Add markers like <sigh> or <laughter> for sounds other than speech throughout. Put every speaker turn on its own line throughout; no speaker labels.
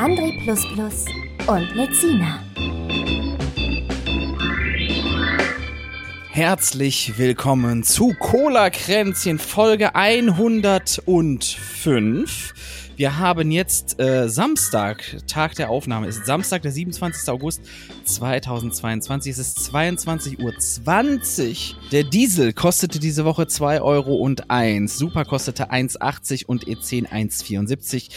André und Lezina.
Herzlich willkommen zu Cola Kränzchen Folge 105. Wir haben jetzt äh, Samstag, Tag der Aufnahme, ist Samstag, der 27. August 2022. Es ist 22.20 Uhr. Der Diesel kostete diese Woche 2 Euro und 1. Super kostete 1,80 und E10 1,74.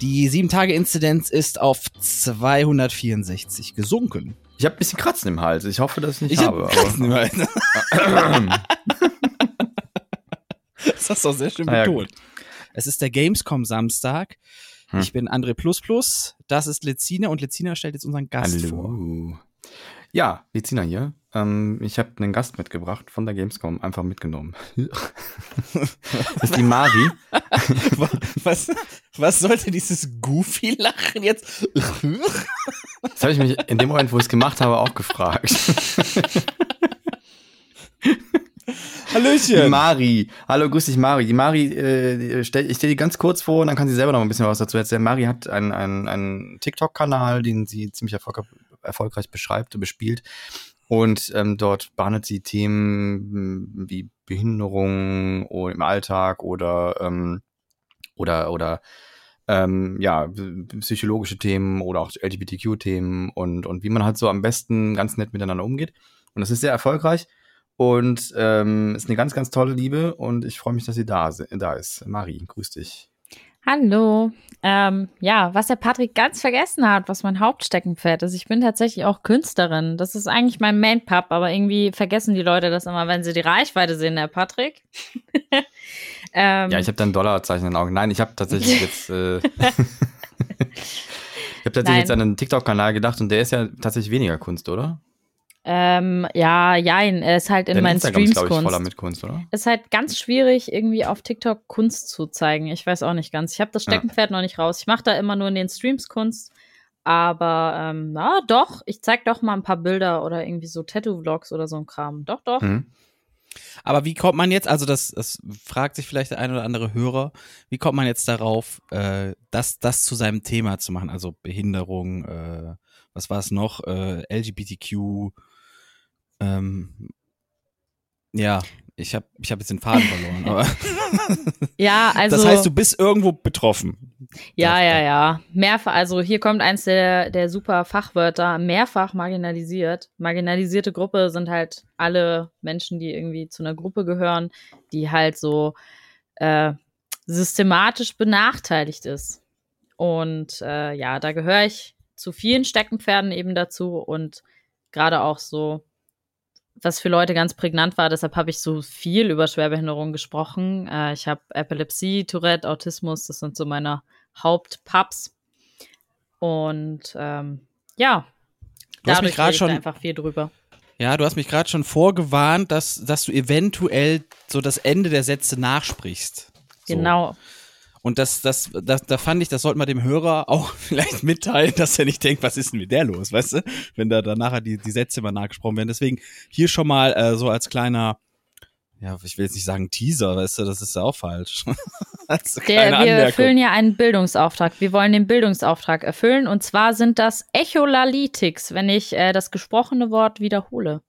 Die 7-Tage-Inzidenz ist auf 264 gesunken.
Ich habe ein bisschen Kratzen im Hals. Ich hoffe, dass ich nicht
ich
habe.
Hab Kratzen im Hals. <laughs> das hast du auch sehr schön betont. Ja, es ist der Gamescom Samstag. Hm. Ich bin André Plus Plus. Das ist Lezina und Lezina stellt jetzt unseren Gast Hallo. vor.
Ja, Lezina hier. Ähm, ich habe einen Gast mitgebracht von der Gamescom, einfach mitgenommen. <laughs> das ist die Mari. <laughs>
was, was sollte dieses Goofy-Lachen jetzt?
das habe ich mich in dem Moment, wo ich es gemacht habe, auch gefragt. <laughs>
Hallöchen.
Die Mari. Hallo, grüß dich, Mari. Die Mari, äh, stell, ich stelle die ganz kurz vor und dann kann sie selber noch ein bisschen was dazu erzählen. Mari hat einen, einen, einen TikTok-Kanal, den sie ziemlich erfolg erfolgreich beschreibt und bespielt. Und ähm, dort behandelt sie Themen hm, wie Behinderung im Alltag oder ähm, oder oder ähm, ja psychologische Themen oder auch LGBTQ-Themen und und wie man halt so am besten ganz nett miteinander umgeht. Und das ist sehr erfolgreich. Und ähm, ist eine ganz, ganz tolle Liebe und ich freue mich, dass sie da, da ist. Marie, grüß dich.
Hallo. Ähm, ja, was der Patrick ganz vergessen hat, was mein Hauptsteckenpferd ist. Ich bin tatsächlich auch Künstlerin. Das ist eigentlich mein Main-Pub, aber irgendwie vergessen die Leute das immer, wenn sie die Reichweite sehen, der Patrick. <laughs>
ähm, ja, ich habe da ein Dollarzeichen in den Augen. Nein, ich habe tatsächlich <laughs> jetzt. Äh, <laughs> ich habe tatsächlich Nein. jetzt an einen TikTok-Kanal gedacht und der ist ja tatsächlich weniger Kunst, oder?
Ähm, ja, jein, er ist halt in Dein meinen Instagram Streams ist, Kunst. voller
mit Kunst, oder?
Ist halt ganz schwierig, irgendwie auf TikTok Kunst zu zeigen. Ich weiß auch nicht ganz. Ich habe das Steckenpferd ja. noch nicht raus. Ich mache da immer nur in den Streams Kunst. Aber, ähm, na doch, ich zeig doch mal ein paar Bilder oder irgendwie so Tattoo-Vlogs oder so ein Kram. Doch, doch. Mhm.
Aber wie kommt man jetzt, also das, das fragt sich vielleicht der ein oder andere Hörer, wie kommt man jetzt darauf, äh, das, das zu seinem Thema zu machen? Also Behinderung, äh, was war es noch? Äh, LGBTQ, ähm, ja, ich habe ich hab jetzt den Faden verloren. Aber <laughs>
ja, <laughs> also.
Das heißt, du bist irgendwo betroffen.
Ja, ja, ja. Mehrfach, also hier kommt eins der, der super Fachwörter, mehrfach marginalisiert. Marginalisierte Gruppe sind halt alle Menschen, die irgendwie zu einer Gruppe gehören, die halt so äh, systematisch benachteiligt ist. Und äh, ja, da gehöre ich zu vielen Steckenpferden eben dazu und gerade auch so was für Leute ganz prägnant war. Deshalb habe ich so viel über Schwerbehinderung gesprochen. Äh, ich habe Epilepsie, Tourette, Autismus. Das sind so meine Hauptpubs. Und ähm, ja,
du hast mich gerade schon
einfach viel drüber.
Ja, du hast mich gerade schon vorgewarnt, dass, dass du eventuell so das Ende der Sätze nachsprichst.
So. Genau.
Und das, das, das, da fand ich, das sollte man dem Hörer <laughs> auch vielleicht mitteilen, dass er nicht denkt, was ist denn mit der los, weißt du? Wenn da dann nachher die, die Sätze mal nachgesprochen werden. Deswegen hier schon mal äh, so als kleiner, ja, ich will jetzt nicht sagen Teaser, weißt du, das ist ja auch falsch. <laughs>
Der, wir erfüllen ja einen Bildungsauftrag. Wir wollen den Bildungsauftrag erfüllen und zwar sind das Echolalytics, wenn ich äh, das gesprochene Wort wiederhole.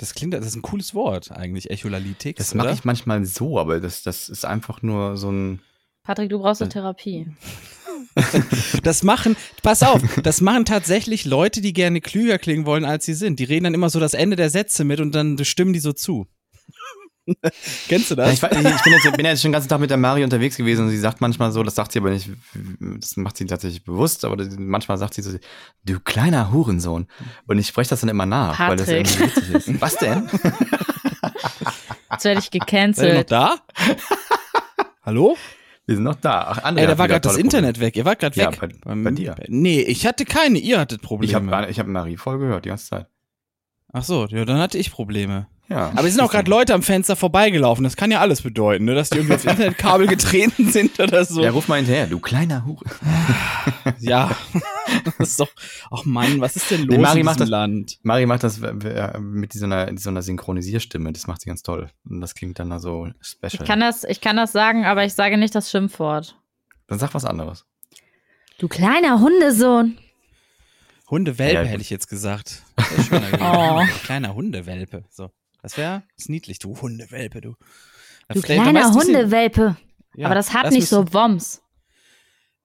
Das klingt, das ist ein cooles Wort eigentlich, Echolalytics.
Das mache ich manchmal so, aber das, das ist einfach nur so ein.
Patrick, du brauchst eine Therapie. <laughs>
das machen, pass auf, das machen tatsächlich Leute, die gerne klüger klingen wollen, als sie sind. Die reden dann immer so das Ende der Sätze mit und dann stimmen die so zu. <laughs> Kennst du das?
Ja, ich, ich, bin, jetzt, bin jetzt schon den ganzen Tag mit der Mari unterwegs gewesen und sie sagt manchmal so, das sagt sie aber nicht, das macht sie tatsächlich bewusst, aber manchmal sagt sie so, du kleiner Hurensohn. Und ich spreche das dann immer nach, Patrick. weil das irgendwie witzig ist. Was denn? <laughs>
Jetzt werde ich gecancelt.
Seid noch da? Hallo?
Wir sind noch da. Ach, André
Ey, da war gerade das Internet weg. Ihr wart gerade
Ja,
weg.
bei-
Beim-
bei dir.
Nee, ich hatte keine. Ihr hattet
Probleme. Ich
Probleme.
habe ich hab Marie voll gehört, die ganze Zeit.
Ach so, ja, dann hatte ich Probleme.
Ja.
Aber es sind auch gerade Leute am Fenster vorbeigelaufen. Das kann ja alles bedeuten, ne? dass die irgendwie aufs Internetkabel <laughs> getreten sind oder so.
Ja, ruf mal hinterher, du kleiner Hure. <laughs>
Ja, <laughs> das ist doch. Ach Mann, was ist denn los
Nee, Mari
in
macht
diesem
das-
Land?
Mari macht das äh, mit so einer, so einer Synchronisierstimme, das macht sie ganz toll. Und das klingt dann da so special.
Ich kann, das, ich kann das sagen, aber ich sage nicht das Schimpfwort.
dann sag was anderes.
Du kleiner Hundesohn.
Hundewelpe
Ja,
hätte ich jetzt gesagt.
Oh.
Kleiner Hundewelpe. So. Das wäre niedlich, du Hundewelpe, du.
Du
da
kleiner Hundewelpe.
Ja,
aber das hat
das
nicht so Woms.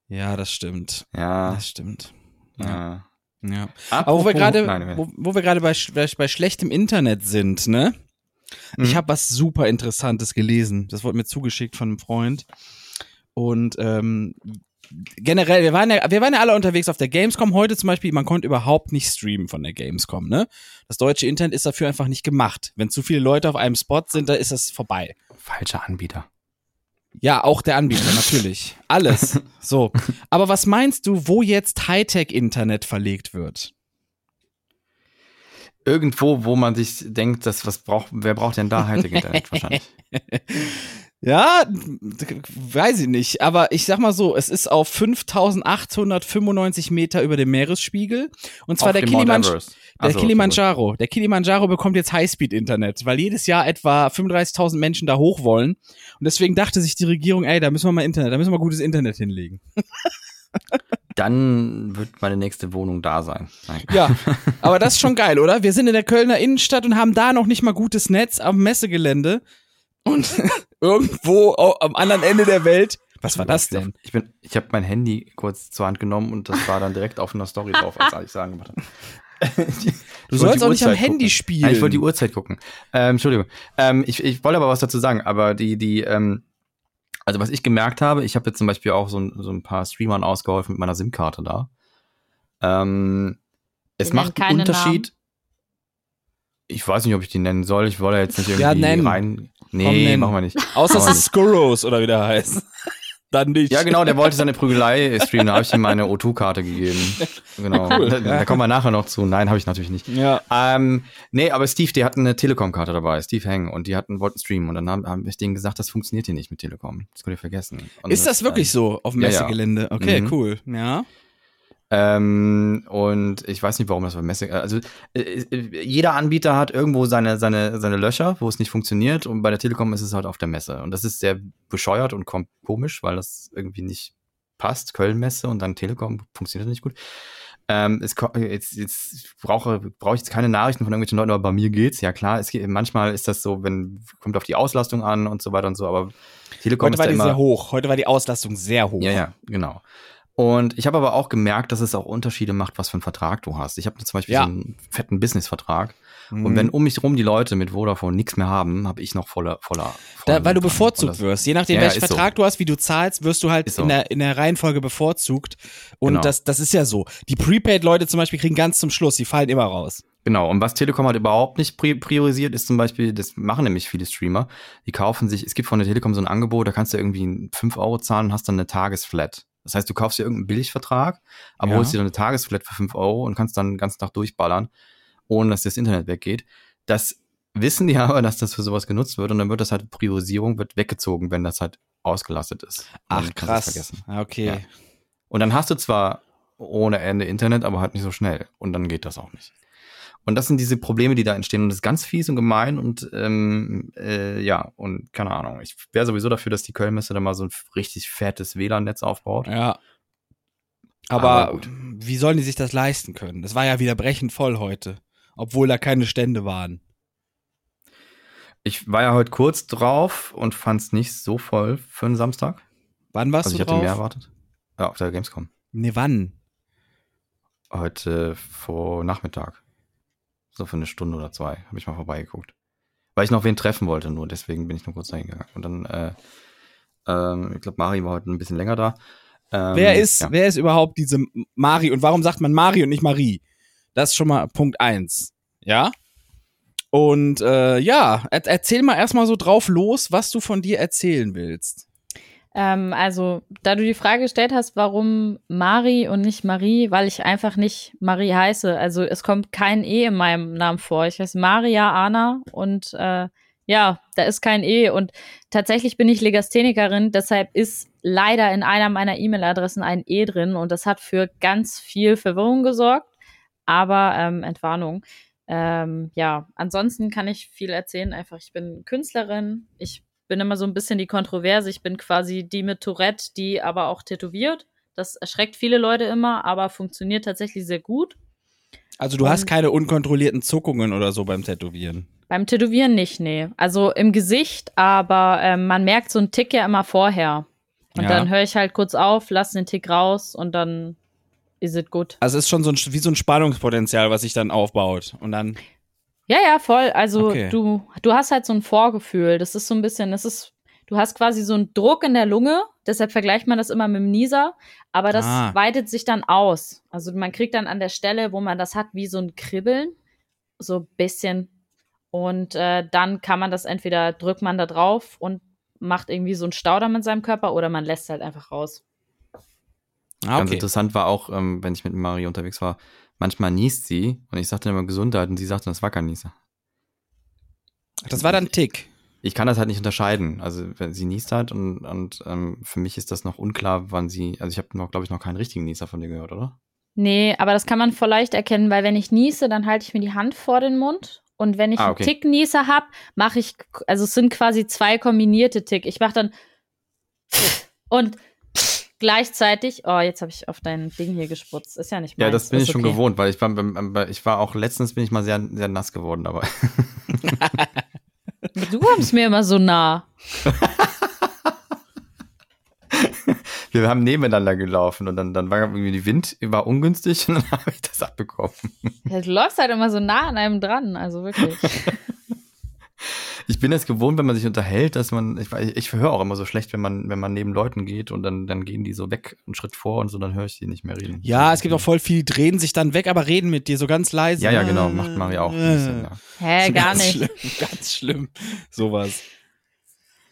Ja, das stimmt.
Ja.
Das stimmt. Ja.
ja.
ja. Aber wo wir gerade, wo, wo wir gerade bei, bei, bei schlechtem Internet sind, ne? Ich
Mhm.
habe was super Interessantes gelesen. Das wurde mir zugeschickt von einem Freund. Und ähm, generell, wir waren ja, wir waren ja alle unterwegs auf der Gamescom heute zum Beispiel. Man konnte überhaupt nicht streamen von der Gamescom, ne? Das deutsche Internet ist dafür einfach nicht gemacht. Wenn zu viele Leute auf einem Spot sind, da ist das vorbei.
Falscher Anbieter.
Ja, auch der Anbieter, natürlich. Alles. <laughs> So. Aber was meinst du, wo jetzt Hightech-Internet verlegt wird?
Irgendwo, wo man sich denkt, dass was braucht, wer braucht denn da Hightech-Internet <laughs> wahrscheinlich?
Ja, weiß ich nicht. Aber ich sag mal so, es ist auf 5895 Meter über dem Meeresspiegel. Und zwar
Auf
der,
dem Mount
Kilimanj
Everest.
der
so,
Kilimanjaro. Der Kilimanjaro bekommt jetzt Highspeed-Internet, weil jedes Jahr etwa 35.000 Menschen da hoch wollen. Und deswegen dachte sich die Regierung, ey, da müssen wir mal Internet, da müssen wir mal gutes Internet hinlegen. <laughs>
Dann wird meine nächste Wohnung da sein. Nein.
Ja, <laughs> aber das ist schon geil, oder? Wir sind in der Kölner Innenstadt und haben da noch nicht mal gutes Netz am Messegelände. Und <laughs> irgendwo am anderen Ende der Welt. Was war das denn?
Ich bin, ich habe mein Handy kurz zur Hand genommen und das war dann direkt auf einer Story drauf, als <laughs> ich sagen gemacht habe.
Du sollst auch nicht am Handy spielen.
Nein, ich wollte die Uhrzeit gucken. Ähm, Entschuldigung. Ähm, ich, ich wollte aber was dazu sagen, aber die, die, ähm, also was ich gemerkt habe, ich habe jetzt zum Beispiel auch so, ein- so ein paar Streamern ausgeholfen mit meiner SIM-Karte da. Ähm, es macht einen Unterschied. Ich weiß nicht, ob ich die nennen soll. Ich wollte jetzt nicht irgendwie
Ja, nennen.
rein.
Komm,
Nee,
nennen.
machen wir nicht.
Außer es ist Skurros oder wie der heißt. <laughs> Dann nicht.
Ja, genau, der wollte seine Prügelei streamen, da habe ich ihm meine O2-Karte gegeben. <laughs> Genau.
Cool,
da,
ja.
da kommen wir nachher noch zu. Nein, habe ich natürlich nicht.
Ja.
Ähm, nee, aber Steve, die hatten eine Telekom-Karte dabei, Steve Heng, und die hatten, wollten streamen. Und dann habe hab ich denen gesagt, das funktioniert hier nicht mit Telekom. Das könnt ihr vergessen. Und
Ist das wirklich
ähm,
so auf dem
ja, ja.
Messegelände? Okay,
Mhm.
cool. Ja.
Ähm, und ich weiß nicht, warum das bei Messe. Also äh, äh, jeder Anbieter hat irgendwo seine, seine, seine Löcher, wo es nicht funktioniert. Und bei der Telekom ist es halt auf der Messe. Und das ist sehr bescheuert und kom komisch, weil das irgendwie nicht passt. Köln-Messe und dann Telekom funktioniert nicht gut. Ähm, es, ko- jetzt, jetzt brauche, brauche ich jetzt keine Nachrichten von irgendwelchen Leuten, aber bei mir geht's. Ja klar, es geht, manchmal ist das so, wenn kommt auf die Auslastung an und so weiter und so, aber Telekom
Heute war die
immer,
sehr hoch. Heute war die Auslastung sehr hoch.
ja, ja, genau. Und ich habe aber auch gemerkt, dass es auch Unterschiede macht, was für einen Vertrag du hast. Ich habe zum Beispiel
Ja.
so einen fetten Business-Vertrag.
Mhm.
Und wenn um mich rum die Leute mit Vodafone nichts mehr haben, habe ich noch voller, voller.
Da, weil du bevorzugt
das-
wirst. Je nachdem,
Ja,
welchen
ist so.
Vertrag du hast, wie du zahlst, wirst du halt
so.
in, der, in der Reihenfolge bevorzugt. Und
Genau.
das, das ist ja so. Die Prepaid-Leute zum Beispiel kriegen ganz zum Schluss, die fallen immer raus.
Genau, und was Telekom halt überhaupt nicht pri- priorisiert, ist zum Beispiel, das machen nämlich viele Streamer, die kaufen sich, es gibt von der Telekom so ein Angebot, da kannst du irgendwie 5 Euro zahlen und hast dann eine Tagesflat. Das heißt, du kaufst dir irgendeinen Billigvertrag, aber
Ja.
holst dir dann eine Tagesflat für 5 Euro und kannst dann den ganzen Tag durchballern, ohne dass das Internet weggeht. Das wissen die <laughs> aber, dass das für sowas genutzt wird und dann wird das halt Priorisierung, wird weggezogen, wenn das halt ausgelastet ist.
Ach, krass.
Vergessen.
Ah, Okay.
Ja. Und dann hast du zwar ohne Ende Internet, aber halt nicht so schnell. Und dann geht das auch nicht. Und das sind diese Probleme, die da entstehen. Und das ist ganz fies und gemein. Und ähm, äh, ja, und keine Ahnung. Ich wäre sowieso dafür, dass die Kölnmesse da mal so ein richtig fettes WLAN-Netz aufbaut.
Ja. Aber,
Aber
wie sollen die sich das leisten können? Das war ja wieder brechend voll heute. Obwohl da keine Stände waren.
Ich war ja heute kurz drauf und fand es nicht so voll für einen Samstag.
Wann warst
Also ich
du
hatte
drauf?
mehr erwartet. Ja, auf der Gamescom.
Nee, wann?
Heute vor Nachmittag. So für eine Stunde oder zwei habe ich mal vorbeigeguckt. Weil ich noch wen treffen wollte, nur deswegen bin ich nur kurz dahin gegangen. Und dann, äh, ähm, ich glaube, Mari war heute ein bisschen länger da. Ähm,
wer ist,
ja.
wer ist überhaupt diese Mari und warum sagt man Mari und nicht Marie? Das ist schon mal Punkt eins. Ja? Und äh, ja, er erzähl mal erstmal so drauf los, was du von dir erzählen willst.
Ähm, also, da du die Frage gestellt hast, warum Mari und nicht Marie, weil ich einfach nicht Marie heiße. Also es kommt kein E in meinem Namen vor. Ich heiße Maria Anna und äh, ja, da ist kein E. Und tatsächlich bin ich Legasthenikerin, deshalb ist leider in einer meiner E-Mail-Adressen ein E drin und das hat für ganz viel Verwirrung gesorgt. Aber ähm, Entwarnung. Ähm, ja, ansonsten kann ich viel erzählen. Einfach, ich bin Künstlerin. Ich bin immer so ein bisschen die Kontroverse. Ich bin quasi die mit Tourette, die aber auch tätowiert. Das erschreckt viele Leute immer, aber funktioniert tatsächlich sehr gut.
Also du hast keine unkontrollierten Zuckungen oder so beim Tätowieren.
Beim Tätowieren nicht, nee. Also im Gesicht, aber ähm, man merkt so einen Tick ja immer vorher. Und
Ja.
dann höre ich halt kurz auf, lasse den Tick raus und dann ist es gut.
Also es ist schon so ein, wie so ein Spannungspotenzial, was sich dann aufbaut. Und dann,
Ja, ja, voll. Also
Okay.
du, du hast halt so ein Vorgefühl. Das ist so ein bisschen, das ist, du hast quasi so einen Druck in der Lunge. Deshalb vergleicht man das immer mit dem Nieser. Aber das
Ah.
weitet sich dann aus. Also man kriegt dann an der Stelle, wo man das hat, wie so ein Kribbeln. So ein bisschen. Und äh, dann kann man das entweder drückt man da drauf und macht irgendwie so einen Staudamm in seinem Körper oder man lässt halt einfach raus.
ah,
Ganz
okay.
interessant war auch, ähm, wenn ich mit Marie unterwegs war, manchmal niest sie und ich sagte immer Gesundheit und sie sagte, das war kein Nieser.
Das war dann Tick.
Ich kann das halt nicht unterscheiden. Also wenn sie niest halt und, und ähm, für mich ist das noch unklar, wann sie, also ich habe noch, glaube ich, noch keinen richtigen Nieser von dir gehört, oder?
Nee, aber das kann man voll leicht erkennen, weil wenn ich niese, dann halte ich mir die Hand vor den Mund. Und wenn ich
Ah, okay.
einen Tick-Nieser habe, mache ich, also es sind quasi zwei kombinierte Tick. Ich mache dann und gleichzeitig, oh, jetzt habe ich auf dein Ding hier gesputzt. Ist ja nicht
Ja,
meins,
das bin
ist
ich schon
okay.
gewohnt, weil ich war, ich war auch letztens bin ich mal sehr, sehr nass geworden dabei. <laughs>
Du kommst mir immer so nah. <laughs>
Wir haben nebeneinander gelaufen und dann, dann war irgendwie die Wind war ungünstig und dann <laughs> habe ich das abbekommen.
Ja, Du läufst halt immer so nah an einem dran, also wirklich.
Ich bin es gewohnt, wenn man sich unterhält, dass man, ich, ich höre auch immer so schlecht, wenn man, wenn man neben Leuten geht und dann, dann gehen die so weg einen Schritt vor und so, dann höre ich die nicht mehr reden.
Ja, es gibt auch voll viele, die drehen sich dann weg, aber reden mit dir so ganz leise.
Ja, ja, genau, macht Maria auch. ein bisschen, ja.
Hä, <laughs> gar
ganz
nicht.
Schlimm, ganz schlimm. Sowas.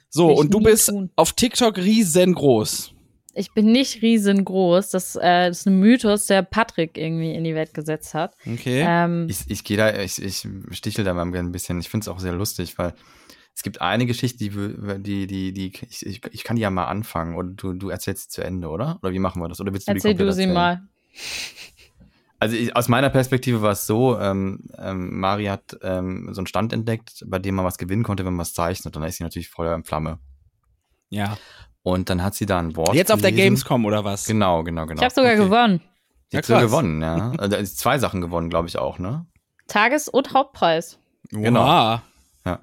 So, und du bist
tun.
auf TikTok riesengroß.
Ich bin nicht riesengroß. Das, äh, das ist ein Mythos, der Patrick irgendwie in die Welt gesetzt hat.
Okay.
Ähm,
Ich, ich gehe da, ich, ich stichel da mal ein bisschen. Ich finde es auch sehr lustig, weil es gibt eine Geschichte, die, die, die, die, ich, ich, ich kann die ja mal anfangen und du, du erzählst sie zu Ende, oder? Oder wie machen wir das? Oder willst du
erzähl
die komplett
du sie
erzählen?
mal.
Also ich, aus meiner Perspektive war es so, ähm, ähm, Mari hat ähm, so einen Stand entdeckt, bei dem man was gewinnen konnte, wenn man was zeichnet. Und dann ist sie natürlich Feuer in Flamme.
ja.
Und dann hat sie da ein Wort
Jetzt auf der
gelesen.
Gamescom oder was?
Genau, genau, genau.
Ich habe sogar
Okay.
gewonnen.
Sie hat
Ja,
sogar gewonnen, ja. Also, zwei Sachen gewonnen, glaube ich auch, ne?
Tages- und Hauptpreis.
Genau.
Wow.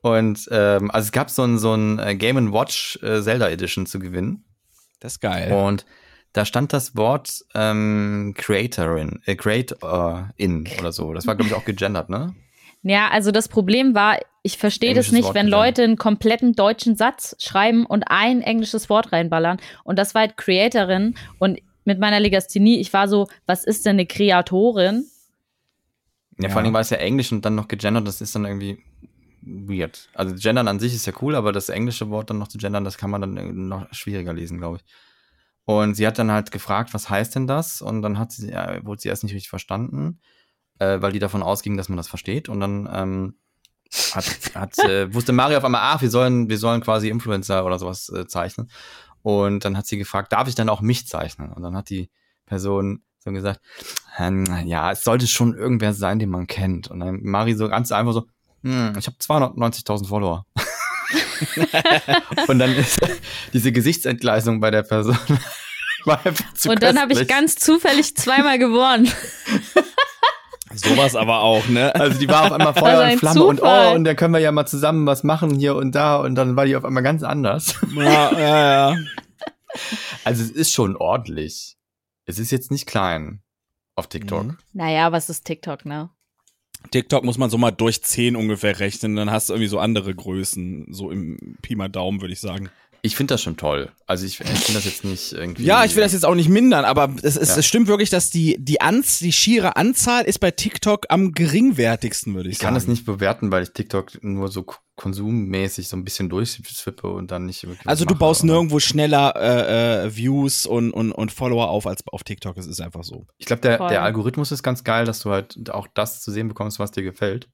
Und ähm, also es gab so ein, so ein äh, Game Watch äh, Zelda Edition zu gewinnen.
Das ist geil.
Und da stand das Wort ähm, Creatorin, äh, Create-in oder so. Das war, glaube ich, auch gegendert, ne?
Ja, also das Problem war, ich verstehe das nicht,
Wort
wenn. Leute einen kompletten deutschen Satz schreiben und ein englisches Wort reinballern. Und das war halt Creatorin. Und mit meiner Legasthenie, ich war so, was ist denn eine Kreatorin?
Ja,
Ja.
vor allem war es ja Englisch und dann noch gegendert, das ist dann irgendwie weird. Also gendern an sich ist ja cool, aber das englische Wort dann noch zu gendern, das kann man dann noch schwieriger lesen, glaube ich. Und sie hat dann halt gefragt, was heißt denn das? Und dann hat sie, ja, wurde sie erst nicht richtig verstanden, äh, weil die davon ausging, dass man das versteht. Und dann ähm, hat, hat, äh, wusste Mario auf einmal, ach, wir sollen, wir sollen quasi Influencer oder sowas äh, zeichnen. Und dann hat sie gefragt, darf ich dann auch mich zeichnen? Und dann hat die Person so gesagt, ähm, ja, es sollte schon irgendwer sein, den man kennt. Und dann Mari so ganz einfach so, hm, ich habe 290.000 Follower. <laughs> und dann ist diese Gesichtsentgleisung bei der Person <laughs> war einfach zu
und dann habe ich ganz zufällig zweimal gewonnen. <laughs>
Sowas aber auch, ne?
Also die war auf einmal Feuer
Also
und Flamme und
Zufall.
oh, und da können wir ja mal zusammen was machen hier und da und dann war die auf einmal ganz anders.
ja, ja, ja. <laughs>
Also es ist schon ordentlich. Es ist jetzt nicht klein auf TikTok.
Mhm.
Naja, was ist TikTok, ne?
TikTok muss man so mal durch 10 ungefähr rechnen, dann hast du irgendwie so andere Größen, so im Pi mal Daumen, würde ich sagen.
Ich finde das schon toll. Also ich, ich finde das jetzt nicht irgendwie.
Ja, ich will das jetzt auch nicht mindern, aber es, es,
Ja.
es stimmt wirklich, dass die, die, Anz, die schiere Anzahl ist bei TikTok am geringwertigsten, würde ich,
Ich
sagen.
kann das nicht bewerten, weil ich TikTok nur so konsummäßig so ein bisschen durchswippe und dann nicht wirklich.
Also du
mache,
baust
aber-
nirgendwo schneller äh, äh, Views und, und, und Follower auf als auf TikTok. Es ist einfach so.
Ich glaube, der,
Voll.
der Algorithmus ist ganz geil, dass du halt auch das zu sehen bekommst, was dir gefällt.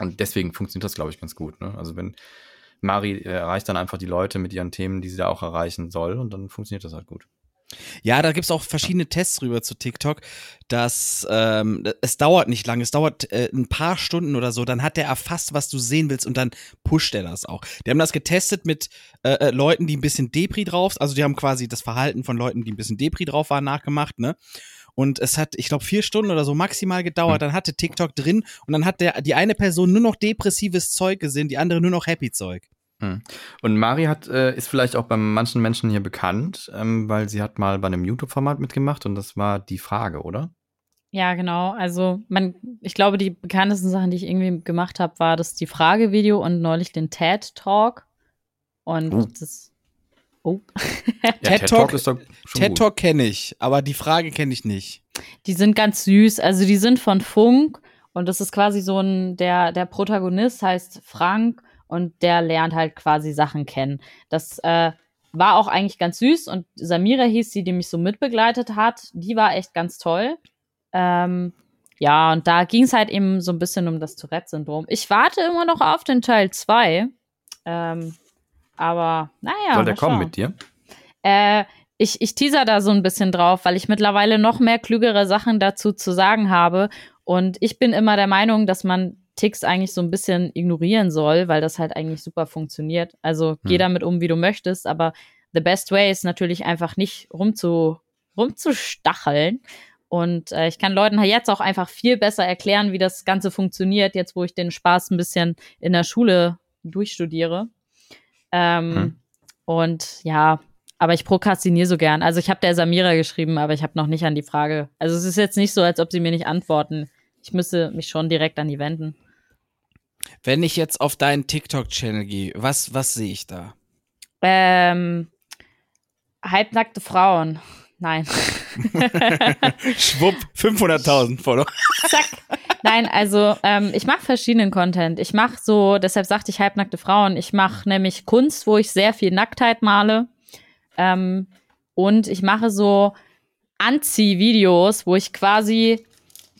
Und deswegen funktioniert das, glaube ich, ganz gut. Ne? Also wenn Mari äh, erreicht dann einfach die Leute mit ihren Themen, die sie da auch erreichen soll, und dann funktioniert das halt gut.
Ja, da gibt's auch verschiedene Tests rüber zu TikTok, dass ähm, es dauert nicht lange, es dauert äh, ein paar Stunden oder so, dann hat der erfasst, was du sehen willst und dann pusht er das auch. Die haben das getestet mit äh, äh, Leuten, die ein bisschen Depri drauf, also die haben quasi das Verhalten von Leuten, die ein bisschen Depri drauf waren, nachgemacht, ne? Und es hat, ich glaube, vier Stunden oder so maximal gedauert. Dann hatte TikTok drin und dann hat der die eine Person nur noch depressives Zeug gesehen, die andere nur noch Happy Zeug.
Und Mari hat, äh, ist vielleicht auch bei manchen Menschen hier bekannt, ähm, weil sie hat mal bei einem YouTube-Format mitgemacht und das war die Frage, oder?
Ja, genau. Also, man, ich glaube, die bekanntesten Sachen, die ich irgendwie gemacht habe, war das die Fragevideo und neulich den TED Talk. Und
Oh.
das. Oh. <laughs>
Ja,
TED Talk-
ist doch schon
TED. Talk kenne ich, aber die Frage kenne ich nicht.
Die sind ganz süß. Also, die sind von Funk und das ist quasi so ein, der, der Protagonist heißt Frank und der lernt halt quasi Sachen kennen. Das äh, war auch eigentlich ganz süß und Samira hieß sie, die mich so mitbegleitet hat. Die war echt ganz toll. Ähm, ja, und da ging es halt eben so ein bisschen um das Tourette-Syndrom. Ich warte immer noch auf den Teil 2. Ähm, aber naja.
Soll der kommen
schauen.
mit dir?
Äh, ich, ich teaser da so ein bisschen drauf, weil ich mittlerweile noch mehr klügere Sachen dazu zu sagen habe. Und ich bin immer der Meinung, dass man Ticks eigentlich so ein bisschen ignorieren soll, weil das halt eigentlich super funktioniert. Also geh
Hm.
damit um, wie du möchtest, aber the best way ist natürlich einfach nicht rumzu, rumzustacheln. Und äh, ich kann Leuten halt jetzt auch einfach viel besser erklären, wie das Ganze funktioniert, jetzt wo ich den Spaß ein bisschen in der Schule durchstudiere. Ähm,
Hm.
Und ja, aber ich prokrastiniere so gern. Also ich habe der Samira geschrieben, aber ich habe noch nicht an die Frage. Also es ist jetzt nicht so, als ob sie mir nicht antworten. Ich müsste mich schon direkt an die wenden.
Wenn ich jetzt auf deinen TikTok-Channel gehe, was, was sehe ich da?
Ähm, halbnackte Frauen. Nein. <laughs>
Schwupp, 500.000 Follower.
Zack. Nein, also ähm, ich mache verschiedenen Content. Ich mache so, deshalb sagte ich halbnackte Frauen. Ich mache nämlich Kunst, wo ich sehr viel Nacktheit male. Ähm, und ich mache so Anziehvideos, wo ich quasi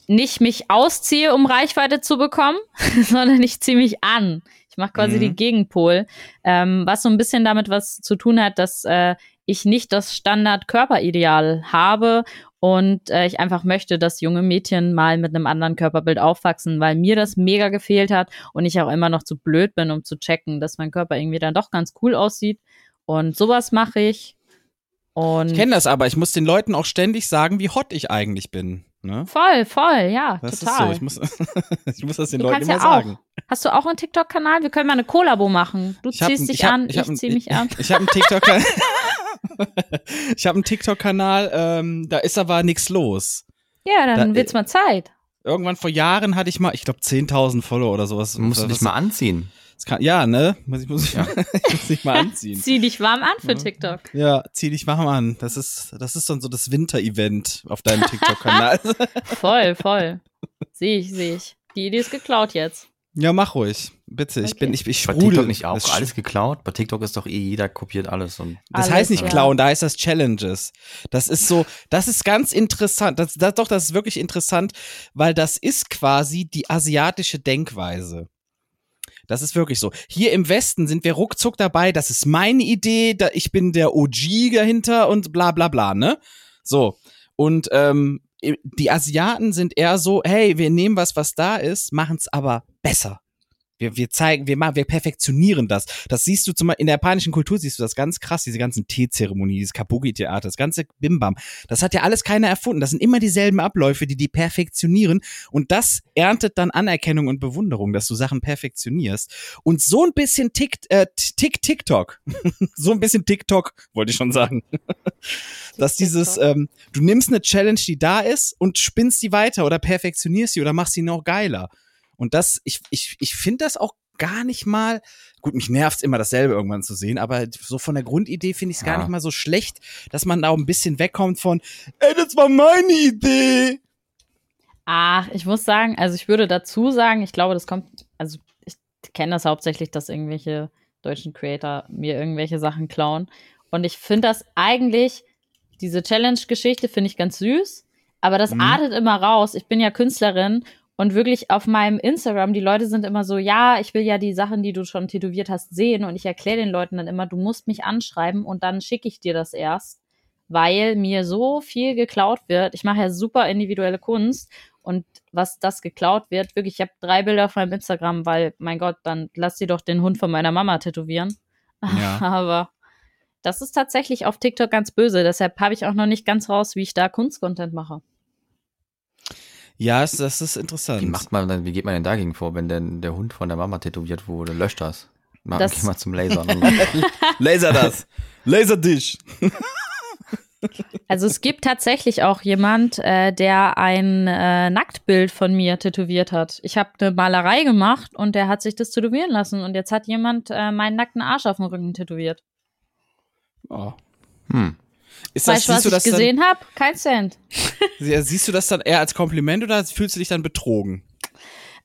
nicht mich ausziehe, um Reichweite zu bekommen, <laughs> sondern ich ziehe mich an. Ich mache quasi
Mhm.
die Gegenpol, ähm, was so ein bisschen damit was zu tun hat, dass äh, ich nicht das Standard-Körperideal habe und äh, ich einfach möchte, dass junge Mädchen mal mit einem anderen Körperbild aufwachsen, weil mir das mega gefehlt hat und ich auch immer noch zu blöd bin, um zu checken, dass mein Körper irgendwie dann doch ganz cool aussieht. Und sowas mache ich. Und
Ich kenne das aber, ich muss den Leuten auch ständig sagen, wie hot ich eigentlich bin. Ne?
voll, voll, ja,
Das
total.
ist so, ich muss, <laughs> ich muss das den
Du
Leuten immer
ja auch.
sagen.
Hast du auch einen TikTok-Kanal? Wir können mal eine Kollabo machen. Du
Ich
ziehst
ein-
dich
ich hab-
an,
ich
ich, zieh mich an.
Ich habe einen TikTok-Kanal. <laughs> <laughs> ich habe einen TikTok-Kanal, ähm, da ist aber nichts los.
Ja, dann
Da-
wird's mal Zeit.
Irgendwann vor Jahren hatte ich mal, ich glaube, 10.000 Follower oder sowas.
Musst du dich mal anziehen.
das kann, ja, ne? Muss ich, muss ich, <laughs> ich muss mich mal <laughs> anziehen.
Zieh dich warm an für TikTok.
Ja, zieh dich warm an. Das ist, das ist dann so das Winter-Event auf deinem TikTok-Kanal.
Voll, voll. Sehe ich, sehe ich. Die Idee ist geklaut jetzt.
Ja, mach ruhig. Bitte, ich
Okay.
bin, ich, ich
Bei
sprudel.
TikTok nicht auch
Das-
alles geklaut? Bei TikTok ist doch eh jeder kopiert alles und
Das
Alles,
heißt nicht
ja.
klauen, da heißt das Challenges. Das ist so, das ist ganz interessant. Das, das, doch, das ist wirklich interessant, weil das ist quasi die asiatische Denkweise. Das ist wirklich so. Hier im Westen sind wir ruckzuck dabei, das ist meine Idee, da, ich bin der OG dahinter und bla bla bla, ne? So. Und ähm, die Asiaten sind eher so, hey, wir nehmen was, was da ist, machen es aber besser. Wir, wir zeigen, wir machen, wir perfektionieren das. Das siehst du zum Beispiel in der japanischen Kultur siehst du das ganz krass, diese ganzen Teezeremonien, dieses Kabuki-Theater, das ganze Bimbam. Das hat ja alles keiner erfunden. Das sind immer dieselben Abläufe, die die perfektionieren. Und das erntet dann Anerkennung und Bewunderung, dass du Sachen perfektionierst. Und so ein bisschen Tick, äh, Tick, TikTok. <laughs> so ein bisschen TikTok, wollte ich schon sagen. <laughs> dass dieses, ähm, du nimmst eine Challenge, die da ist und spinnst die weiter oder perfektionierst sie oder machst sie noch geiler. Und das, ich, ich, ich finde das auch gar nicht mal, gut, mich nervt's immer dasselbe irgendwann zu sehen, aber so von der Grundidee finde ich es gar
Ja.
nicht mal so schlecht, dass man da auch ein bisschen wegkommt von, ey, das war meine Idee.
Ach, ich muss sagen, also ich würde dazu sagen, ich glaube, das kommt, also ich kenne das hauptsächlich, dass irgendwelche deutschen Creator mir irgendwelche Sachen klauen. Und ich finde das eigentlich, diese Challenge-Geschichte finde ich ganz süß, aber das
Mhm.
artet immer raus. Ich bin ja Künstlerin und wirklich auf meinem Instagram, die Leute sind immer so, ja, ich will ja die Sachen, die du schon tätowiert hast, sehen. Und ich erkläre den Leuten dann immer, du musst mich anschreiben und dann schicke ich dir das erst, weil mir so viel geklaut wird. Ich mache ja super individuelle Kunst und was das geklaut wird, wirklich, ich habe drei Bilder auf meinem Instagram, weil, mein Gott, dann lass dir doch den Hund von meiner Mama tätowieren.
Ja. <laughs>
Aber das ist tatsächlich auf TikTok ganz böse. Deshalb habe ich auch noch nicht ganz raus, wie ich da Kunstcontent mache.
Ja, es, das ist interessant.
Wie macht man dann, wie geht man denn dagegen vor, wenn denn der Hund von der Mama tätowiert wurde? Löscht das. Mal,
Das-
geh mal zum Lasern. <laughs>
Laser das. Laser dich.
Also es gibt tatsächlich auch jemand, äh, der ein äh, Nacktbild von mir tätowiert hat. Ich habe eine Malerei gemacht und der hat sich das tätowieren lassen und jetzt hat jemand äh, meinen nackten Arsch auf dem Rücken tätowiert.
Oh.
hm.
Ist das,
weißt du, was
du
ich
das
gesehen habe? Kein Cent. <laughs>
siehst du das dann eher als Kompliment oder fühlst du dich dann betrogen?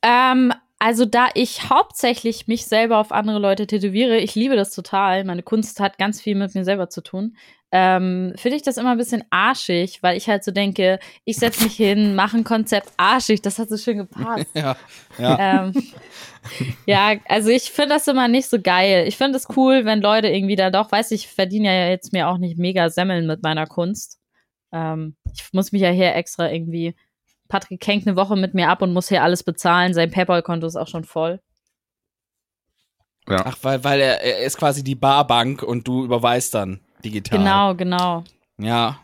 Ähm, also da ich hauptsächlich mich selber auf andere Leute tätowiere, ich liebe das total. Meine Kunst hat ganz viel mit mir selber zu tun. Ähm, Finde ich das immer ein bisschen arschig, weil ich halt so denke, ich setze mich hin, mache ein Konzept arschig, das hat so schön gepasst. <laughs>
Ja. Ja.
ähm, ja, also ich finde das immer nicht so geil. Ich finde es cool, wenn Leute irgendwie da doch, weiß ich, verdiene ja jetzt mir auch nicht mega Semmeln mit meiner Kunst. Ähm, ich muss mich ja hier extra irgendwie. Patrick hängt eine Woche mit mir ab und muss hier alles bezahlen. Sein PayPal-Konto ist auch schon voll.
Ja.
Ach, weil, weil er, er ist quasi die Barbank und du überweist dann digital.
Genau, genau.
Ja.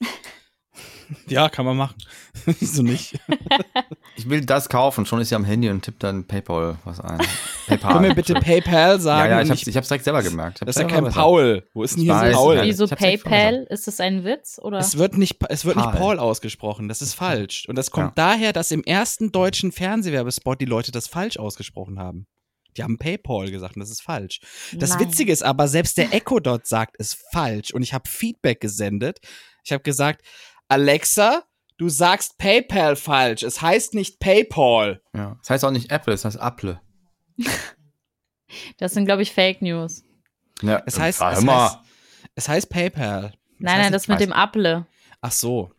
<laughs> ja, kann man machen. <laughs> Wieso nicht? <laughs>
Ich will das kaufen, schon ist sie am Handy und tippt dann PayPal was ein. PayPal.
Können wir bitte PayPal sagen?
Ja, ja, ich hab's, ich hab's direkt selber gemerkt. Hab's
das ist ja kein. Paul. Wo ist denn hier so Paul?
Wieso PayPal? Ist das ein Witz? Oder?
Es wird nicht, es wird nicht
Paul.
Paul ausgesprochen. Das ist falsch. Und das kommt
Ja.
daher, dass im ersten deutschen Fernsehwerbespot die Leute das falsch ausgesprochen haben. Die haben PayPal gesagt und das ist falsch. Das
Nein.
Witzige ist aber, selbst der Echo dort sagt es falsch und ich habe Feedback gesendet. Ich habe gesagt, Alexa, du sagst PayPal falsch. Es heißt nicht PayPal.
Ja. Das heißt auch nicht Apple, es heißt Apple.
Das sind, glaube ich, Fake News.
Ja,
Es heißt, es heißt, es heißt PayPal.
Nein, nein, das mit dem Apple.
Ach so.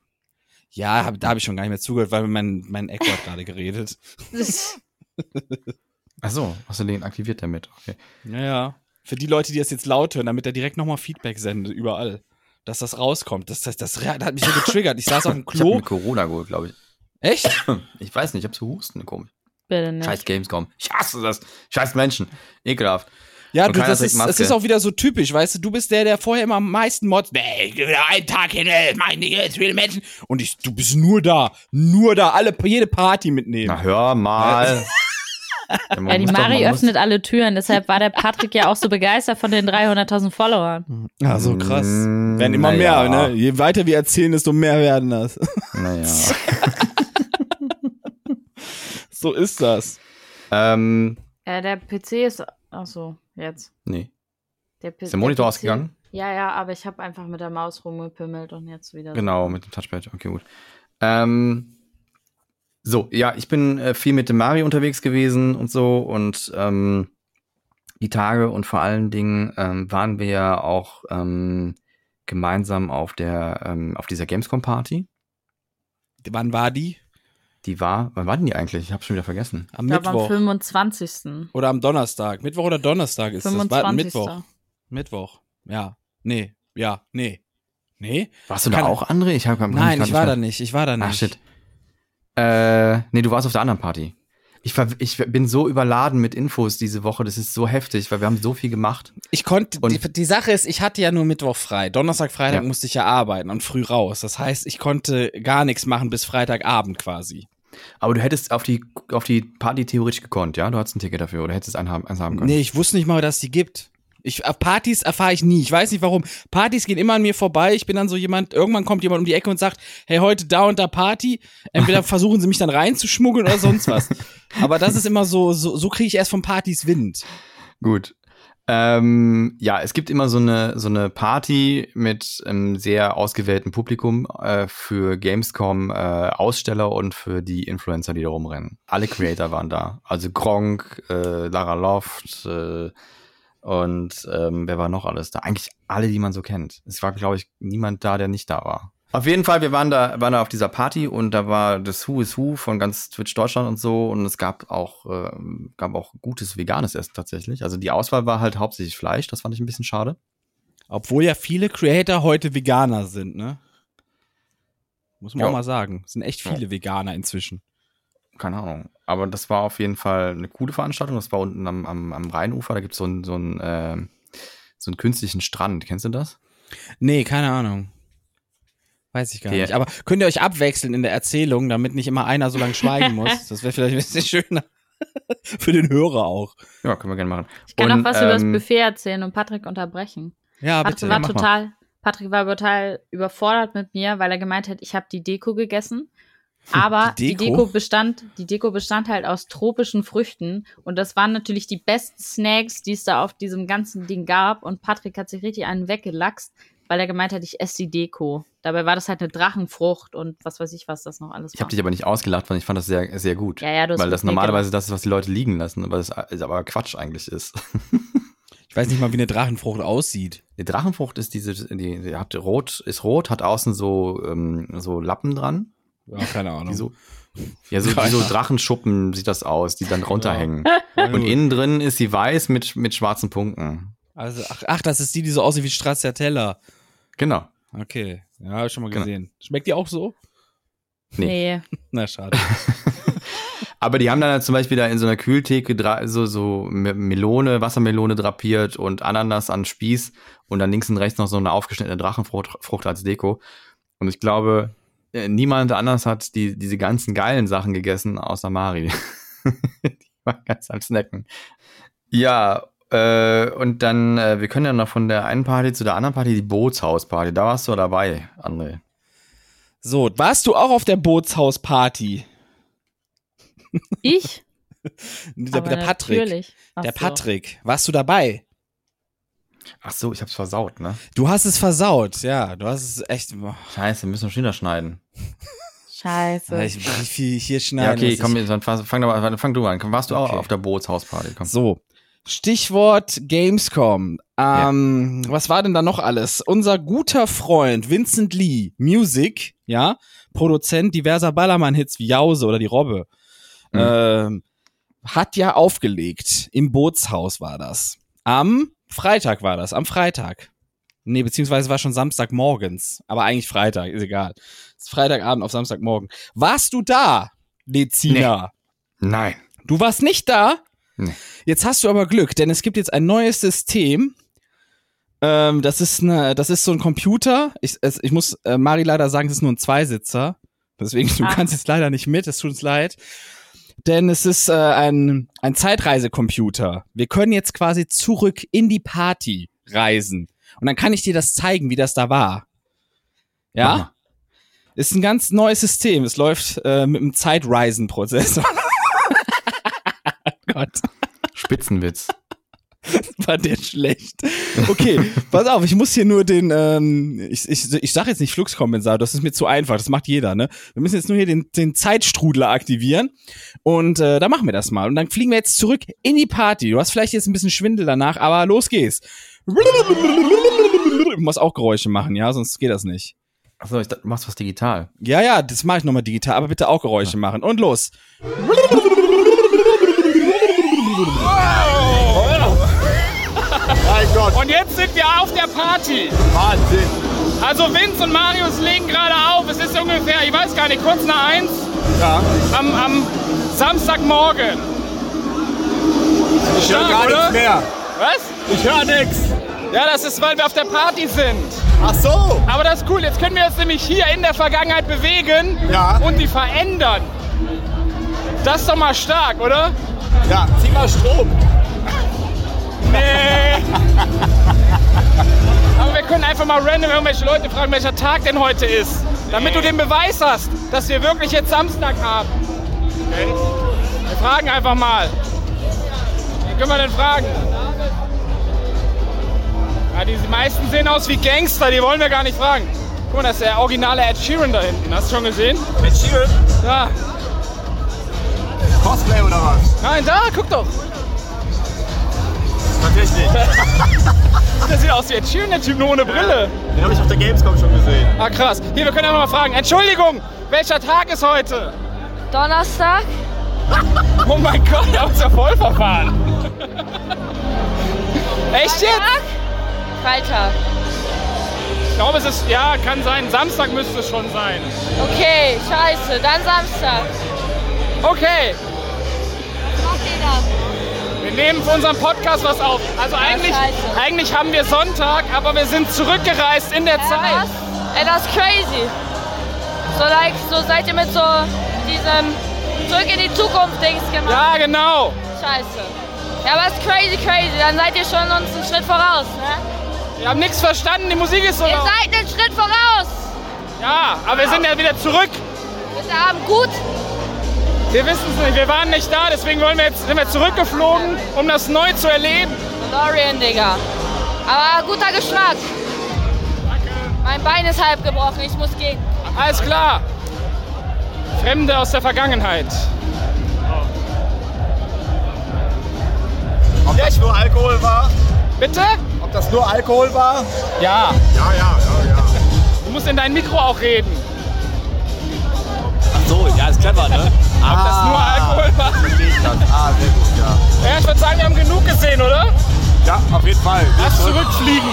Ja, hab, da habe ich schon gar nicht mehr zugehört, weil mein, mein Echo hat gerade geredet. <laughs> <laughs> <laughs>
Ach so, hast du den aktiviert damit? Okay.
Naja. Für die Leute, die das jetzt laut hören, damit er direkt nochmal Feedback sendet, überall. Dass das rauskommt. Das, das, das, das hat mich so getriggert. Ich saß auf dem
Ich hab
Klo.
mir Corona geholt, glaube ich.
Echt?
Ich weiß nicht, ich hab zu husten, komisch.
Bitte nicht.
Scheiß Gamescom. Ich hasse das. Scheiß Menschen. Ekelhaft.
Ja, du, das ist, es ist auch wieder so typisch, weißt du, du bist der, der vorher immer am meisten motzt. Nee, ich will einen Tag hin, meine jetzt viele Menschen. Und ich, du bist nur da, nur da, alle, jede Party mitnehmen.
Na, hör mal. <laughs> <laughs> Ja,
die
doch-
Mari
muss-
öffnet alle Türen, deshalb war der Patrick ja auch so begeistert von den 300.000 Followern.
Ja, so krass.
Mm,
Werden immer
naja.
mehr, ne? Je weiter wir erzählen, desto mehr werden das.
Naja. <laughs>
so ist das.
ähm,
Äh, der PC ist. Ach so, jetzt.
nee.
Der, P-
Ist der Monitor
PC
ausgegangen?
Ja, ja, aber ich habe einfach mit der Maus rumgepimmelt und jetzt wieder.
Genau, mit dem Touchpad. Okay, gut. Ähm, so, ja, ich bin äh, viel mit dem Mari unterwegs gewesen und so und ähm, die Tage und vor allen Dingen ähm, waren wir ja auch ähm, gemeinsam auf der ähm, auf dieser Gamescom Party.
Wann war die?
Die war, wann war denn die eigentlich? Ich hab's schon wieder vergessen.
Am
Ich glaube am
Mittwoch.
25.
Oder am Donnerstag. Mittwoch oder Donnerstag ist das. War
25.
Mittwoch. Mittwoch. Ja. Nee. Ja. Nee. Nee?
Warst du
Kann-
da auch, André? Ich hab,
Nein, ich war da nicht. Ich war da nicht.
Ach shit. Äh, nee, du warst auf der anderen Party. Ich, ich bin so überladen mit Infos diese Woche, das ist so heftig, weil wir haben so viel gemacht.
Ich konnte, die, die Sache ist, ich hatte ja nur Mittwoch frei. Donnerstag, Freitag
Ja.
musste ich ja arbeiten und früh raus. Das heißt, ich konnte gar nichts machen bis Freitagabend quasi.
Aber du hättest auf die, auf die Party theoretisch gekonnt, ja? Du hattest ein Ticket dafür oder hättest haben, eins haben können.
Nee, ich wusste nicht mal, dass die gibt. Ich, auf Partys erfahre ich nie. Ich weiß nicht warum. Partys gehen immer an mir vorbei. Ich bin dann so jemand, irgendwann kommt jemand um die Ecke und sagt, hey, heute da und da Party. Entweder <laughs> versuchen sie mich dann reinzuschmuggeln oder sonst was. Aber das ist immer so, so, so kriege ich erst von Partys Wind.
Gut. Ähm, ja, es gibt immer so eine, so eine Party mit einem sehr ausgewählten Publikum äh, für Gamescom äh, Aussteller und für die Influencer, die da rumrennen. Alle Creator waren da. Also Gronk, äh, Lara Loft äh, und ähm, wer war noch alles da? Eigentlich alle, die man so kennt. Es war, glaube ich, niemand da, der nicht da war. Auf jeden Fall, wir waren da, waren da auf dieser Party und da war das Who is Who von ganz Twitch Deutschland und so und es gab auch, äh, gab auch gutes veganes Essen tatsächlich. Also die Auswahl war halt hauptsächlich Fleisch, das fand ich ein bisschen schade.
Obwohl ja viele Creator heute Veganer sind, ne? Muss man
Ja.
auch mal sagen. Es sind echt viele Veganer inzwischen.
Keine Ahnung. Aber das war auf jeden Fall eine coole Veranstaltung. Das war unten am, am, am Rheinufer, da gibt's so einen so einen, äh, so einen künstlichen Strand. Kennst du das?
Nee, keine Ahnung. Weiß ich gar
Okay.
nicht. Aber könnt ihr euch abwechseln in der Erzählung, damit nicht immer einer so lange schweigen <laughs> muss? Das wäre vielleicht ein bisschen schöner. <laughs> Für den Hörer auch.
Ja, können wir gerne machen.
Ich kann
Und,
auch was über das
ähm,
Buffet erzählen und Patrick unterbrechen.
Ja,
Patrick
bitte.
war
mal.
total, Patrick war total überfordert mit mir, weil er gemeint hat, ich habe die Deko gegessen. Aber
Die
die
Deko?
Deko? bestand, die Deko bestand halt aus tropischen Früchten und das waren natürlich die besten Snacks, die es da auf diesem ganzen Ding gab. Und Patrick hat sich richtig einen weggelaxt, weil er gemeint hat, ich esse die Deko. Dabei war das halt eine Drachenfrucht und was weiß ich, was das noch alles
Ich
war.
habe dich aber nicht ausgelacht, weil ich fand das sehr, sehr gut.
Ja, ja, du hast
Weil das normalerweise das ist, was die Leute liegen lassen, aber das ist aber Quatsch eigentlich ist. <laughs>
Ich weiß nicht mal, wie eine Drachenfrucht aussieht.
Die Drachenfrucht ist diese, die, die habt rot, ist rot, hat außen so, ähm, so Lappen dran.
Ja, keine Ahnung.
Die so, ja, so, wie so. Drachenschuppen sieht das aus, die dann runterhängen. <laughs>
Ja,
Und innen drin ist sie weiß mit, mit schwarzen Punkten.
Also, ach, ach, das ist die, die so aussieht wie Stracciatella.
Genau.
Okay. Ja, hab ich schon mal
Genau.
gesehen. Schmeckt die auch so?
nee. <laughs>
Na, schade. <laughs>
Aber die haben dann halt zum Beispiel da in so einer Kühltheke so, so Me- Melone, Wassermelone drapiert und Ananas an Spieß und dann links und rechts noch so eine aufgeschnittene Drachenfrucht Frucht als Deko. Und ich glaube, niemand anders hat die, diese ganzen geilen Sachen gegessen, außer Mari. <laughs> die war ganz am Snacken. Ja, äh, und dann, äh, wir können ja noch von der einen Party zu der anderen Party, die Bootshausparty. Da warst du dabei, André.
So, warst du auch auf der Bootshausparty?
Ich? <laughs>
Der, der Patrick.
Natürlich. Ach
Der
so.
Patrick. Warst du dabei?
Ach so, ich hab's versaut, ne?
Du hast es versaut, ja. Du hast es echt. boah.
Scheiße, wir müssen noch schneller schneiden.
Scheiße.
Ich, wie viel hier
Ja,
schneiden.
okay,
muss
komm,
ich-
dann fang, mal- fang du an. Warst du auch
Okay.
auf der Bootshausparty? Komm.
So. Stichwort Gamescom. Ähm, Was war denn da noch alles? Unser guter Freund Vincent Lee, Music, ja, Produzent diverser Ballermann-Hits wie Jause oder die Robbe,
Mhm.
ähm, hat ja aufgelegt. Im Bootshaus war das. Am Freitag war das, am Freitag. Nee, beziehungsweise war schon Samstagmorgens. Aber eigentlich Freitag, ist egal. Es ist Freitagabend auf Samstagmorgen. Warst du da, Lezina?
Nein.
Du warst nicht da?
Nee.
Jetzt hast du aber Glück, denn es gibt jetzt ein neues System. Ähm, das ist eine, das ist so ein Computer. Ich, es, ich muss äh, Mari leider sagen, es ist nur ein Zweisitzer. Deswegen, du
Ah.
kannst jetzt leider nicht mit, es tut uns leid. Denn es ist äh, ein, ein Zeitreisecomputer. Wir können jetzt quasi zurück in die Party reisen. Und dann kann ich dir das zeigen, wie das da war. Ja?
mal.
Ist ein ganz neues System. Es läuft äh, mit einem Zeitreisen-Prozessor. <laughs> Gott.
Spitzenwitz. <laughs>
war der schlecht. Okay, pass auf, ich muss hier nur den, ähm, ich, ich, ich sag jetzt nicht Fluxkompensator, das ist mir zu einfach, das macht jeder, ne? Wir müssen jetzt nur hier den, den Zeitstrudler aktivieren und äh, da machen wir das mal. Und dann fliegen wir jetzt zurück in die Party. Du hast vielleicht jetzt ein bisschen Schwindel danach, aber los geht's. Du musst auch Geräusche machen, ja, sonst geht das nicht.
Achso, ich dachte, du machst was digital.
Ja, ja, das mache ich nochmal digital, aber bitte auch Geräusche machen. Und los.
Wir auf der Party.
Wahnsinn.
Also Vince und Marius legen gerade auf. Es ist ungefähr, ich weiß gar nicht, kurz nach eins
Ja.
am, am Samstagmorgen.
Ich höre
Stark,
gar
oder?
nichts mehr.
Was?
Ich höre nichts.
Ja, das ist, weil wir auf der Party sind.
Ach so.
Aber das ist cool. Jetzt können wir uns nämlich hier in der Vergangenheit bewegen
Ja.
und die verändern. Das ist doch mal stark, oder?
Ja, zieh mal Strom.
Nee. <laughs> Aber wir können einfach mal random irgendwelche Leute fragen, welcher Tag denn heute ist. Damit du den Beweis hast, dass wir wirklich jetzt Samstag haben. Wir fragen einfach mal. Wen können wir denn fragen? Ja, die meisten sehen aus wie Gangster, die wollen wir gar nicht fragen. Guck mal, das ist der originale Ed Sheeran da hinten. Hast du schon gesehen?
Ed Sheeran?
Ja.
Cosplay oder was?
Nein, da, guck doch.
Tatsächlich. <laughs>
Der sieht aus wie Sheeran, der Typ nur ohne Brille.
Den habe ich auf der Gamescom schon gesehen.
Ah, krass. Hier, wir können einfach mal fragen. Entschuldigung, welcher Tag ist heute?
Donnerstag?
Oh mein Gott, haben uns ja voll verfahren. Echt jetzt?
Freitag.
Ich glaube, es ist, ja, kann sein. Samstag müsste es schon sein.
Okay, scheiße. Dann Samstag.
Okay, nehmen für unseren Podcast was auf. Also eigentlich, eigentlich haben wir Sonntag, aber wir sind zurückgereist in der
Äh,
Zeit.
was? Ey, das ist crazy. So, like, so seid ihr mit so diesem Zurück in die Zukunft-Dings gemacht.
Ja, genau.
Scheiße. Ja, aber ist crazy, crazy. Dann seid ihr schon uns einen Schritt voraus, ne?
Wir haben nichts verstanden, die Musik ist so
Ihr
laut.
seid einen Schritt voraus.
Ja, aber wir sind ja wieder zurück.
Ist der Abend gut?
Wir wissen es nicht, wir waren nicht da, deswegen wollen wir jetzt, sind wir zurückgeflogen, um das neu zu erleben.
Dorian, Digga. Aber guter Geschmack. Mein Bein ist halb gebrochen, ich muss gehen.
Alles klar. Fremde aus der Vergangenheit.
Ob das nur Alkohol war?
Bitte?
Ob das nur Alkohol war?
Ja.
Ja, ja, ja, ja.
Du musst in dein Mikro auch reden.
Ach so, ja, ist clever, ne?
Ob das nur Alkohol war.
Ah, sehr gut, ja.
Ja, ich würde sagen, wir haben genug gesehen, oder?
Ja, auf jeden Fall.
Lass zurückfliegen.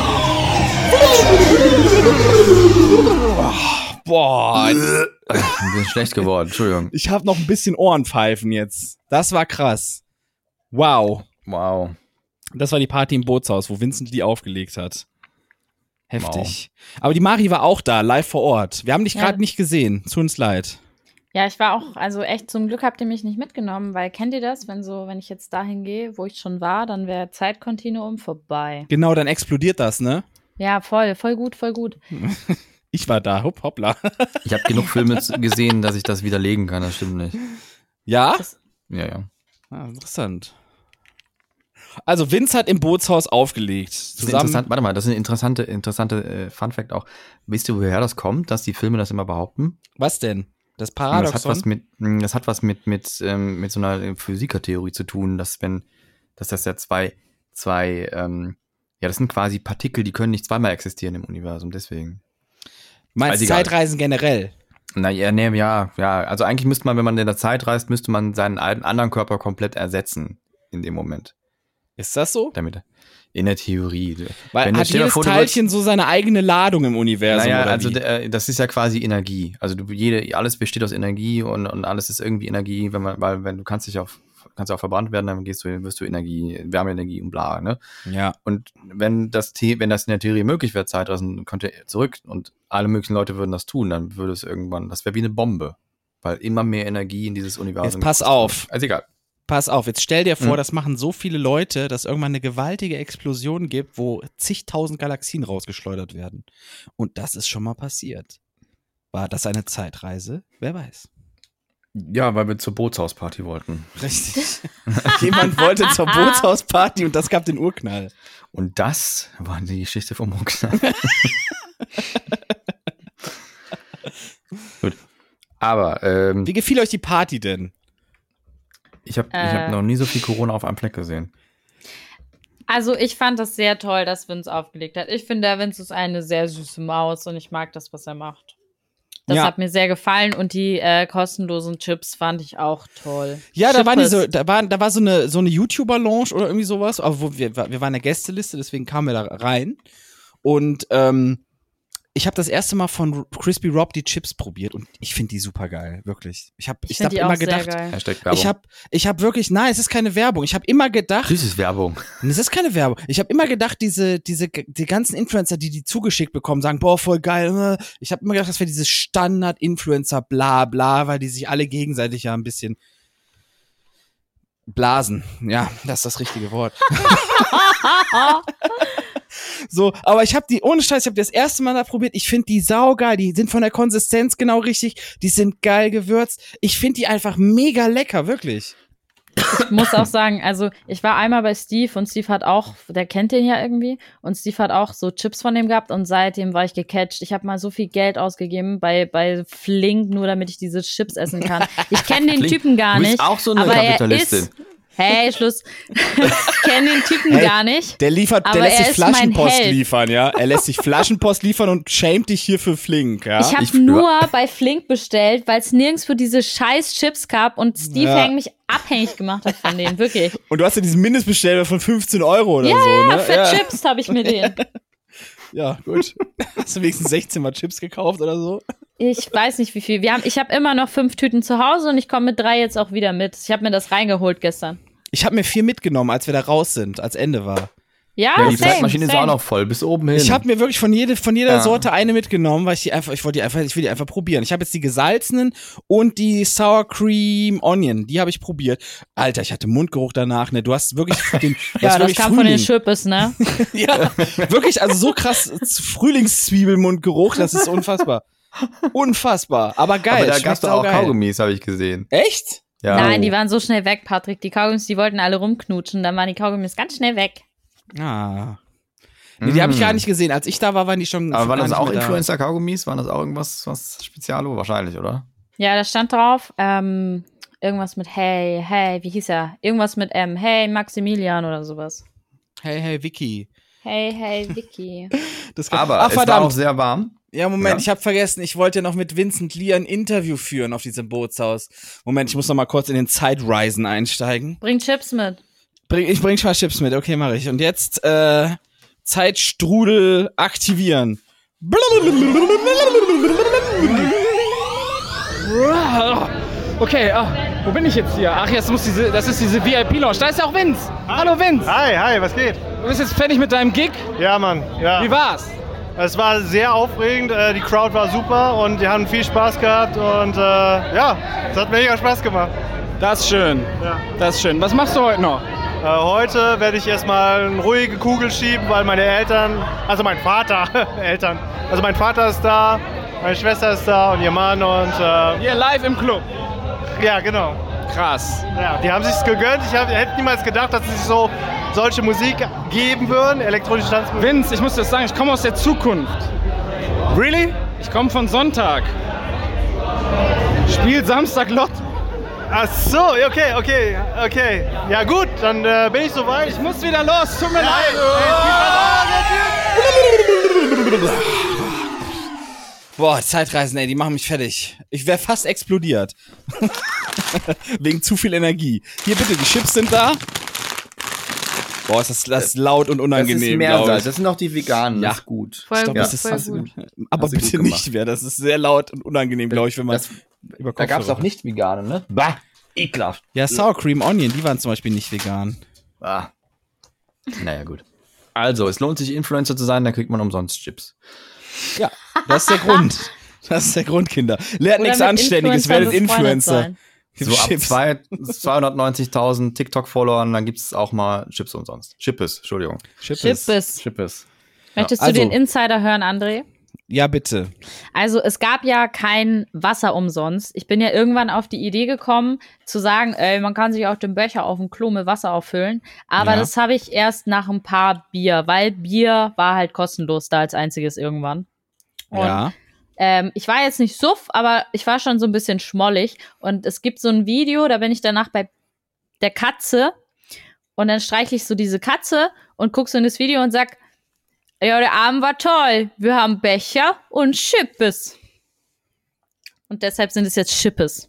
Boah,
Ich bin schlecht geworden, Entschuldigung.
ich habe noch ein bisschen Ohrenpfeifen jetzt. Das war krass. Wow.
Wow.
Das war die Party im Bootshaus, wo Vincent Lee aufgelegt hat. Heftig. Aber die Mari war auch da, live vor Ort. Wir haben dich
Ja.
gerade nicht gesehen. Zu uns leid.
Ja, ich war auch, also echt zum Glück habt ihr mich nicht mitgenommen, weil kennt ihr das, wenn so, wenn ich jetzt dahin gehe, wo ich schon war, dann wäre Zeitkontinuum vorbei.
Genau, dann explodiert das, ne?
Ja, voll, voll gut, voll gut. <laughs>
Ich war da, hopp, hoppla. <laughs>
Ich habe genug Filme gesehen, dass ich das widerlegen kann. Das stimmt nicht.
Ja?
Ja, ja.
Ah, interessant. Also Vince hat im Bootshaus aufgelegt.
Das ist
Zusammen.
interessant, warte mal, das ist eine interessante, interessante äh, Fun Fact auch. Wisst ihr, woher das kommt, dass die Filme das immer behaupten?
Was denn? Das
Das
Paradoxon.
hat was mit, mh, das hat was mit, mit, ähm, mit so einer Physikertheorie zu tun, dass wenn, dass das ja zwei, zwei, ähm, ja, das sind quasi Partikel, die können nicht zweimal existieren im Universum, deswegen.
Meinst
egal.
Zeitreisen generell?
Na ja, nee, ja, ja. Also eigentlich müsste man, wenn man in der Zeit reist, müsste man seinen alten anderen Körper komplett ersetzen in dem Moment.
Ist das so?
Damit. In der Theorie.
Weil
Wenn
hat jedes
vor,
Teilchen so seine eigene Ladung im Universum?
Naja,
oder
also
wie?
der, das ist ja quasi Energie. Also du, jede, alles besteht aus Energie und, und alles ist irgendwie Energie, wenn man, weil wenn du kannst dich auf, kannst auch verbrannt werden, dann gehst du, wirst du Energie, Wärmeenergie und bla, ne?
ja.
Und wenn das, The- wenn das in der Theorie möglich wäre, Zeitreisen könnte zurück und alle möglichen Leute würden das tun, dann würde es irgendwann, das wäre wie eine Bombe. Weil immer mehr Energie in dieses Universum.
Jetzt pass auf.
wird. Also egal.
Pass auf, jetzt stell dir vor,
Mhm.
das machen so viele Leute, dass irgendwann eine gewaltige Explosion gibt, wo zigtausend Galaxien rausgeschleudert werden. Und das ist schon mal passiert. War das eine Zeitreise? Wer weiß.
Ja, weil wir zur Bootshausparty wollten.
Richtig. <laughs> <laughs> Jemand wollte zur Bootshausparty und das gab den Urknall.
Und das war die Geschichte vom Munkner. <laughs> Gut. Aber ähm,
Wie gefiel euch die Party denn?
Ich habe ich
Äh.
hab noch nie so viel Corona auf einem Fleck gesehen.
Also ich fand das sehr toll, dass Vince aufgelegt hat. Ich finde, der Vince ist eine sehr süße Maus und ich mag das, was er macht. Das
Ja.
hat mir sehr gefallen und die äh, kostenlosen Chips fand ich auch toll.
Ja, da war, diese, da war, da war so eine, so eine YouTuber-Lounge oder irgendwie sowas, aber wo wir, wir waren in der Gästeliste, deswegen kamen wir da rein. Und ähm, ich habe das erste Mal von Crispy Rob die Chips probiert und ich finde die super geil, wirklich. Ich habe ich
find
hab
die
immer
auch sehr
gedacht, ich habe ich hab wirklich, nein, es ist keine Werbung. Ich habe immer gedacht,
das ist Werbung. <laughs>
es ist keine Werbung. Ich habe immer gedacht, diese, diese, die ganzen Influencer, die die zugeschickt bekommen, sagen, boah, voll geil. äh. Ich habe immer gedacht, das wäre dieses Standard-Influencer, bla, bla, weil die sich alle gegenseitig ja ein bisschen blasen. Ja, das ist das richtige Wort. <laughs> <laughs> so, aber ich habe die, ohne Scheiß, ich habe das erste Mal da probiert. Ich finde die saugeil. Die sind von der Konsistenz genau richtig. Die sind geil gewürzt. Ich finde die einfach mega lecker, wirklich.
Ich muss auch sagen, also ich war einmal bei Steve und Steve hat auch, der kennt den ja irgendwie und Steve hat auch so Chips von dem gehabt und seitdem war ich gecatcht. Ich habe mal so viel Geld ausgegeben bei bei Flink, nur damit ich diese Chips essen kann. Ich kenne den
Flink,
Typen gar
du bist
nicht.
auch so eine
aber er
Kapitalistin.
ist, Hey, Schluss. Ich kenne den Typen
Hey,
gar nicht.
Der liefert, der lässt sich Flaschenpost liefern, ja. Er lässt sich Flaschenpost liefern und schämt dich hier für Flink, ja.
Ich habe nur bei Flink bestellt, weil es nirgendwo diese scheiß Chips gab und Steve
Ja.
Hang mich abhängig gemacht hat von denen, wirklich.
und du hast ja diesen Mindestbestellwert von 15 Euro oder
Ja,
so,
ja,
ne?
für Chips habe ich mir den. <laughs>
Ja, gut. Hast du wenigstens 16 Mal Chips gekauft oder so?
Ich weiß nicht wie viel. Wir haben, ich habe immer noch fünf Tüten zu Hause und ich komme mit drei jetzt auch wieder mit. Ich habe mir das reingeholt gestern.
Ich habe mir vier mitgenommen, als wir da raus sind, als Ende war.
Ja,
Ja, die
same,
Zeitmaschine ist
same.
auch noch voll, bis oben hin.
Ich habe mir wirklich von, jede, von jeder
Ja.
Sorte eine mitgenommen, weil ich die einfach, ich wollte die einfach, ich will die einfach probieren. Ich habe jetzt die gesalzenen und die Sour Cream Onion, die habe ich probiert. Alter, ich hatte Mundgeruch danach, ne? Du hast wirklich <laughs> den,
Ja, das kam von den. Schippes, ne? <laughs>
Ja, wirklich, also so krass Frühlingszwiebelmundgeruch, das ist unfassbar. Unfassbar, aber geil.
Aber da gab es auch
saugeil.
Kaugummis, habe ich gesehen.
Echt?
Ja.
Nein, die waren so schnell weg, Patrick. Die Kaugummis, die wollten alle rumknutschen. Dann waren die Kaugummis ganz schnell weg.
Ah. Nee, die habe ich gar nicht gesehen. Als ich da war, waren die schon.
Aber waren das auch. Influencer-Kaugummis? Waren das auch irgendwas was Spezialo? Wahrscheinlich, oder?
Ja, da stand drauf, ähm, irgendwas mit Hey, hey, wie hieß er? Irgendwas mit M. Hey, Maximilian oder sowas.
Hey, hey, Vicky.
Hey, hey, Vicky. <laughs>
Aber
Ach,
es war
verdammt.
auch sehr warm.
Ja, Moment,
Ja?
ich habe vergessen, ich wollte noch mit Vincent Lee ein Interview führen auf diesem Bootshaus. Moment, ich muss noch mal kurz in den Zeitreisen einsteigen.
Bring Chips mit.
Bring, ich bring paar Chips mit, okay, mache ich. Und jetzt äh, Zeitstrudel aktivieren. <laughs>
Okay, ah, wo bin ich jetzt hier? Ach, jetzt muss diese, das ist diese VIP-Lounge. Da ist ja auch Vince. Hallo Vince.
Hi, hi, was geht?
Du bist jetzt fertig mit deinem Gig.
Ja, Mann, ja.
Wie war's?
Es war sehr aufregend, äh, die Crowd war super und die haben viel Spaß gehabt und äh, ja, es hat mega Spaß gemacht.
Das ist schön.
Ja.
Das ist schön. Was machst du heute noch?
Äh, heute werde ich erstmal eine ruhige Kugel schieben, weil meine Eltern, also mein Vater, <laughs> Eltern, also mein Vater ist da, meine Schwester ist da und ihr Mann und äh,
Hier live im Club.
ja, genau.
Krass.
Ja, die haben sich's gegönnt. Ich hab, hätte niemals gedacht, dass sie sich so solche Musik geben würden, elektronische Tanzmusik.
Vince, ich muss dir das sagen, ich komme aus der Zukunft.
Really?
Ich komme von Sonntag. Spielt Samstag Lott.
Ach so, okay, okay, okay. Ja gut, dann äh, bin ich soweit.
Ich muss wieder los. Tut mir leid. <laughs>
Boah, Zeitreisen, ey, die machen mich fertig. Ich wäre fast explodiert. <laughs> Wegen zu viel Energie. Hier bitte, die Chips sind da. Boah, ist das, das ist laut und unangenehm, glaub ich.
Das sind auch die veganen.
Ja.
Das ist gut.
Voll
Stopp,
gut,
das ist
voll gut.
Aber
Hast
bitte nicht mehr. Das ist sehr laut und unangenehm, glaube ich, wenn man
Das,
über
da gab es auch nicht vegane, ne? Bah, ekelhaft.
Ja, Sour Cream Onion, die waren zum Beispiel nicht vegan.
Ah. Naja, gut. Also, es lohnt sich, Influencer zu sein, dann kriegt man umsonst Chips.
Ja, das ist der Grund. Das ist der Grund, Kinder. Lernt nichts Anständiges, werdet Influencer.
So ab
Chips.
zwei- 290.000 TikTok-Followern, dann gibt es auch mal Chips umsonst. Chippes, Entschuldigung.
Chips.
Chippes.
Chippes.
Möchtest
Also-
du den Insider hören, André?
Ja, bitte.
Also es gab ja kein Wasser umsonst. Ich bin ja irgendwann auf die Idee gekommen, zu sagen, ey, man kann sich auch den Becher auf dem Klo mit Wasser auffüllen. Aber
Ja.
das habe ich erst nach ein paar Bier, weil Bier war halt kostenlos da als einziges irgendwann. Und
ja.
ähm, ich war jetzt nicht suff, aber ich war schon so ein bisschen schmollig. Und es gibt so ein Video, da bin ich danach bei der Katze und dann streichle ich so diese Katze und guck so in das Video und sag, ja, der Abend war toll. Wir haben Becher und Chippes. Und deshalb sind es jetzt Chippes.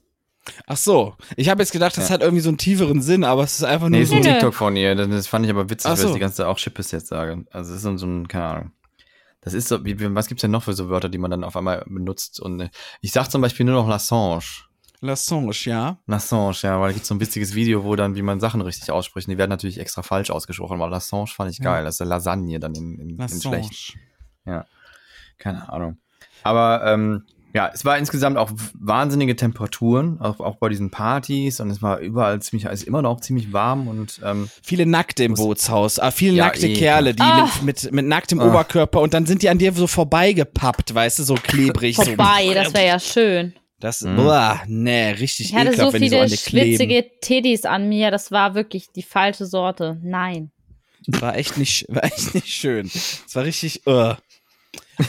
Ach so. Ich habe jetzt gedacht, das hat irgendwie so einen tieferen Sinn, aber es ist einfach nur
Nee, ist
so.
ein
Nö.
TikTok von ihr. Das- fand ich aber witzig,
Ach
weil
so.
ich die ganze Zeit auch Chippes jetzt sage. Also, es ist so ein- so ein, keine Ahnung. Das ist so, wie, was gibt's denn noch für so Wörter, die man dann auf einmal benutzt? Und äh, ich sag zum Beispiel nur noch Lassange.
Lassange, ja.
Lassange, ja, weil da gibt's so ein witziges Video, wo dann, wie man Sachen richtig ausspricht. Die werden natürlich extra falsch ausgesprochen, aber Lassange fand ich
Ja.
geil. Das ist ja Lasagne dann in, in, in schlecht. Ja. Keine Ahnung. Aber ähm, ja, es war insgesamt auch wahnsinnige Temperaturen, auch, auch bei diesen Partys und es war überall ziemlich, es ist immer noch ziemlich warm und ähm,
Viele Nackte im Bootshaus. Ah, viele
Ja,
nackte
eh.
Kerle, die
Ah.
mit, mit, mit nacktem
Ah.
Oberkörper und dann sind die an dir so vorbeigepappt, weißt du, so klebrig.
Vorbei,
so.
das wäre ja schön.
Das,
Mhm.
boah, nee, richtig
Ich hatte
ekelhaft,
so
wenn die so
viele
an dir kleben.
schwitzige Teddys an mir, das war wirklich die falsche Sorte. Nein.
War echt nicht, <laughs> war echt nicht schön. Es war richtig, uh.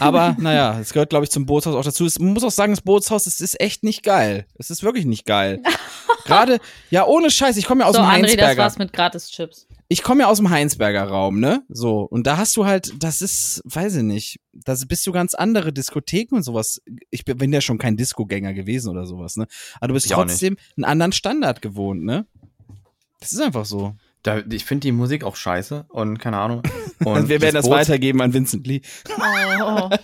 Aber naja, es gehört, glaube ich, zum Bootshaus auch dazu. Es, man muss auch sagen, das Bootshaus, es ist echt nicht geil. Es ist wirklich nicht geil. <laughs> Gerade, ja, ohne Scheiß, ich komme ja aus
so,
dem
André, das
Heinsberger.
war's mit Gratis-Chips.
Ich komme ja aus dem Heinsberger Raum, ne? So. Und da hast du halt, das ist, weiß ich nicht, da bist du ganz andere Diskotheken und sowas. Ich bin ja schon kein Discogänger gewesen oder sowas, ne? Aber du bist
Ich
trotzdem einen anderen Standard gewohnt, ne? Das ist einfach so.
Da, ich finde die Musik auch scheiße und keine Ahnung.
Und
Und
wir werden das
Boots-
weitergeben an Vincent Lee.
Oh. <laughs>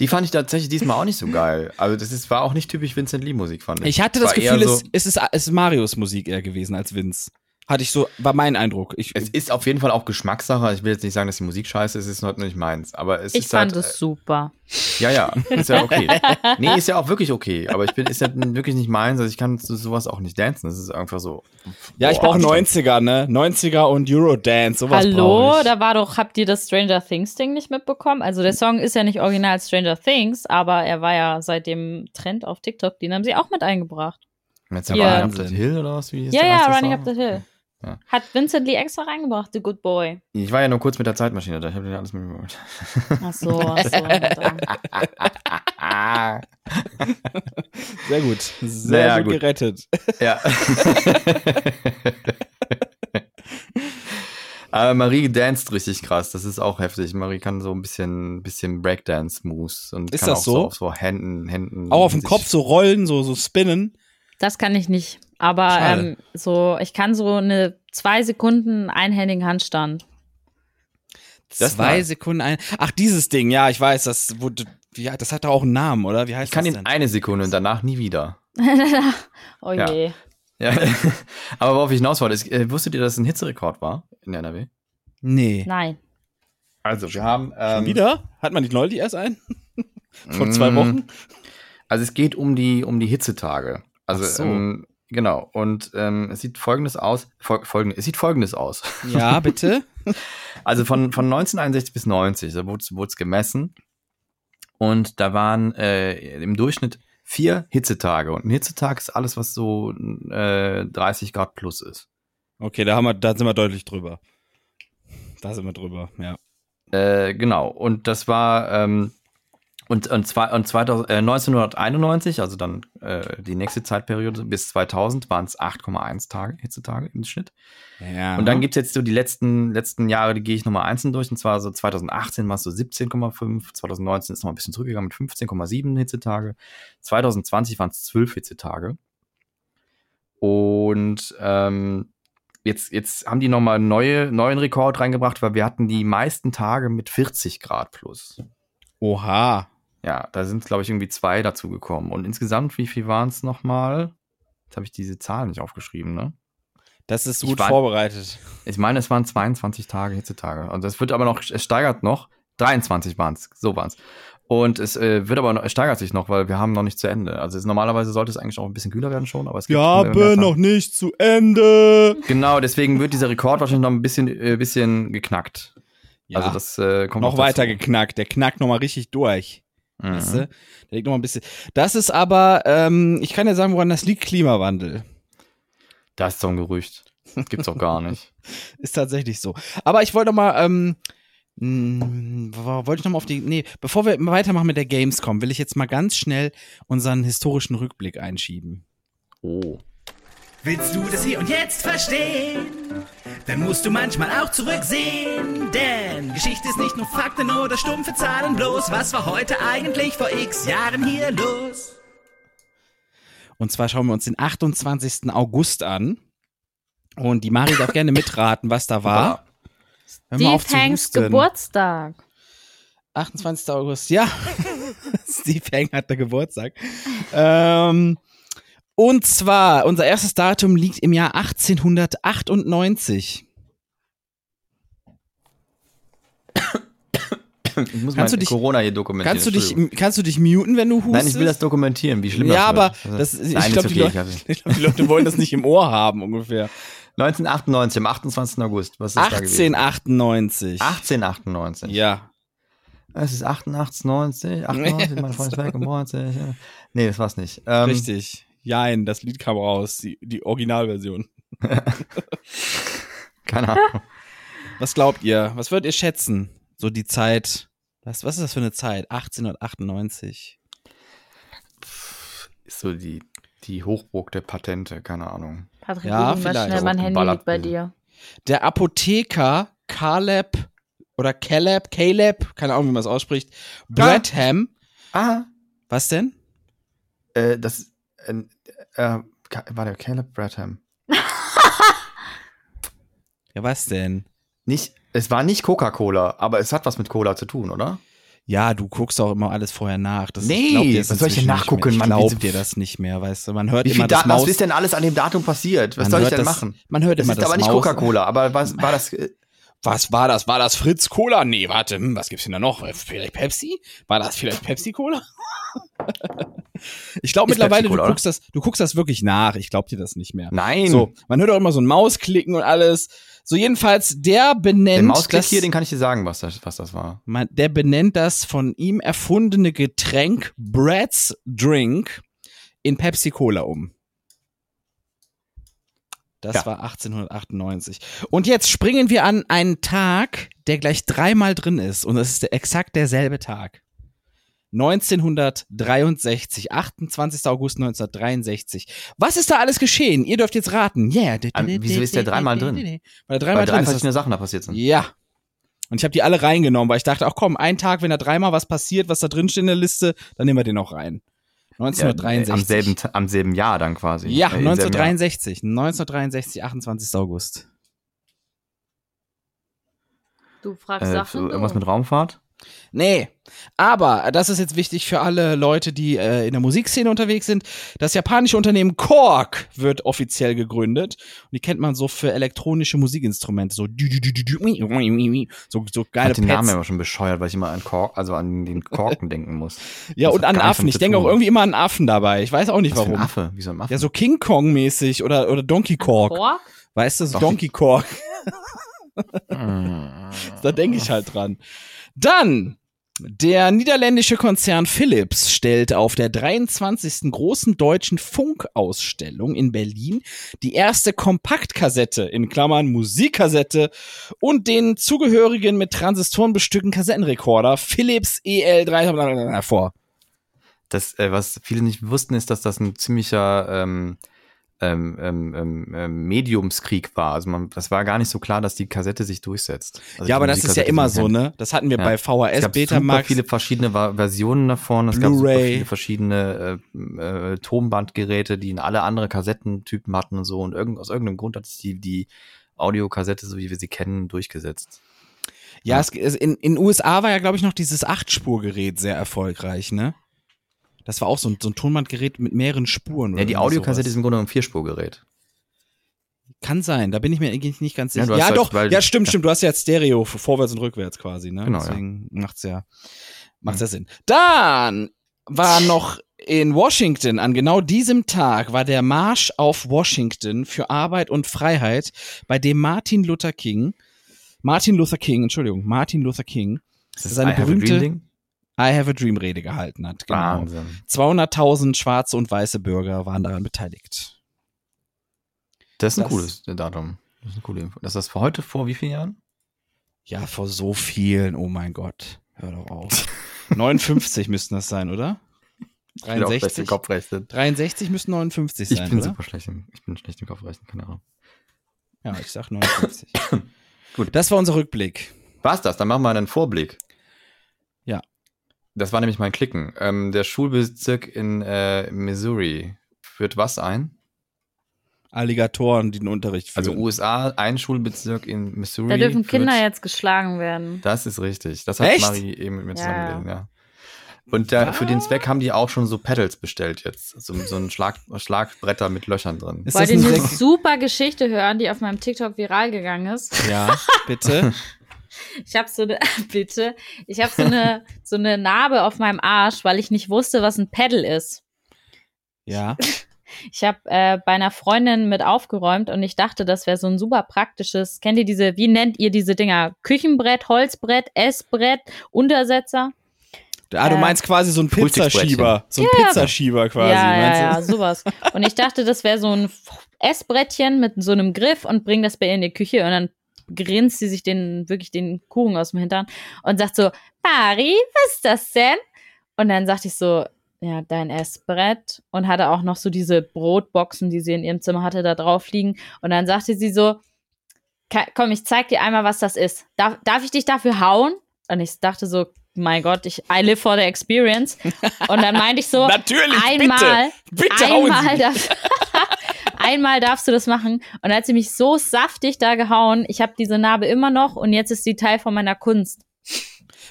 Die fand ich tatsächlich diesmal auch nicht so geil. Also das ist, war auch nicht typisch Vincent Lee Musik, fand ich.
Ich hatte das
War
Gefühl,
so,
es, es, ist, es ist Marios Musik eher gewesen als Vince. Hatte ich so, war mein Eindruck. Ich,
es ist auf jeden Fall auch Geschmackssache. Ich will jetzt nicht sagen, dass die Musik scheiße ist, es ist noch nicht meins. Aber es
Ich
ist
fand
halt,
es super.
Ja, ja, ist ja okay. <laughs> nee, ist ja auch wirklich okay. Aber ich bin, ist ja wirklich nicht meins. Also ich kann zu sowas auch nicht dancen. Das ist einfach so.
ja, ich
Boah,
brauche 90er, ne? 90er und Eurodance, sowas
Hallo,
ich.
da war doch, habt ihr das Stranger Things Ding nicht mitbekommen? Also der Song ist ja nicht original Stranger Things, aber er war ja seit dem Trend auf TikTok, den haben sie auch mit eingebracht.
Jetzt ja. Running Up the Hill oder was? Wie hieß
Ja,
der
ja, Running
Song?
Up the Hill.
Ja.
Hat Vincent Lee extra reingebracht, The Good Boy.
Ich war ja nur kurz mit der Zeitmaschine da. Ich habe ja alles mitgemacht.
Ach so, ach so. <laughs>
Sehr gut. Sehr
Naja,
gut,
gut.
gerettet.
Ja. <laughs> Aber Marie danst richtig krass. Das ist auch heftig. Marie kann so ein bisschen, bisschen Breakdance-Moves. und
Ist
kann
das
auch
so?
so? Auf so Händen, Händen.
Auch auf dem Kopf so rollen, so, so spinnen.
Das kann ich nicht. Aber ähm, so, ich kann so eine zwei Sekunden einhändigen Handstand.
Das
Zwei
nice.
Sekunden ein. Ach, dieses Ding, ja, ich weiß, das wurde, ja, das hat doch auch einen Namen, oder? Wie heißt
Ich kann
das
ihn
denn?
eine Sekunde und danach nie wieder. <laughs>
oh
Ja.
je.
Ja. <laughs> Aber worauf ich hinaus wollte, ist, äh, wusstet ihr, dass es ein Hitzerekord war in NRW?
Nee.
Nein.
Also, wir haben.
Schon
Ähm,
wieder? Hat man nicht neulich erst einen? <laughs> Vor zwei
Mm,
Wochen?
Also es geht um die, um die Hitzetage. Also
so.
ähm, genau. Und ähm, es sieht folgendes aus. Fol folgende, es sieht folgendes aus.
Ja, bitte. <laughs>
Also von, von 1961 bis 90, da wurde es gemessen. Und da waren äh, im Durchschnitt vier Hitzetage. Und ein Hitzetag ist alles, was so äh, 30 Grad plus ist.
Okay, da haben wir, da sind wir deutlich drüber. Da sind wir drüber, ja.
Äh, genau. Und das war ähm, und, und, zwei, und 2000, äh, 1991, also dann äh, die nächste Zeitperiode bis 2000, waren es 8,1 Tage, Hitzetage im Schnitt.
ja.
Und dann gibt's jetzt so die letzten, letzten Jahre, die gehe ich nochmal einzeln durch. Und zwar so 2018 war es so 17,5, 2019 ist noch ein bisschen zurückgegangen mit 15,7 Hitzetage. 2020 waren es 12 Hitzetage. Und ähm, jetzt, jetzt haben die nochmal einen neue, neuen Rekord reingebracht, weil wir hatten die meisten Tage mit 40 Grad plus.
Oha.
Ja, da sind, glaube ich, irgendwie zwei dazu gekommen. Und insgesamt, wie viel waren es nochmal? Jetzt habe ich diese Zahl nicht aufgeschrieben, ne?
Das ist
Ich
gut
war-
vorbereitet.
Ich meine, es waren 22 Tage Hitzetage. Und das wird aber noch, es steigert noch. 23 waren es, so waren es. Und es äh, wird aber noch, es steigert sich noch, weil wir haben noch nicht zu Ende. Also es, normalerweise sollte es eigentlich auch ein bisschen kühler werden schon, aber es gibt
Ja,
Tage.
noch nicht zu Ende.
Genau, deswegen wird dieser Rekord wahrscheinlich noch ein bisschen, äh, bisschen geknackt.
Ja,
Also das äh, kommt
noch
auch
weiter
dazu.
geknackt. Der knackt noch mal richtig durch.
Mhm.
Weißt du? Der liegt noch mal ein bisschen. Das ist aber, ähm, ich kann ja sagen, woran das liegt, Klimawandel.
Das ist so ein Gerücht. Das gibt's doch gar nicht. <laughs>
Ist tatsächlich so. Aber ich wollte noch mal, ähm, wo- wollte ich noch mal auf die, nee, bevor wir weitermachen mit der Gamescom, will ich jetzt mal ganz schnell unseren historischen Rückblick einschieben.
Oh.
Willst du das hier und jetzt verstehen? Dann musst du manchmal auch zurücksehen. Denn Geschichte ist nicht nur Fakten oder stumpfe Zahlen bloß. Was war heute eigentlich vor x Jahren hier los?
Und zwar schauen wir uns den 28. August an. Und die Mari darf gerne mitraten, was da war. Hör mal auf
Steve Hanks. Geburtstag.
28. August, ja. <laughs> Steve Hank hatte Geburtstag. Ähm, und zwar, unser erstes Datum liegt im Jahr 1898.
Ich muss
Kannst du dich-
Corona hier dokumentieren.
Kannst du dich, kannst du dich muten, wenn du hustest?
Nein, ich will das dokumentieren, wie schlimm das
Ja, aber
wird.
Das, ich
Nein,
glaube,
ist
die,
okay,
Leute-
ich- <laughs>
ich glaub, die Leute wollen das nicht im Ohr haben, ungefähr.
1998, am 28. August. Was ist da gewesen?
1898.
1898.
Ja.
Es ist 88, 90, 98, mein Freund ist <laughs> weg und 90. Ja. Nee, das war's nicht. Ähm,
Richtig. Jein, das Lied kam raus, die, die Originalversion. <laughs>
Keine Ahnung.
Was glaubt ihr? Was würdet ihr schätzen? So die Zeit. Was, was ist das für eine Zeit? 1898.
Ist so die, die Hochburg der Patente, keine Ahnung.
Patrick,
Ja, vielleicht.
schnell, mein Handy liegt bei dir.
Der Apotheker Caleb oder Caleb, Caleb, keine Ahnung, wie man es ausspricht, Bradham.
Ah,
Was denn?
äh, das, äh, äh, war der Caleb Bradham. <laughs>
Ja, was denn?
Nicht, es war nicht Coca-Cola, aber es hat was mit Cola zu tun, oder?
Ja, du guckst auch immer alles vorher nach. Das,
Nee,
das
was soll ich denn nachgucken,
mehr. Ich
Mann?
glaub
Wie-
dir das nicht mehr, weißt du. Man hört
Wie
immer das Maus.
was ist denn alles an dem Datum passiert? Was
Man
soll ich denn
das-
machen?
man hört
das
immer
ist
das
aber nicht Coca-Cola, aber was war das? äh,
Was war das? War das Fritz Cola? Nee, warte, hm, was gibt's denn da noch? Vielleicht Pepsi? War das vielleicht Pepsi Cola? <laughs> ich glaube mittlerweile, du
Pepsi-Cola,
guckst das, du guckst das wirklich nach. Ich glaube dir das nicht mehr.
Nein.
So, man hört auch immer so ein Mausklicken und alles. So jedenfalls, der benennt
Den Mausklick hier, den kann ich dir sagen, was das, was das war.
man, der benennt das von ihm erfundene Getränk Brad's Drink in Pepsi Cola um. Das
Ja.
war 1898. Und jetzt springen wir an einen Tag, der gleich dreimal drin ist. Und das ist exakt derselbe Tag. 1963, 28. August 1963. Was ist da alles geschehen? Ihr dürft jetzt raten. Yeah.
Wieso ist der dreimal drin?
Weil der
Weil
dreimal
drei
drin
verschiedene Sachen da passiert sind.
Ja. Und ich habe die alle reingenommen, weil ich dachte, ach komm, ein Tag, wenn da dreimal was passiert, was da drin steht in der Liste, dann nehmen wir den noch rein.
Ja,
1963.
am, selben, am selben Jahr dann quasi.
ja,
Äh, im selben Jahr.
1963. 1963, 28. August.
Du fragst
Äh,
Sachen.
irgendwas
du.
mit Raumfahrt?
Nee, aber das ist jetzt wichtig für alle Leute, die äh, in der Musikszene unterwegs sind. Das japanische Unternehmen Korg wird offiziell gegründet. Und die kennt man so für elektronische Musikinstrumente. So, so, so
Ich
geile
fand den Namen immer schon bescheuert, weil ich immer an Kork, also an den Korken <laughs> denken muss.
Ja,
Das
und an Affen. Ich denke auch irgendwie immer an Affen dabei. Ich weiß auch nicht
Was für ein
warum.
Affe? Wieso ein Affe?
Ja, so King Kong mäßig oder, oder Donkey Kong.
Quark?
Weißt du, so. Donkey Kong. <laughs> Da denke ich halt dran. Dann, der niederländische Konzern Philips stellt auf der 23. großen deutschen Funkausstellung in Berlin die erste Kompaktkassette in Klammern Musikkassette und den zugehörigen mit Transistoren bestückten Kassettenrekorder Philips E EL3 hervor.
Das, äh, was viele nicht wussten, ist, dass das ein ziemlicher ähm, ähm, ähm, ähm, ähm, Mediumskrieg war. Also man, das war gar nicht so klar, dass die Kassette sich durchsetzt. Also
ja, aber das ist ja immer so, ne? Das hatten wir
Ja.
bei
Es
VHS,
gab super
Betamax.
viele verschiedene Va- Versionen davon. Es gab super viele verschiedene äh, äh, Tonbandgeräte, die in alle andere Kassettentypen hatten und so. Und irgend, aus irgendeinem Grund hat sich die, die Audiokassette, so wie wir sie kennen, durchgesetzt.
Ja, es, es, in in USA war ja, glaube ich, noch dieses Achtspurgerät sehr erfolgreich, ne? Das war auch so ein, so ein Tonbandgerät mit mehreren Spuren.
Ja, die Audiokassette ist im Grunde ein Vierspurgerät.
Kann sein, da bin ich mir eigentlich nicht ganz
Ja,
sicher. Ja,
hast halt-
doch,
weil-
ja, stimmt, stimmt. Du hast ja jetzt Stereo vorwärts und rückwärts quasi, ne?
Genau, ja.
Deswegen macht's ja, macht's ja Sinn. Dann war noch in Washington, an genau diesem Tag, war der Marsch auf Washington für Arbeit und Freiheit, bei dem Martin Luther King, Martin Luther King, Entschuldigung, Martin Luther King, seine berühmte? I Have a Dream Rede gehalten hat. Genau.
Wahnsinn.
200.000 schwarze und weiße Bürger waren daran beteiligt.
Das ist ein
Das-
cooles Datum. Das ist eine coole Info. Das ist das für heute vor wie vielen Jahren?
Ja, vor so vielen, oh mein Gott. Hör doch auf. <laughs> 59 müssten das sein, oder?
Ich bin auch schlecht
63?
im Kopfrechnen.
63 müssten 59
Ich
sein,
bin
oder?
super schlecht im, ich bin schlecht im Kopfrechnen, keine Ahnung.
Ja, ich sag 59. <coughs>
Gut.
Das war unser Rückblick.
War's das? Dann machen wir einen Vorblick.
Ja.
Das war nämlich mein Klicken. Ähm, der Schulbezirk in äh, Missouri führt was ein?
Alligatoren, die den Unterricht führen.
Also USA, ein Schulbezirk in Missouri.
Da dürfen
führt-
Kinder jetzt geschlagen werden.
Das ist richtig. Das hat
Echt?
Marie eben mit mir
Ja.
zusammengelesen, ja. Und da, für den Zweck haben die auch schon so Pedals bestellt jetzt. So, so ein Schlag, Schlagbretter mit Löchern drin.
Ist
Wollt
das
ihr
ein
eine super Geschichte hören, die auf meinem TikTok viral gegangen ist?
Ja, bitte. <laughs>
Ich habe so eine, <laughs> bitte, ich habe so eine, <laughs> so eine Narbe auf meinem Arsch, weil ich nicht wusste, was ein Pedal ist.
Ja.
Ich habe äh, bei einer Freundin mit aufgeräumt und ich dachte, das wäre so ein super praktisches. Kennt ihr diese, wie nennt ihr diese Dinger? Küchenbrett, Holzbrett, Essbrett, Untersetzer?
Ah, du
Äh,
meinst quasi so ein. Pizzaschieber. So ein
Ja.
Pizzaschieber quasi.
ja, ja, ja, sowas. Und ich dachte, das wäre so ein Essbrettchen mit so einem Griff und bring das bei ihr in die Küche und dann grinst sie sich den, wirklich den Kuchen aus dem Hintern und sagt so, Mari, was ist das denn? Und dann sagte ich so, ja, dein Essbrett und hatte auch noch so diese Brotboxen, die sie in ihrem Zimmer hatte, da drauf liegen. Und dann sagte sie so, "Ka- komm, ich zeig dir einmal, was das ist. Darf, darf ich dich dafür hauen? Und ich dachte so, mein Gott, ich, I live for the experience. Und dann meinte ich so, <laughs>
Natürlich,
einmal,
bitte, bitte
einmal, darf, <laughs> einmal darfst du das machen. Und dann hat sie mich so saftig da gehauen. Ich habe diese Narbe immer noch und jetzt ist sie Teil von meiner Kunst.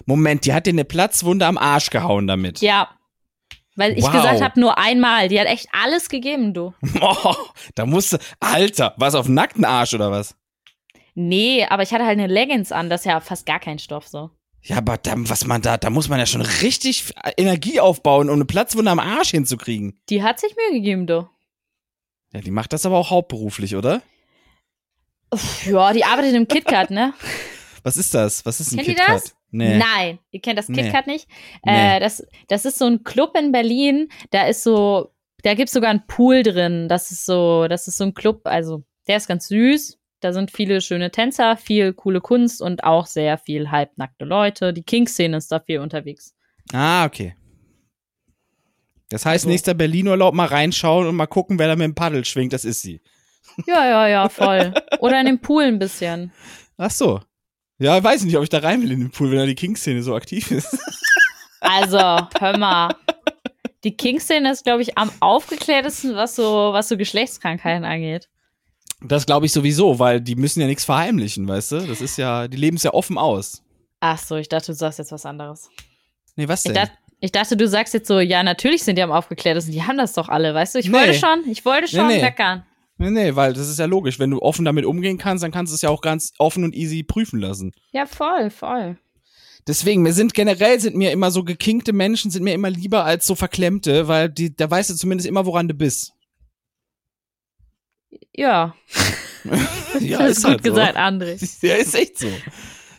Moment, die hat dir eine Platzwunde am Arsch gehauen damit.
Ja. Weil ich
Wow.
gesagt habe, nur einmal. Die hat echt alles gegeben, du. <laughs>
Oh, da musste, Alter, was auf nackten Arsch oder was?
Nee, aber ich hatte halt eine Leggings an. Das ist ja fast gar kein Stoff so.
Ja, aber da, was man da, da muss man ja schon richtig Energie aufbauen, um eine Platzwunde am Arsch hinzukriegen.
Die hat sich Mühe gegeben, du.
Ja, die macht das aber auch hauptberuflich, oder?
Uff, Ja, die arbeitet im KitKat, ne? <laughs>
Was ist das? Was ist ein
Kennt ihr
KitKat?
das?
Nee.
Nein, ihr kennt das
Nee.
KitKat nicht.
Nee.
Äh, das, das ist so ein Club in Berlin, da ist so, da gibt's sogar einen Pool drin. Das ist so, das ist so ein Club, also der ist ganz süß. Da sind viele schöne Tänzer, viel coole Kunst und auch sehr viel halbnackte Leute. Die King-Szene ist da viel unterwegs.
Ah, okay. Das heißt,
Also-
nächster Berlin-Urlaub mal reinschauen und mal gucken, wer da mit dem Paddel schwingt, das ist sie.
Ja, ja, ja, <laughs> voll. Oder in dem Pool ein bisschen.
Ach so. Ja, weiß nicht, ob ich da rein will in den Pool, wenn da die King-Szene so aktiv ist. <laughs>
Also, hör mal. Die King-Szene ist, glaube ich, am aufgeklärtesten, was so, was so Geschlechtskrankheiten angeht.
Das glaube ich sowieso, weil die müssen ja nichts verheimlichen, weißt du? Das ist ja, die leben es ja offen aus.
Ach so, ich dachte, du sagst jetzt was anderes.
Nee, was
Ich
denn?
dachte, ich dachte, du sagst jetzt so, ja, natürlich sind die am aufgeklärtesten. Die haben das doch alle, weißt du? Ich
Nee.
wollte schon, ich wollte schon
Nee, nee.
meckern.
Nee, nee, weil das ist ja logisch. Wenn du offen damit umgehen kannst, dann kannst du es ja auch ganz offen und easy prüfen lassen.
Ja, voll, voll.
Deswegen, mir sind generell sind mir immer so gekinkte Menschen sind mir immer lieber als so verklemmte, weil die, da weißt du zumindest immer, woran du bist.
Ja. <laughs>
Ja,
das ist
ist
gut
halt so.
gesagt, André. <laughs>
Ja, ist echt so.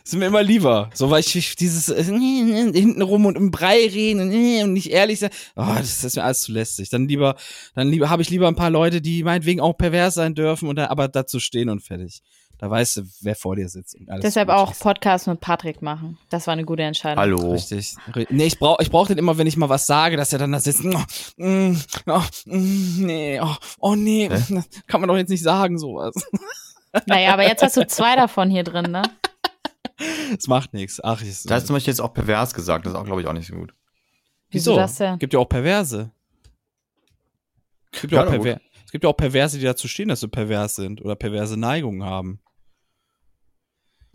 Sind mir immer lieber. So, weil ich dieses äh, hinten rum und im Brei reden und, äh, und nicht ehrlich sein. Oh, das, das ist mir alles zu lästig. Dann lieber, dann lieber habe ich lieber ein paar Leute, die meinetwegen auch pervers sein dürfen und dann aber dazu stehen und fertig. Da weißt du, wer vor dir sitzt. Und alles
Deshalb auch
ist.
Podcast mit Patrick machen. Das war eine gute Entscheidung.
Hallo.
Richtig. Ri- Nee, ich brauch, ich brauch den immer, wenn ich mal was sage, dass er dann da sitzt. Oh, mm, oh, mm, nee, oh, oh nee, das <laughs> kann man doch jetzt nicht sagen, sowas. <laughs>
Naja, aber jetzt hast du zwei davon hier drin, ne? <laughs>
Das macht nichts. Ach, ich,
Da hast du zum Beispiel jetzt auch pervers gesagt, das ist auch, glaube ich, auch nicht so gut.
Wieso das denn?
Gibt ja auch Perverse. Es gibt ja, auch
gut.
Perver es gibt ja auch Perverse, die dazu stehen, dass sie pervers sind oder perverse Neigungen haben.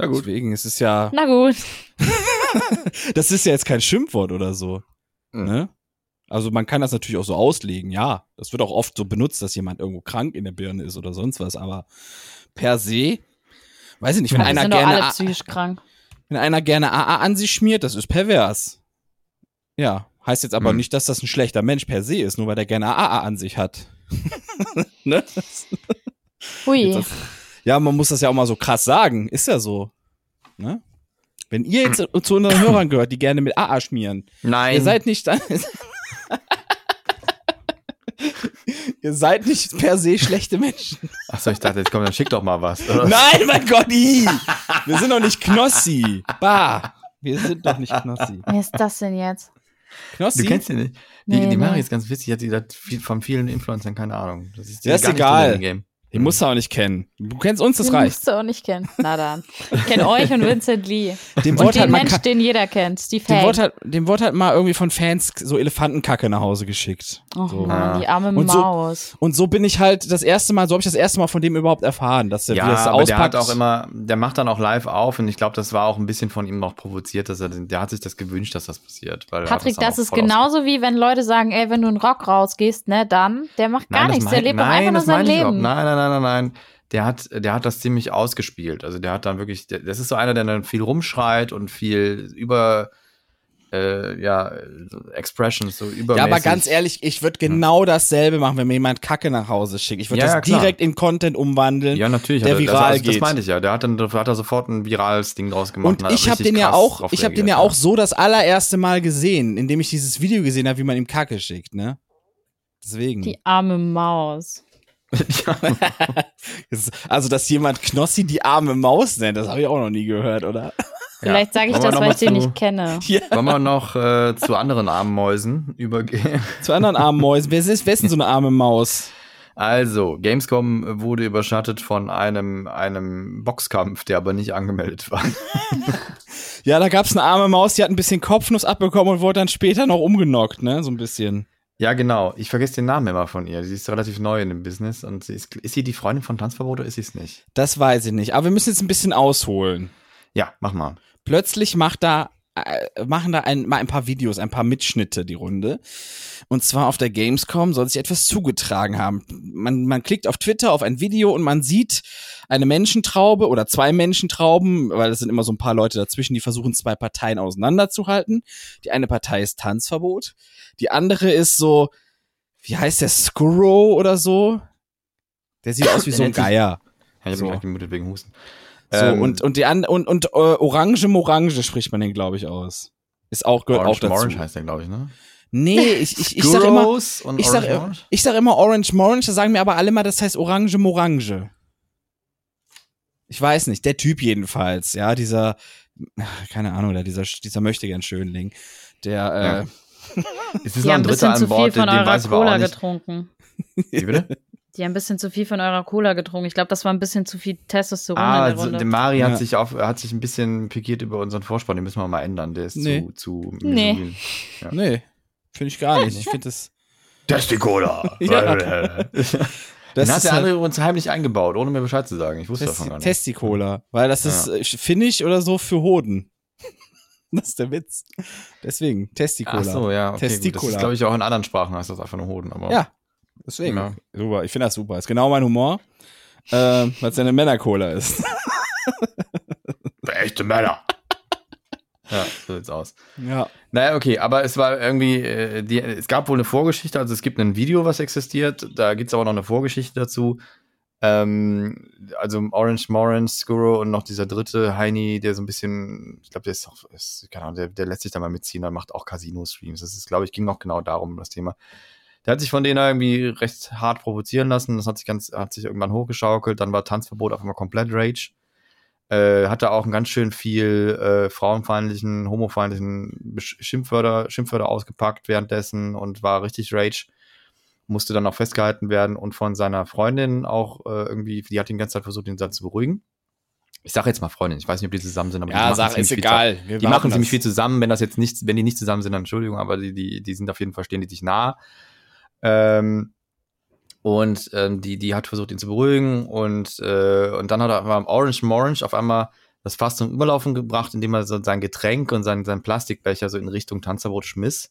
Ja, gut.
Deswegen ist es ja, <laughs>
Na gut. <laughs>
das ist ja jetzt kein Schimpfwort oder so.
Mhm.
Ne? Also man kann das natürlich auch so auslegen, ja. Das wird auch oft so benutzt, dass jemand irgendwo krank in der Birne ist oder sonst was, aber per se, weiß ich nicht, wenn
Aber wir
einer gerne
psychisch krank.
wenn einer gerne AA an sich schmiert, das ist pervers. Ja, heißt jetzt aber
Hm.
nicht, dass das ein schlechter Mensch per se ist, nur weil der gerne AA an sich hat. <laughs> ne?
Hui.
Das, ja, man muss das ja auch mal so krass sagen. Ist ja so. Ne? Wenn ihr jetzt <clears throat> zu unseren Hörern gehört, die gerne mit AA schmieren,
Nein.
ihr seid nicht <laughs> ihr seid nicht per se schlechte Menschen.
Achso, ich dachte, jetzt komm, dann schick doch mal was.
Nein, mein Gott, i. <laughs> wir sind doch nicht Knossi. Bah, wir sind doch nicht Knossi.
Wer ist das denn jetzt?
Knossi?
Du kennst die nicht. Die,
Nee,
die Mari
nee.
ist ganz witzig, hat die hat viel, von vielen Influencern keine Ahnung. Das ist, die
Ja, ist egal. Den musst du auch nicht kennen. Du kennst uns, das
Den
reicht.
musst du auch nicht kennen. Na dann. Ich kenne euch und Vincent Lee.
Dem
und
Wort
den
hat man
Mensch, den jeder kennt. Steve
Dem. Wort, hat, dem Wort hat mal irgendwie von Fans so Elefantenkacke nach Hause geschickt.
Oh
so.
Mann, die arme
Und so-
Maus.
Und so bin ich halt das erste Mal, so habe ich das erste Mal von dem überhaupt erfahren, dass er
Ja,
das
aber der
auspackt.
hat auch immer, der macht dann auch live auf und ich glaube, das war auch ein bisschen von ihm noch provoziert, dass er, den- der hat sich das gewünscht, dass das passiert. Er
Patrick, das
auch
ist genauso wie wenn Leute sagen, ey, wenn du in Rock rausgehst, ne, dann, der macht gar
Nein, das
nichts, der
mein-
lebt doch
nein,
einfach nur
das
sein Leben.
Nein, nein, nein, nein, nein. Der hat, der hat das ziemlich ausgespielt. Also der hat dann wirklich, der, das ist so einer, der dann viel rumschreit und viel über, äh, ja, Expressions, so übermäßig.
Ja, aber ganz ehrlich, ich würde genau dasselbe machen, wenn mir jemand Kacke nach Hause schickt. Ich würde
Ja,
das
ja,
direkt in Content umwandeln,
Ja, natürlich.
der
hat er-
viral
das, das,
geht.
Das meinte ich ja. Der hat dann da hat er sofort ein virales Ding draus gemacht.
Und ich habe den ja auch, ich habe den ja auch so das allererste Mal gesehen, indem ich dieses Video gesehen habe, wie man ihm Kacke schickt, ne? Deswegen.
Die arme Maus. <laughs>
Ist- also, dass jemand Knossi die arme Maus nennt, das habe ich auch noch nie gehört, oder? <laughs>
Vielleicht sage ich
wir
das, weil ich den nicht kenne. <laughs>
Wollen wir noch äh, zu anderen armen Mäusen übergehen?
Zu anderen armen Mäusen. Wer ist, wer ist denn so eine arme Maus?
Also, Gamescom wurde überschattet von einem, einem Boxkampf, der aber nicht angemeldet war.
Ja, da gab's eine arme Maus, die hat ein bisschen Kopfnuss abbekommen und wurde dann später noch umgenockt, ne? So ein bisschen.
Ja, genau. Ich vergesse den Namen immer von ihr. Sie ist relativ neu in dem Business. Und sie ist, ist sie die Freundin von Tanzverbot oder ist sie es nicht?
Das weiß ich nicht. Aber wir müssen jetzt ein bisschen ausholen.
Ja, mach mal.
Plötzlich macht da, machen da ein, mal ein paar Videos, ein paar Mitschnitte die Runde. Und zwar auf der Gamescom soll sich etwas zugetragen haben. Man, man klickt auf Twitter auf ein Video und man sieht eine Menschentraube oder zwei Menschentrauben, weil es sind immer so ein paar Leute dazwischen, die versuchen, zwei Parteien auseinanderzuhalten. Die eine Partei ist Tanzverbot. Die andere ist so, wie heißt der, Skurro oder so? Der sieht <coughs> aus wie so ein Geier.
Ja, ich habe
So.
mich wegen Husten.
So,
Ähm,
und, und die an, und, und äh, Orange Morange spricht man den, glaube ich, aus. Ist auch, gehört
Orange
auch dazu.
Morange heißt der, glaube ich, ne?
Nee, <laughs> ich, ich, ich sag immer, ich sag,
Orange
ich sag immer Orange Morange, da sagen mir aber alle mal, das heißt Orange Morange. Ich weiß nicht, der Typ jedenfalls, ja, dieser, keine Ahnung, der, dieser, dieser möchte gern Schönling, der, äh,
Es <laughs> ist noch
haben
ein
ein
Dritter
bisschen zu
an Bord,
viel von
den, den
eurer
weiß ich aber auch
Cola
nicht.
getrunken.
Wie bitte?
Die haben ein bisschen zu viel von eurer Cola getrunken. Ich glaube, das war ein bisschen zu viel Testosteron
Ah,
in der
also,
Runde.
der Mari
Ja.
hat sich auf, hat sich ein bisschen pikiert über unseren Vorspann, den müssen wir mal ändern. Der ist
Nee.
zu, zu
Nee.
misogyn. Ja.
nee, finde ich gar nicht. <laughs> Ich finde das,
Das ist die Cola. <laughs>
Ja. Das
hat der
halt
andere übrigens heimlich eingebaut, ohne mir Bescheid zu sagen. Ich wusste davon gar nicht.
Testicola, weil das ist äh, Finnisch oder so für Hoden. <laughs> Das ist der Witz. Deswegen, Testicola.
Ach so, ja. Okay, gut. Das
Testicola.
ist, glaube ich, auch in anderen Sprachen heißt das einfach nur Hoden. Aber
Ja, deswegen.
Ja.
Super, ich finde das super. Ist genau mein Humor, ähm, weil es ja eine Männercola ist. <laughs>
Echte Männer. ja, so sieht's aus.
ja.
Naja, okay, aber es war irgendwie, äh, die, es gab wohl eine Vorgeschichte, also es gibt ein Video, was existiert, da gibt's aber noch eine Vorgeschichte dazu. Ähm, also Orange Morange, Skuro und noch dieser dritte Heini, der so ein bisschen, ich glaube, der ist auch, ist, keine Ahnung, der, der lässt sich da mal mitziehen, der macht auch Casino-Streams. Das ist, glaube ich, ging auch genau darum, das Thema. Der hat sich von denen irgendwie recht hart provozieren lassen, das hat sich ganz, hat sich irgendwann hochgeschaukelt, dann war Tanzverbot auf einmal komplett Rage. Äh, hatte auch ein ganz schön viel äh, frauenfeindlichen, homofeindlichen Schimpfwörter, Schimpfwörter ausgepackt währenddessen und war richtig Rage. Musste dann auch festgehalten werden und von seiner Freundin auch äh, irgendwie, die hat die ganze Zeit versucht, den Satz zu beruhigen. Ich sage jetzt mal Freundin, ich weiß nicht, ob die zusammen sind, aber
Ja,
die machen
sag,
ziemlich
ist
viel
egal. Wir
Die machen ziemlich viel zusammen, wenn das jetzt nicht, wenn die nicht zusammen sind, dann Entschuldigung, aber die, die, die sind auf jeden Fall, stehen die sich nah. Ähm, und ähm, die, die hat versucht, ihn zu beruhigen und, äh, und dann hat er am Orange Morange auf einmal das Fass zum Überlaufen gebracht, indem er so sein Getränk und sein, sein Plastikbecher so in Richtung Tanzverbot schmiss.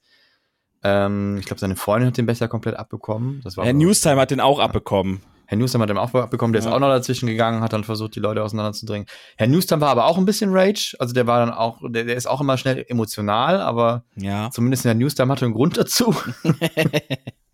Ähm, ich glaube, seine Freundin hat den Becher komplett abbekommen. Das war
Herr Newstime hat den auch abbekommen.
Herr Newstime hat den auch abbekommen, der
Ja.
ist auch noch dazwischen gegangen, hat dann versucht, die Leute auseinanderzudrängen. Herr Newstime war aber auch ein bisschen Rage, also der war dann auch, der, der ist auch immer schnell emotional, aber
Ja.
zumindest Herr Newstime hatte einen Grund dazu. <laughs>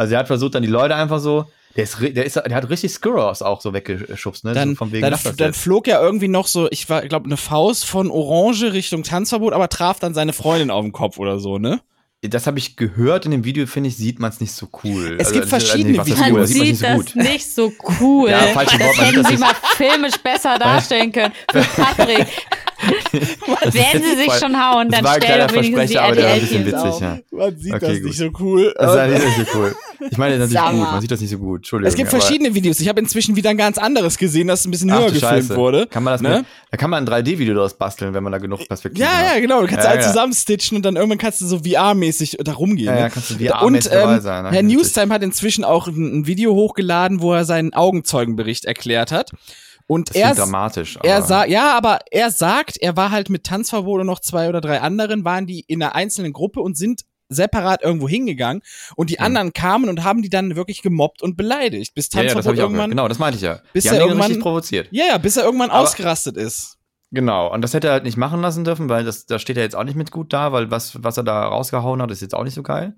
also er hat versucht, dann die Leute einfach so, der ist, der ist, der hat richtig Skurros auch so weggeschubst, ne?
Dann,
so von wegen,
dann, dann flog ja irgendwie noch so, ich glaube, eine Faust von Orange Richtung Tanzverbot, aber traf dann seine Freundin auf den Kopf oder so, ne?
Das habe ich gehört in dem Video, finde ich, sieht man es nicht so cool.
Es gibt
also,
verschiedene Videos.
cool,
Man
das sieht man
sieht das
nicht so gut.
nicht so cool.
Ja, falsche
das
Wort,
hätten sie mal filmisch besser <laughs> darstellen können. Für Patrick. Werden sie sich schon hauen, dann
war ein
stell
kleiner
doch wenigstens die
Versprecher, aber der war ein bisschen
RTL-Teams
witzig,
auf.
ja.
Man sieht
Okay,
das
gut.
nicht so cool.
Das ist nicht so cool. Ich meine, das ist gut. Man sieht das nicht so gut. Entschuldigung.
Es gibt verschiedene Videos. Ich habe inzwischen wieder ein ganz anderes gesehen, das ein bisschen
Ach,
höher gefilmt
Scheiße.
wurde.
Kann man das
Ne?
mit, da kann man ein 3D-Video daraus basteln, wenn man da genug Perspektive
Ja,
hat.
ja, genau. Du kannst
Ja,
halt
ja.
zusammenstitchen und dann irgendwann kannst du so VR-mäßig da rumgehen.
Ja,
ne?
ja, kannst du
Und
VR-mäßig dabei
ähm,
sein, ne?
Herr. Newstime hat inzwischen auch ein, ein Video hochgeladen, wo er seinen Augenzeugenbericht erklärt hat. Und er,
dramatisch.
er
aber-
sa ja, aber er sagt, er war halt mit Tanzverbot und noch zwei oder drei anderen, waren die in einer einzelnen Gruppe und sind separat irgendwo hingegangen und die
Hm.
anderen kamen und haben die dann wirklich gemobbt und beleidigt, bis
ja, ja,
Tanzverbot
auch gehört.
irgendwann
Genau, das meinte ich ja.
bis
Die
er irgendwann-
provoziert.
ja, ja, bis er irgendwann
Aber-
ausgerastet ist.
Genau, und das hätte er halt nicht machen lassen dürfen, weil das, da steht er jetzt auch nicht mit gut da, weil was, was er da rausgehauen hat, ist jetzt auch nicht so geil.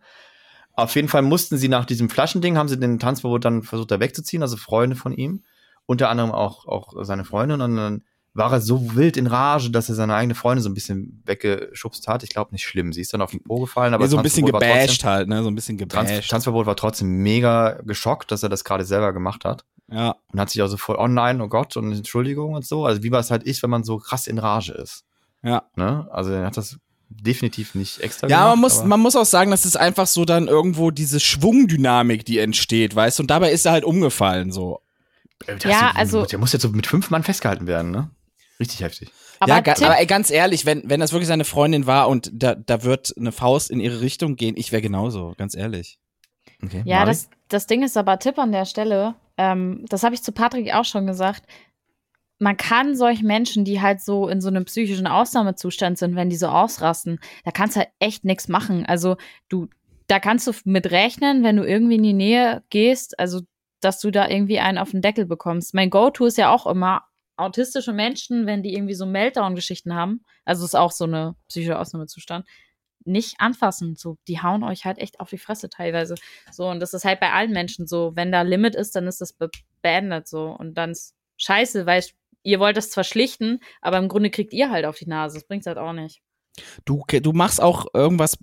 Auf jeden Fall mussten sie nach diesem Flaschending, haben sie den Tanzverbot dann versucht, da wegzuziehen, also Freunde von ihm, unter anderem auch, auch seine Freundin, und dann war er so wild in Rage, dass er seine eigene Freundin so ein bisschen weggeschubst hat. Ich glaube nicht schlimm. Sie ist dann auf den Po gefallen, aber
Nee, so ein bisschen
war
gebasht
trotzdem-
halt, ne? So ein bisschen gebasht.
Trans Tanzverbot war trotzdem mega geschockt, dass er das gerade selber gemacht hat.
Ja.
Und hat sich also voll online, oh Gott, und Entschuldigung und so. Also wie was halt ist, wenn man so krass in Rage ist.
Ja.
Ne? Also er hat das definitiv nicht extra
Ja,
gemacht.
man muss, man muss auch sagen, das ist einfach so dann irgendwo diese Schwungdynamik, die entsteht, weißt du? Und dabei ist er halt umgefallen, so.
Der
Ja,
ist-
also-
Der muss jetzt so mit fünf Mann festgehalten werden, ne? Richtig heftig.
Aber
ja, ga, aber ey, ganz ehrlich, wenn, wenn das wirklich seine Freundin war und da, da wird eine Faust in ihre Richtung gehen, ich wäre genauso, ganz ehrlich.
Okay.
Ja,
Mari?
das, das Ding ist aber Tipp an der Stelle. Ähm, das habe ich zu Patrick auch schon gesagt. Man kann solchen Menschen, die halt so in so einem psychischen Ausnahmezustand sind, wenn die so ausrasten, da kannst du halt echt nichts machen. Also du, da kannst du mit rechnen, wenn du irgendwie in die Nähe gehst, also dass du da irgendwie einen auf den Deckel bekommst. Mein Go-To ist ja auch immer autistische Menschen, wenn die irgendwie so Meltdown-Geschichten haben, also ist auch so eine psychische Ausnahmezustand, nicht anfassen. So, die hauen euch halt echt auf die Fresse teilweise. So, und das ist halt bei allen Menschen so. Wenn da Limit ist, dann ist das be beendet so. Und dann ist scheiße, weil ihr wollt das zwar schlichten, aber im Grunde kriegt ihr halt auf die Nase. Das bringt's halt auch nicht.
Du, du machst auch irgendwas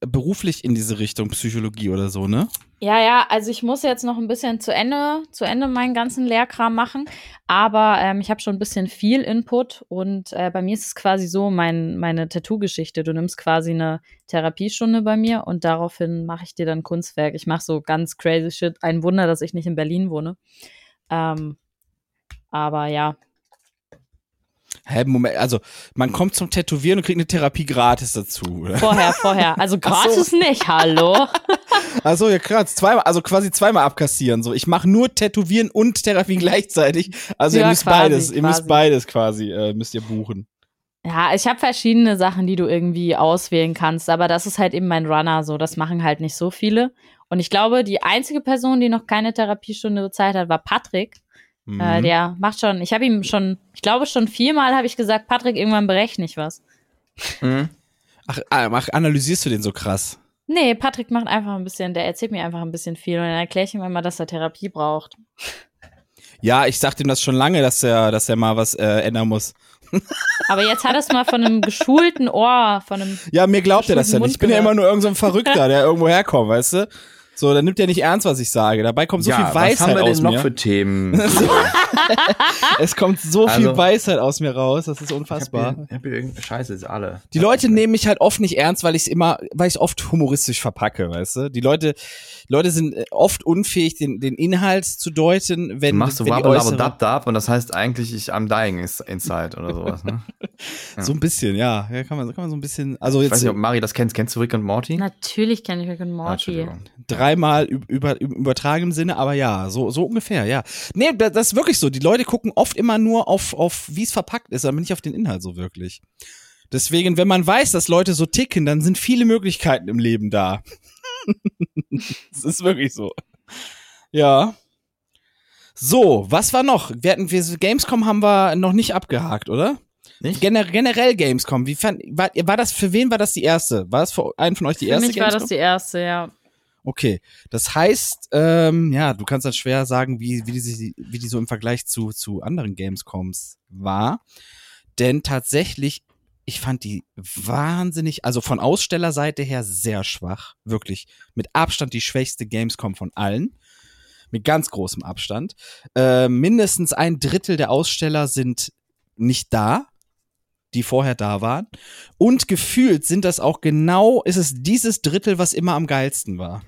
beruflich in diese Richtung Psychologie oder so, ne?
Ja, ja, also ich muss jetzt noch ein bisschen zu Ende, zu Ende meinen ganzen Lehrkram machen, aber ähm, ich habe schon ein bisschen viel Input und äh, bei mir ist es quasi so, mein, meine Tattoo-Geschichte, du nimmst quasi eine Therapiestunde bei mir und daraufhin mache ich dir dann Kunstwerk. Ich mache so ganz crazy shit. Ein Wunder, dass ich nicht in Berlin wohne. Ähm, aber ja,
Hä, Moment, also man kommt zum Tätowieren und kriegt eine Therapie gratis dazu. Oder?
vorher, vorher. Also <laughs>
Ach so.
gratis nicht, hallo. <laughs>
Also ja krass, zweimal, also quasi zweimal abkassieren. So, ich mache nur Tätowieren und Therapie <laughs> gleichzeitig. Also ihr
Ja,
müsst
quasi,
beides, ihr müsst
quasi.
beides quasi, äh, müsst ihr buchen.
Ja, ich habe verschiedene Sachen, die du irgendwie auswählen kannst, aber das ist halt eben mein Runner so. Das machen halt nicht so viele. Und ich glaube, die einzige Person, die noch keine Therapiestunde bezahlt hat, war Patrick.
Mhm.
Äh, der macht schon, ich habe ihm schon, ich glaube schon viermal habe ich gesagt, Patrick, irgendwann berechne ich was.
Mhm.
Ach, ah, ach, analysierst du den so krass?
Nee, Patrick macht einfach ein bisschen, der erzählt mir einfach ein bisschen viel und dann erkläre ich ihm immer, dass er Therapie braucht.
Ja, ich sag ihm das schon lange, dass er, dass er mal was äh, ändern muss. <laughs>
Aber jetzt hat er es mal von einem geschulten Ohr, von einem.
Ja, mir glaubt er das ja nicht. Ich bin ja immer nur irgendein so ein Verrückter, der irgendwo herkommt, weißt du? So, dann nimmt er nicht ernst, was ich sage. Dabei kommt so
ja,
viel
was
Weisheit
haben wir
aus
denn noch
mir.
für Themen? <laughs>
Es kommt so viel
Also-
Weisheit aus mir raus, das ist
Ich hab
unfassbar.
hier, ich hab hier Scheiße, ist alle.
Die Leute nehmen mich halt oft nicht ernst, weil ich immer, weil ich oft humoristisch verpacke, weißt du? Die Leute, Leute sind äh, oft unfähig, den, den Inhalt zu deuten,
Du
wenn,
machst so
wenn die
wabble, wabble,
äußere-
dab, dab und das heißt eigentlich, ich am dying inside oder sowas, ne? <laughs>
So ein bisschen, ja. ja kann, man, kann man so ein bisschen, also
Ich weiß
jetzt
nicht, ob Mari das kennst. Kennst du Rick und Morty?
Natürlich kenne ich Rick und
Ah,
Morty.
Entschuldigung.
dreimal üb- über, im übertragenen Sinne, aber ja, so, so ungefähr, ja. Nee, da- das ist wirklich so. Die Leute gucken oft immer nur auf, auf wie es verpackt ist, aber nicht auf den Inhalt so wirklich. Deswegen, wenn man weiß, dass Leute so ticken, dann sind viele Möglichkeiten im Leben da. <laughs> das ist wirklich so. Ja. So, was war noch? Wir hatten, wir, Gamescom haben wir noch nicht abgehakt, oder?
Nicht?
Gener generell Gamescom. Wie fand, war, war das, für wen war das die erste? War das für einen von euch die
Für
erste
mich war
Gamescom?
das die erste, ja.
Okay, das heißt, ähm, ja, du kannst dann schwer sagen, wie, wie, die, wie die so im Vergleich zu, zu anderen Gamescoms war. Denn tatsächlich, ich fand die wahnsinnig, also von Ausstellerseite her sehr schwach. Wirklich. Mit Abstand die schwächste Gamescom von allen. Mit ganz großem Abstand. Äh, mindestens ein Drittel der Aussteller sind nicht da, die vorher da waren. Und gefühlt sind das auch genau, ist es dieses Drittel, was immer am geilsten war.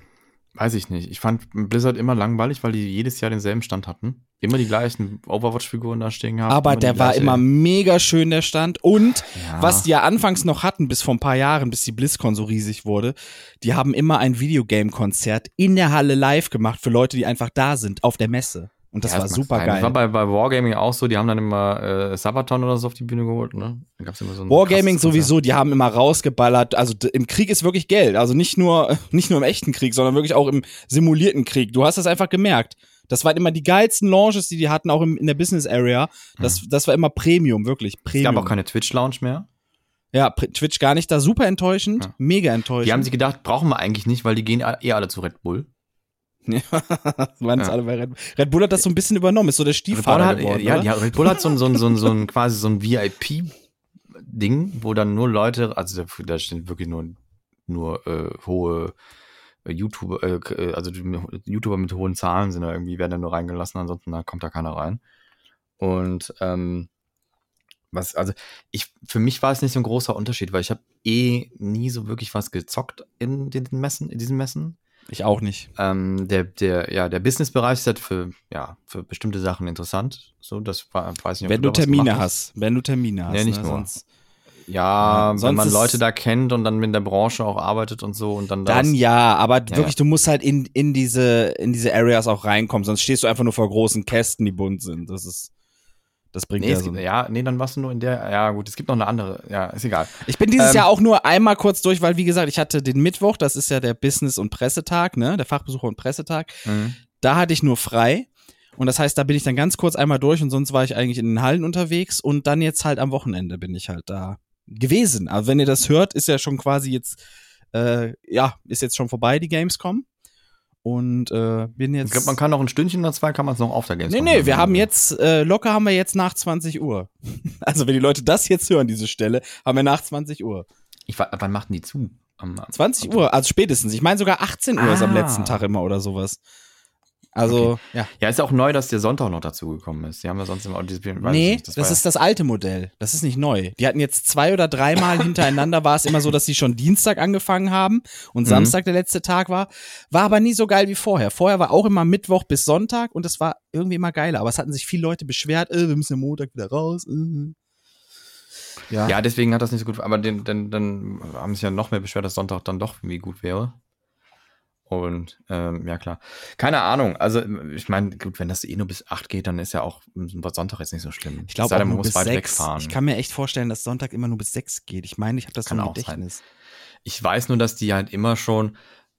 Weiß ich nicht. Ich fand Blizzard immer langweilig, weil die jedes Jahr denselben Stand hatten. Immer die gleichen Overwatch-Figuren da stehen haben.
Aber der war immer mega schön, der Stand. Und
Ja.
was die ja anfangs noch hatten, bis vor ein paar Jahren, bis die BlizzCon so riesig wurde, die haben immer ein Videogame-Konzert in der Halle live gemacht für Leute, die einfach da sind, auf der Messe. Und das
Ja,
war
mag
super
sein. Das
geil.
war bei, bei Wargaming auch so. Die haben dann immer äh, Sabaton oder so auf die Bühne geholt, ne? Da gab's immer so ein
Wargaming sowieso, die haben immer rausgeballert. Also im Krieg ist wirklich Geld. Also nicht nur, <laughs> nicht nur im echten Krieg, sondern wirklich auch im simulierten Krieg. Du hast das einfach gemerkt. Das waren immer die geilsten Launches, die die hatten, auch im, in der Business Area. Das, das war immer Premium, wirklich.
Es
Premium.
gab auch keine Twitch-Lounge mehr.
ja, Twitch gar nicht da. Super enttäuschend.
Ja.
Mega enttäuschend.
Die haben sich gedacht, brauchen wir eigentlich nicht, weil die gehen eh alle zu Red Bull.
Ja, <laughs> waren es
Ja.
alle bei Red Bull. Red Bull hat das so ein bisschen übernommen, ist so der Stiefvater
hat,
geworden.
ja, die, Red Bull hat so ein, so ein, so ein, so ein <laughs> quasi so ein VIP-Ding, wo dann nur Leute, also da, da stehen wirklich nur, nur äh, hohe äh, YouTuber, äh, äh, also YouTuber mit hohen Zahlen sind da irgendwie, werden da nur reingelassen, ansonsten da kommt da keiner rein. Und ähm, was, also ich, für mich war es nicht so ein großer Unterschied, weil ich habe eh nie so wirklich was gezockt in den Messen, in diesen Messen.
Ich auch nicht.
Ähm, der, der, ja, der Businessbereich ist halt für, ja, für bestimmte Sachen interessant. So, das weiß nicht,
Wenn du Termine hast. Wenn du Termine hast.
Ja, nicht
ne?
nur.
Sonst,
Ja,
Ja,
wenn man Leute da kennt und dann in der Branche auch arbeitet und so und dann
dann
daraus-
ja, aber
Ja,
wirklich,
ja.
du musst halt in, in diese, in diese Areas auch reinkommen, sonst stehst du einfach nur vor großen Kästen, die bunt sind. Das ist, das bringt
Nee,
ja so.
gibt, ja, nee, dann warst du nur in der, ja gut, es gibt noch eine andere, ja, ist egal.
Ich bin dieses
Ähm,
Jahr auch nur einmal kurz durch, weil wie gesagt, ich hatte den Mittwoch, das ist ja der Business- und Pressetag, ne, der Fachbesucher- und Pressetag.
Mhm.
Da hatte ich nur frei. Und das heißt, da bin ich dann ganz kurz einmal durch und sonst war ich eigentlich in den Hallen unterwegs und dann jetzt halt am Wochenende bin ich halt da gewesen. Also wenn ihr das hört, ist ja schon quasi jetzt, äh, ja, ist jetzt schon vorbei, die Gamescom. Und äh, bin jetzt.
Ich glaube, man kann noch ein Stündchen oder zwei kann man es noch auf der
Nee,
Gamescom
nee, wir
machen.
haben jetzt, äh, locker haben wir jetzt nach 20 Uhr. <laughs> Also wenn die Leute das jetzt hören, diese Stelle, haben wir nach 20 Uhr.
Ich, wa- wann machten die zu? Am,
20 Uhr, also spätestens. Ich meine sogar 18 Uhr ist am
Ah.
letzten Tag immer oder sowas. Also, ja.
Ja, ist auch neu, dass der Sonntag noch dazu gekommen ist. Die haben ja sonst immer, das, ich
nee,
nicht,
das,
ja-
ist das alte Modell. Das ist nicht neu. Die hatten jetzt zwei oder dreimal <laughs> hintereinander, war es immer so, dass sie schon Dienstag angefangen haben und
Mhm.
Samstag der letzte Tag war. War aber nie so geil wie vorher. Vorher war auch immer Mittwoch bis Sonntag und es war irgendwie immer geiler. Aber es hatten sich viele Leute beschwert, äh, wir müssen am Montag wieder raus. Äh. Ja.
Ja, deswegen hat das nicht so gut, aber den, den, dann haben sich ja noch mehr beschwert, dass Sonntag dann doch irgendwie gut wäre. Und ähm, ja klar. Keine Ahnung. Also ich meine, gut, wenn das eh nur bis 8 geht, dann ist ja auch Sonntag jetzt nicht so schlimm.
Ich glaube
man muss
bis
weit
sechs.
wegfahren.
Ich kann mir echt vorstellen, dass Sonntag immer nur bis sechs geht. Ich meine, ich habe das
Kann
so im
auch sein.
Gedächtnis.
Ich weiß nur, dass die halt immer schon,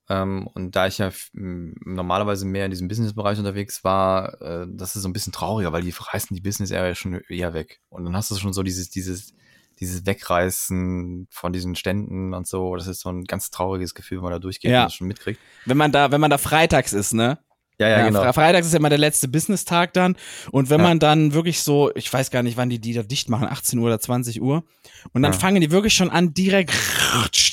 ähm, und da ich ja f- m, normalerweise mehr in diesem Business-Bereich unterwegs war, äh, das ist so ein bisschen trauriger, weil die reißen die Business-Area schon eher weg. Und dann hast du schon so dieses, dieses, dieses Wegreißen von diesen Ständen und so. Das ist so ein ganz trauriges Gefühl, wenn man da durchgeht
Ja.
und das schon mitkriegt.
Wenn man da, wenn man da freitags ist, ne?
Ja, ja, genau.
Fre- Freitags ist ja immer der letzte Business-Tag dann. Und wenn
Ja.
man dann wirklich so, ich weiß gar nicht, wann die die da dicht machen, 18 Uhr oder 20 Uhr. Und dann
Ja.
fangen die wirklich schon an, direkt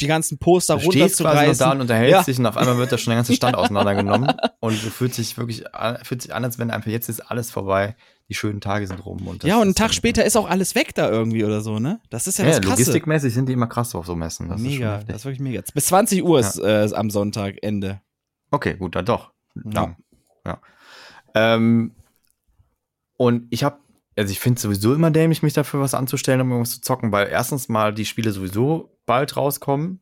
die ganzen Poster
Du stehst quasi
runterzureißen.
da und unterhältst
Ja.
dich und auf einmal wird da schon der ganze Stand <laughs> auseinandergenommen und du fühlst dich wirklich, fühlt sich an, als wenn einfach jetzt ist alles vorbei, die schönen Tage sind rum. Und das
ja, und einen
ist
Tag später ist auch alles weg da irgendwie oder so, ne? Das ist ja,
Ja,
das Krasse.
logistikmäßig sind die immer krass auf so Messen. Das ist
mega,
heftig.
das ist wirklich mega. Bis 20 Uhr ist äh, am Sonntag Ende.
Okay, gut, dann doch.
Ja.
Ja. ja. Ähm, und ich habe, also ich finde sowieso immer dämlich, mich dafür was anzustellen, um irgendwas zu zocken, weil erstens mal die Spiele sowieso bald rauskommen,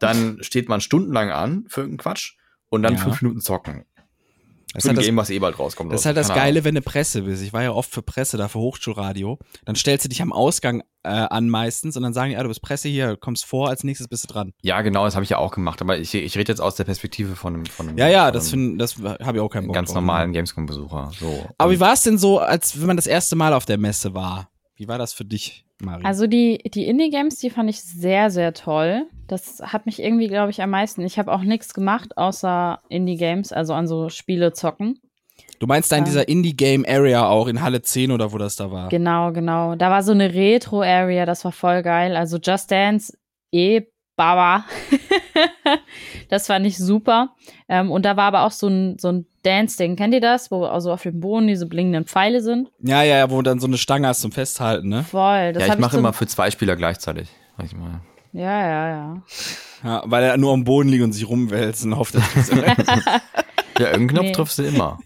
dann <laughs> steht man stundenlang an für irgendeinen Quatsch und dann
Ja.
fünf Minuten zocken.
Das
für
ist
ein
halt das-
Game, was eh bald rauskommt.
Das ist halt das Geile, wenn du Presse bist. Ich war ja oft für Presse da, für Hochschulradio. Dann stellst du dich am Ausgang äh, an meistens und dann sagen die, ja, du bist Presse hier, kommst vor, als nächstes bist du dran.
Ja, genau, das habe ich ja auch gemacht, aber ich, ich rede jetzt aus der Perspektive von einem, von einem,
Ja, ja,
von
das, find, das habe ich auch keinen Bock
ganz normalen Gamescom-Besucher. So.
Aber wie war es denn so, als wenn man das erste Mal auf der Messe war? Wie war das für dich, Mari?
Also die, die Indie-Games, die fand ich sehr, sehr toll. Das hat mich irgendwie, glaube ich, am meisten. Ich habe auch nichts gemacht, außer Indie-Games, also an so Spiele zocken.
du meinst da in
ja.
dieser Indie-Game-Area auch, in Halle 10 oder wo das da war?
Genau, genau. Da war so eine Retro-Area, das war voll geil. Also Just Dance, eh, Baba. <laughs> das fand ich super. Ähm, und da war aber auch so ein, so ein Dance-Ding. Kennt ihr das? Wo also auf dem Boden diese blinkenden Pfeile sind?
Ja, ja, ja, wo dann so eine Stange hast zum Festhalten, ne?
Voll. Das
ja, ich mache
so-
immer für zwei Spieler gleichzeitig. Manchmal.
Ja, ja, ja.
Ja, weil er nur am Boden liegt und sich rumwälzen hofft, dass <laughs>
Ja, irgendeinen Knopf
Nee.
triffst du immer.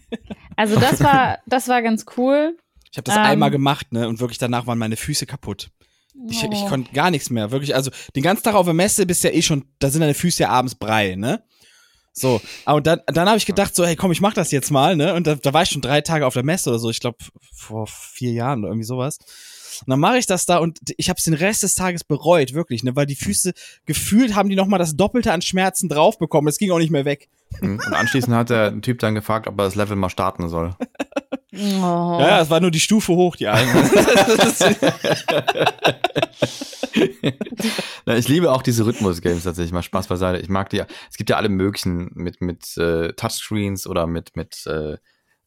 Also das war, das war ganz cool.
Ich habe das
Ähm.
einmal gemacht, ne? Und wirklich danach waren meine Füße kaputt. Ich, ich
Oh.
konnte gar nichts mehr. Wirklich, also den ganzen Tag auf der Messe bist ja eh schon, da sind deine Füße ja abends Brei, ne? So, aber dann, dann habe ich gedacht, so, hey, komm, ich mach das jetzt mal, ne? Und da, da war ich schon drei Tage auf der Messe oder so, ich glaube vor vier Jahren oder irgendwie sowas. Und dann mache ich das da und ich habe es den Rest des Tages bereut, wirklich, ne, weil die Füße gefühlt haben die noch mal das Doppelte an Schmerzen drauf bekommen. Es ging auch nicht mehr weg.
Mhm. Und anschließend hat der Typ dann gefragt, ob er das Level mal starten soll. <laughs>
Oh.
Ja, es war nur die Stufe hoch, die eine. <laughs>
Na, ich liebe auch diese Rhythmus-Games tatsächlich, mal Spaß beiseite. Ich mag die, es gibt ja alle möglichen mit, mit äh, Touchscreens oder mit, mit äh,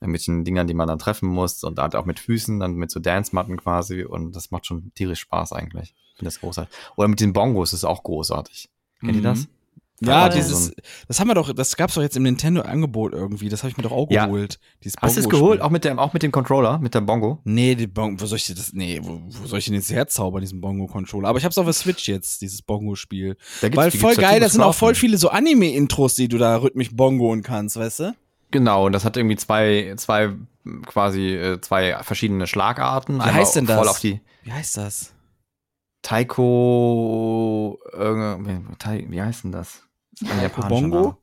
irgendwelchen Dingern, die man dann treffen muss und halt auch mit Füßen, dann mit so Dance-Matten quasi und das macht schon tierisch Spaß eigentlich. Ich finde das großartig. Oder mit den Bongos ist auch großartig. Kennt ihr
Mhm.
das?
Ja, dieses,
so
das haben wir doch, das gab's doch jetzt im Nintendo-Angebot irgendwie. Das habe ich mir doch auch
Ja.
geholt. Dieses
Hast du es geholt? Auch mit dem, auch mit dem Controller, mit der Bongo?
Nee, die Bongo, wo soll ich dir das, nee, wo, wo soll ich denn jetzt herzaubern, diesen Bongo-Controller? Aber ich hab's auf der Switch jetzt, dieses Bongo-Spiel. Weil voll geil, da sind auch voll viele so Anime-Intros, die du da rhythmisch bongoen kannst, weißt du?
Genau, und das hat irgendwie zwei, zwei, quasi, äh, zwei verschiedene Schlagarten.
Wie
Einmal
heißt denn das? Wie heißt das?
Taiko, äh, wie heißt denn das?
Bongo?
Name.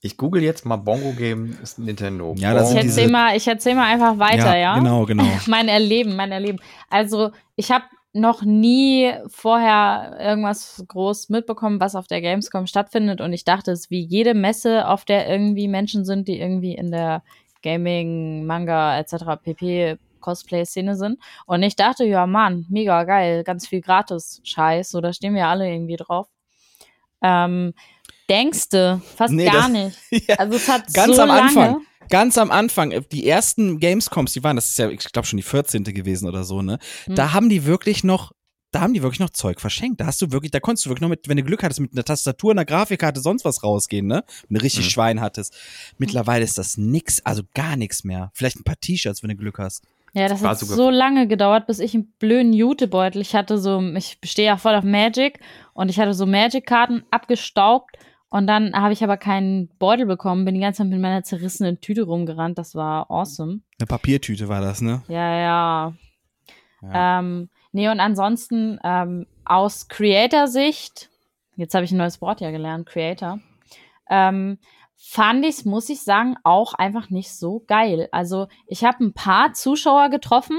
Ich google jetzt mal Bongo Game ist Nintendo.
Ja, das
Ich
sind
erzähl,
diese-
mal, ich erzähl mal einfach weiter, ja?
Genau, genau. <laughs>
mein Erleben, mein Erleben. Also, ich habe noch nie vorher irgendwas groß mitbekommen, was auf der Gamescom stattfindet. Und ich dachte, es ist wie jede Messe, auf der irgendwie Menschen sind, die irgendwie in der Gaming, Manga etc. pp. Cosplay-Szene sind. Und ich dachte, ja, Mann, mega geil, ganz viel Gratis-Scheiß. So, da stehen wir alle irgendwie drauf. Ähm, denkste, fast
Nee,
gar
das-
nicht. <laughs>
Ja,
Also es hat
Ganz
so
am Anfang.
lange.
Ganz am Anfang, äh, die ersten Gamescoms, die waren, das ist ja, ich glaube schon die 14. gewesen oder so, ne?
Hm.
Da haben die wirklich noch, da haben die wirklich noch Zeug verschenkt. Da hast du wirklich, da konntest du wirklich noch mit, wenn du Glück hattest, mit einer Tastatur, einer Grafikkarte, sonst was rausgehen, ne? Wenn du richtig
Mhm.
Schwein hattest. Mittlerweile ist das nix, also gar nichts mehr. Vielleicht ein paar T-Shirts, wenn du Glück hast.
Ja, das
War
hat so lange gedauert, bis ich einen blöden Jutebeutel. Ich hatte so, ich stehe ja voll auf Magic und ich hatte so Magic-Karten abgestaubt und dann habe ich aber keinen Beutel bekommen, bin die ganze Zeit mit meiner zerrissenen Tüte rumgerannt. Das war awesome.
Eine Papiertüte war das, ne?
Ja, ja.
Ja.
Ähm, nee, und ansonsten ähm, aus Creator-Sicht, jetzt habe ich ein neues Wort ja gelernt, Creator, ähm, fand ich muss ich sagen, auch einfach nicht so geil. Also ich habe ein paar Zuschauer getroffen,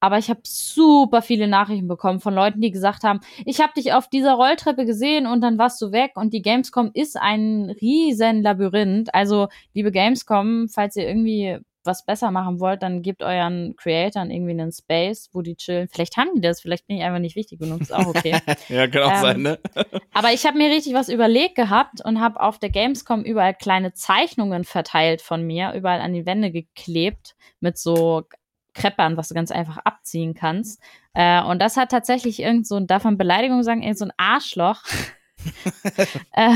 aber ich habe super viele Nachrichten bekommen von Leuten, die gesagt haben, ich habe dich auf dieser Rolltreppe gesehen und dann warst du weg und die Gamescom ist ein riesen Labyrinth. Also liebe Gamescom, falls ihr irgendwie was besser machen wollt, dann gebt euren Creatoren irgendwie einen Space, wo die chillen. Vielleicht haben die das, vielleicht bin ich einfach nicht wichtig genug, ist auch okay. <laughs>
ja, kann auch
Ähm,
sein, ne? <laughs>
Aber ich habe mir richtig was überlegt gehabt und habe auf der Gamescom überall kleine Zeichnungen verteilt von mir, überall an die Wände geklebt mit so Kreppern, was du ganz einfach abziehen kannst. Äh, und das hat tatsächlich irgend so, darf man Beleidigung sagen, irgend so ein Arschloch. <laughs> äh,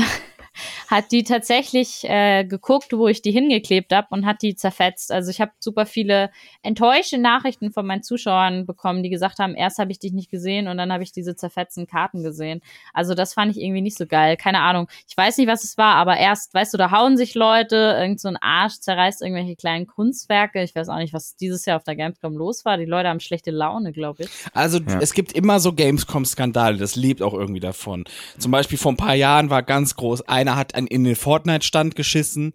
hat die tatsächlich äh, geguckt, wo ich die hingeklebt habe und hat die zerfetzt. Also ich habe super viele enttäuschte Nachrichten von meinen Zuschauern bekommen, die gesagt haben, erst habe ich dich nicht gesehen und dann habe ich diese zerfetzten Karten gesehen. Also das fand ich irgendwie nicht so geil. Keine Ahnung. Ich weiß nicht, was es war, aber erst, weißt du, da hauen sich Leute, irgend so ein Arsch zerreißt irgendwelche kleinen Kunstwerke. Ich weiß auch nicht, was dieses Jahr auf der Gamescom los war. Die Leute haben schlechte Laune, glaube ich.
Also
Ja.
es gibt immer so Gamescom-Skandale, das lebt auch irgendwie davon. Zum Beispiel vor ein paar Jahren war ganz groß, einer hat an, in den Fortnite-Stand geschissen,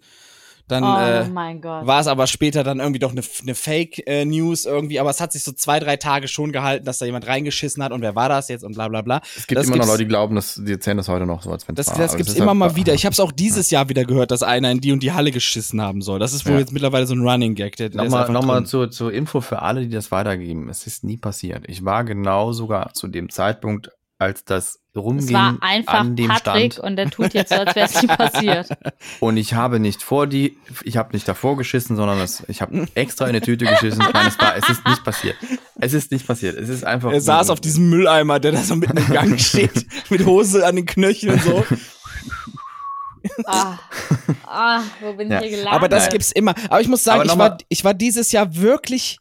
dann
oh
äh,
mein Gott.
war es aber später dann irgendwie doch eine, eine Fake-News irgendwie, aber es hat sich so zwei, drei Tage schon gehalten, dass da jemand reingeschissen hat und wer war das jetzt und bla bla bla.
Es gibt
Das
immer noch Leute, die glauben, dass die erzählen das heute noch so, als wenn
Das,
war.
das gibt's
ist
immer mal wieder. Ich habe es auch <laughs> dieses Jahr wieder gehört, dass einer in die und die Halle geschissen haben soll. Das ist wohl
Ja.
jetzt mittlerweile so ein Running Gag. Der,
Nochmal, nochmal zur, zur Info für alle, die das weitergeben. Es ist nie passiert. Ich war genau sogar zu dem Zeitpunkt, als das rumging
Es war einfach
an dem
Patrick
Stand.
und der tut jetzt so, als wäre es nicht passiert. <laughs>
Und ich habe nicht vor die, ich habe nicht davor geschissen, sondern es, ich habe extra in eine Tüte geschissen. Nein, es war, es ist nicht passiert. Es ist nicht passiert. Es ist einfach.
Er saß auf diesem Mülleimer, der da so mitten im Gang <laughs> steht, mit Hose an den Knöcheln und so.
Ah, ah wo bin
Ja,
ich hier gelandet?
Aber das gibt's immer. Aber ich muss sagen, ich war, ich war dieses Jahr wirklich,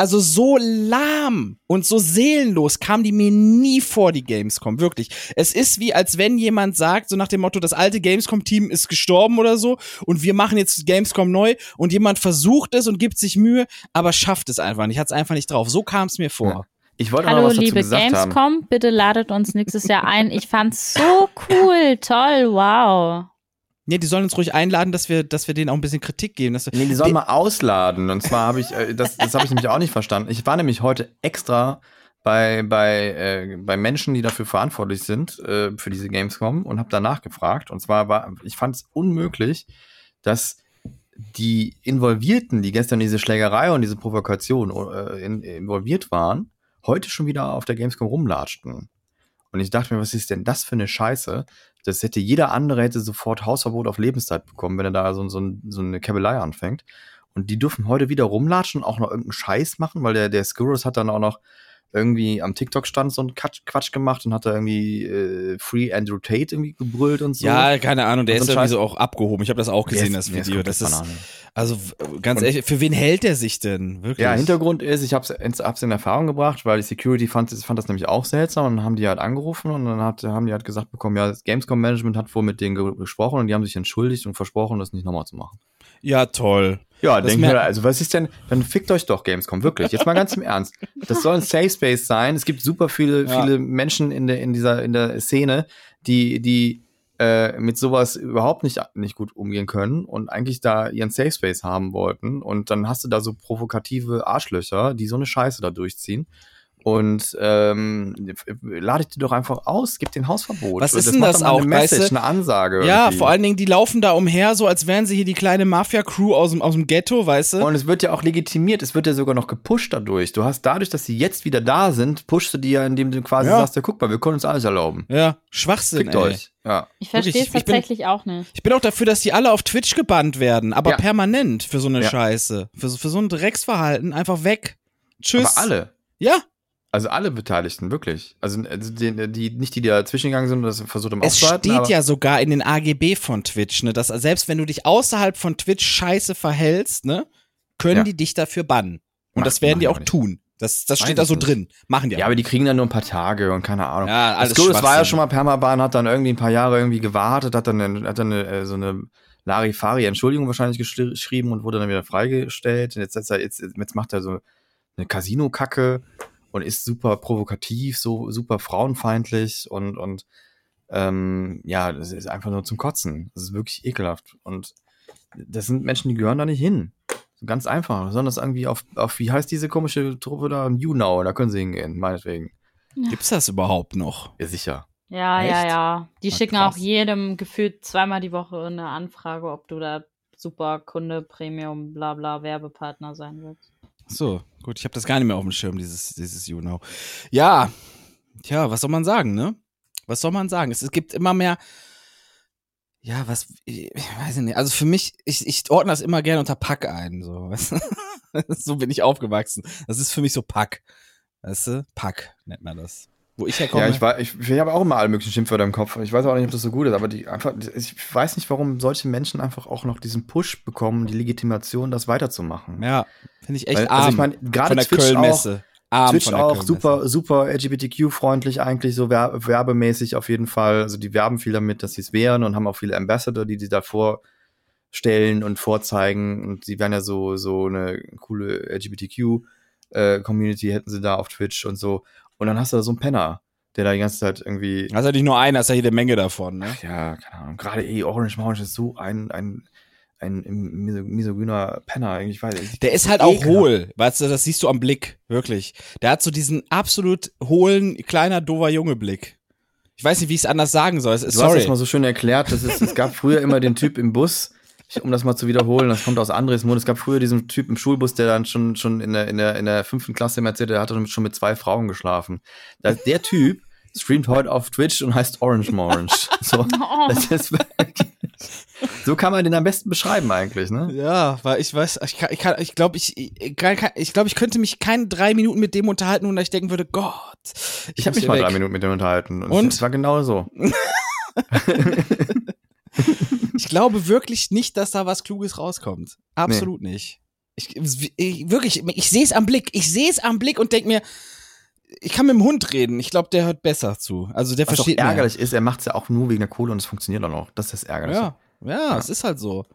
also so lahm und so seelenlos kam die mir nie vor, die Gamescom. Wirklich. Es ist wie, als wenn jemand sagt, so nach dem Motto, das alte Gamescom-Team ist gestorben oder so und wir machen jetzt Gamescom neu und jemand versucht es und gibt sich Mühe, aber schafft es einfach nicht, hat es einfach nicht drauf. So kam es mir vor.
Ja. Ich wollte noch
Hallo,
was dazu
liebe
gesagt haben.
Gamescom, bitte ladet uns nächstes Jahr ein. Ich fand's so cool, toll, wow.
Nee, die sollen uns ruhig einladen, dass wir, dass wir denen auch ein bisschen Kritik geben. Dass
Nee, die sollen mal ausladen. Und zwar habe ich, äh, das, das habe ich nämlich auch nicht verstanden. Ich war nämlich heute extra bei, bei, äh, bei Menschen, die dafür verantwortlich sind, äh, für diese Gamescom und habe danach gefragt. Und zwar war, ich fand es unmöglich, dass die Involvierten, die gestern in diese Schlägerei und diese Provokation äh, in, involviert waren, heute schon wieder auf der Gamescom rumlatschten. Und ich dachte mir, was ist denn das für eine Scheiße? Das hätte jeder andere hätte sofort Hausverbot auf Lebenszeit bekommen, wenn er da so, so, so eine Kabelei anfängt. Und die dürfen heute wieder rumlatschen und auch noch irgendeinen Scheiß machen, weil der, der Skurrus hat dann auch noch irgendwie am TikTok-Stand so einen Quatsch, Quatsch gemacht und hat da irgendwie äh, Free Andrew Tate irgendwie gebrüllt und so.
Ja, keine Ahnung, der
Und
ist
so ein
irgendwie
Scheiß.
so auch abgehoben. Ich habe das auch gesehen,
ist-
das
ist
Video.
komplett
Das ist, also ganz
Und-
ehrlich, für wen hält der sich denn? Wirklich?
Ja, Hintergrund ist, ich hab's, hab's in Erfahrung gebracht, weil die Security fand, fand das nämlich auch seltsam und dann haben die halt angerufen und dann hat, haben die halt gesagt bekommen, ja, das Gamescom Management hat wohl mit denen ge gesprochen und die haben sich entschuldigt und versprochen, das nicht nochmal zu machen.
Ja, toll.
Ja, denke ich mir, also was ist denn, dann fickt euch doch Gamescom, wirklich. Jetzt mal ganz im Ernst. Das soll ein Safe Space sein. Es gibt super viele,
Ja.
viele Menschen in der, in dieser, in der Szene, die, die äh, mit sowas überhaupt nicht, nicht gut umgehen können und eigentlich da ihren Safe Space haben wollten. Und dann hast du da so provokative Arschlöcher, die so eine Scheiße da durchziehen. Und ähm, ladet die doch einfach aus, gibt den Hausverbot.
Was ist
das
denn das auch,
Eine Message,
weißt du?
eine Ansage.
Ja,
irgendwie.
vor allen Dingen, die laufen da umher, so als wären sie hier die kleine Mafia-Crew aus dem, aus dem Ghetto, weißt du?
Und es wird ja auch legitimiert, es wird ja sogar noch gepusht dadurch. Du hast dadurch, dass sie jetzt wieder da sind, pushst du die ja, indem du quasi
Ja.
sagst, ja, guck mal, wir können uns alles erlauben.
Ja, Schwachsinn,
Fickt
ey.
euch. Ja.
Ich verstehe es
ich bin-
tatsächlich auch nicht.
Ich bin auch dafür, dass die alle auf Twitch gebannt werden, aber
Ja.
permanent für so eine
Ja.
Scheiße. Für, so- für so ein Drecksverhalten einfach weg. Tschüss.
Aber alle.
Ja,
Also alle Beteiligten, wirklich. Also, also die, die, nicht die, die dazwischen gegangen sind und das versucht haben
es steht ja sogar in den AGB von Twitch, ne, dass selbst wenn du dich außerhalb von Twitch scheiße verhältst, ne, können
Ja.
die dich dafür bannen. Und
Mach-
das werden die auch
nicht.
tun. Das, das
Weiß
steht da so
nicht.
drin. Machen die
Ja, aber die kriegen dann nur ein paar Tage und keine Ahnung.
Ja, alles
das Gute, war ja schon mal Permaban, hat dann irgendwie ein paar Jahre irgendwie gewartet, hat dann, eine, hat dann eine, äh, so eine Larifari-Entschuldigung wahrscheinlich geschri- geschrieben und wurde dann wieder freigestellt. Und jetzt, jetzt, jetzt, jetzt macht er so eine Casino-Kacke und ist super provokativ, so super frauenfeindlich und, und ähm, ja, das ist einfach nur zum Kotzen. Das ist wirklich ekelhaft. Und das sind Menschen, die gehören da nicht hin. Ganz einfach. Sondern das irgendwie auf, auf, wie heißt diese komische Truppe da? You Know, da können sie hingehen, meinetwegen.
Gibt's das überhaupt noch?
Ja, sicher.
Ja, ja,
Echt?
ja. Die
Na,
schicken
krass.
auch jedem gefühlt zweimal die Woche eine Anfrage, ob du da super Kunde, Premium, bla bla, Werbepartner sein willst.
So, gut, ich habe das gar nicht mehr auf dem Schirm, dieses, dieses You Know. Ja, tja, was soll man sagen, ne? Was soll man sagen? Es, es gibt immer mehr. Ja, was, ich, weiß nicht. Also für mich, ich, ich ordne das immer gerne unter Pack ein. So, weißt du? <laughs> so bin ich aufgewachsen. Das ist für mich so Pack. Weißt du? Pack nennt man das. Wo ich herkomme.
Ja, ich, war, ich, ich habe auch immer alle möglichen Schimpfwörter im Kopf. Ich weiß auch nicht, ob das so gut ist, aber die einfach, ich weiß nicht, warum solche Menschen einfach auch noch diesen Push bekommen, die Legitimation, das weiterzumachen.
Ja, finde ich echt
Weil,
arm.
Also ich meine, gerade Twitch
Köln-Messe. Arm
Twitch auch super, super LGBTQ-freundlich eigentlich, so wer werbemäßig auf jeden Fall. Also die werben viel damit, dass sie es wären und haben auch viele Ambassador, die die da vorstellen und vorzeigen. Und sie wären ja so, so eine coole LGBTQ-Community, hätten sie da auf Twitch und so. Und dann hast du da so einen Penner, der da die ganze Zeit irgendwie.
Das ist ja nicht nur einer, das ist ja jede Menge davon, ne?
Ja, keine Ahnung. Gerade eh, Orange Mountain ist so ein, ein, ein miso- misogyner Penner. Ich weiß, ich-
Der ist halt auch
ekelhaft.
hohl, weißt du, das siehst du am Blick, wirklich. Der hat so diesen absolut hohlen, kleiner, dover Junge Blick. Ich weiß nicht, wie ich es anders sagen soll. Es
Du hast
sorry.
das mal so schön erklärt, das ist, es gab früher immer den Typ im Bus, ich, um das mal zu wiederholen, das kommt aus Andres Mund, es gab früher diesen Typ im Schulbus, der dann schon, schon in, der, in, der, in der fünften Klasse immer erzählt, der hat dann schon mit zwei Frauen geschlafen. Das, der Typ streamt heute auf Twitch und heißt Orange Morange. <laughs> So, ist wirklich, so kann man den am besten beschreiben eigentlich, ne?
ja, weil ich weiß, ich kann, ich kann, ich glaube, ich, ich, ich glaube, ich könnte mich keine drei Minuten mit dem unterhalten, ohne dass ich denken würde, Gott.
Ich habe
muss
mich mal
weg.
drei Minuten mit dem unterhalten. Und,
Und?
es war genau so. <laughs> <laughs>
Ich glaube wirklich nicht, dass da was Kluges rauskommt. Absolut nicht. Ich, ich, wirklich, ich sehe es am Blick. Ich sehe es am Blick und denke mir, ich kann mit dem Hund reden. Ich glaube, der hört besser zu. Also der
Was
versteht mehr.
ärgerlich ist, er macht es ja auch nur wegen der Kohle und es funktioniert auch noch. Das ist das Ärgerliche.
Ja, ja, es ist halt so.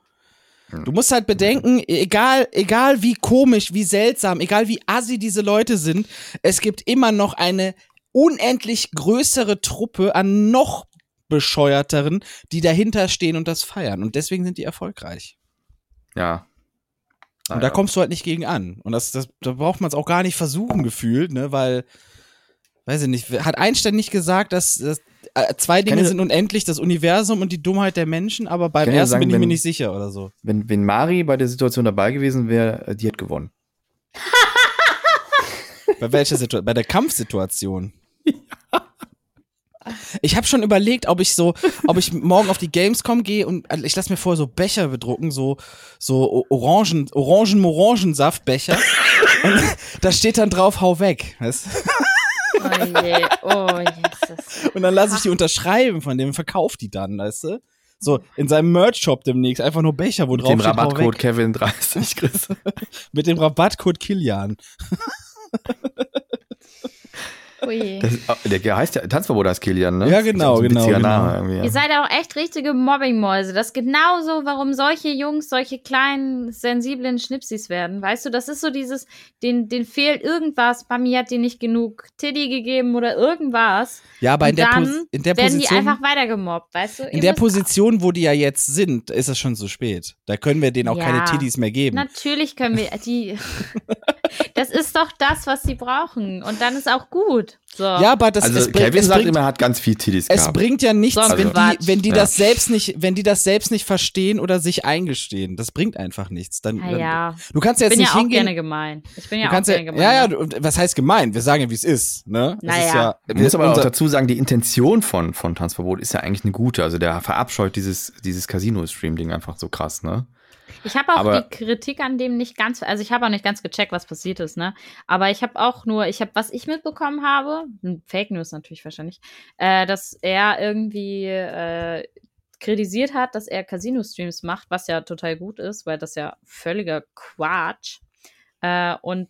Du musst halt bedenken, egal, egal wie komisch, wie seltsam, egal wie assi diese Leute sind, es gibt immer noch eine unendlich größere Truppe an noch bescheuerteren, die dahinter stehen und das feiern. Und deswegen sind die erfolgreich.
Ja.
Und da kommst du halt nicht gegen an. Und das, das, da braucht man es auch gar nicht versuchen, gefühlt, ne, weil, weiß ich nicht, hat Einstein nicht gesagt, dass, dass äh, zwei Dinge
ich-
sind unendlich, das Universum und die Dummheit der Menschen, aber beim ersten
sagen,
bin ich mir
wenn-
nicht sicher oder so.
Wenn, wenn Mari bei der Situation dabei gewesen wäre, äh, die hat gewonnen. <laughs>
Bei welcher Situation? Bei der Kampfsituation. <laughs> <laughs> Ich habe schon überlegt, ob ich so, ob ich morgen auf die Gamescom gehe und also ich lasse mir vorher so Becher bedrucken, so so Orangen, Orangen Orangensaftbecher. und da steht dann drauf, hau weg. Weißt? du?
Oh je, oh Jesus.
Und dann lasse ich die unterschreiben von dem, verkauft die dann, weißt du? So in seinem Merch-Shop demnächst einfach nur Becher, wo
Mit
drauf
dem
steht, hau
Rabattcode
weg.
Kevin 30 <laughs> Chris.
Mit dem Rabattcode Kilian.
Ui.
Das, oh, der heißt ja, Tanzverbot heißt Kilian, ne?
Ja, genau,
so
genau, genau.
Name ja.
Ihr seid auch echt richtige Mobbingmäuse. Das ist genauso, warum solche Jungs solche kleinen, sensiblen Schnipsis werden. Weißt du, das ist so dieses, den, den fehlt irgendwas. Mami hat dir nicht genug Tiddy gegeben oder irgendwas.
Ja, aber in der,
dann
Pos in der
werden die
Position.
einfach weiter gemobbt, weißt du?
In der Position, wo die ja jetzt sind, ist es schon zu spät. Da können wir denen auch
Ja.
keine Tiddies mehr geben.
Natürlich können wir die. <laughs> das ist doch das, was sie brauchen. Und dann ist auch gut. So.
Ja, aber das
also
es bringt,
Kevin
es
sagt
bringt,
immer, er hat ganz viel Tiddies
es bringt ja nichts,
So ein
wenn die, wenn die
Ja.
das selbst nicht, wenn die das selbst nicht verstehen oder sich eingestehen. Das bringt einfach nichts. Dann, dann
ja.
du kannst ja
Ich
jetzt
bin
nicht
ja auch
hingehen.
gerne gemein. Ich bin
du
ja auch
ja,
gerne gemein.
ja, ja, du, was heißt gemein? Wir sagen ja, wie es ist, ne? Das ist
Naja.
ja,
Man muss aber auch dazu sagen, die Intention von, von Tanzverbot ist ja eigentlich eine gute. Also der verabscheut dieses, dieses Casino-Stream-Ding einfach so krass, ne?
Ich habe auch
Aber-
die Kritik an dem nicht ganz, also ich habe auch nicht ganz gecheckt, was passiert ist, ne? Aber ich habe auch nur, ich habe, was ich mitbekommen habe, hm, Fake News natürlich wahrscheinlich, äh, dass er irgendwie äh, kritisiert hat, dass er Casino-Streams macht, was ja total gut ist, weil das ja völliger Quatsch. Äh, und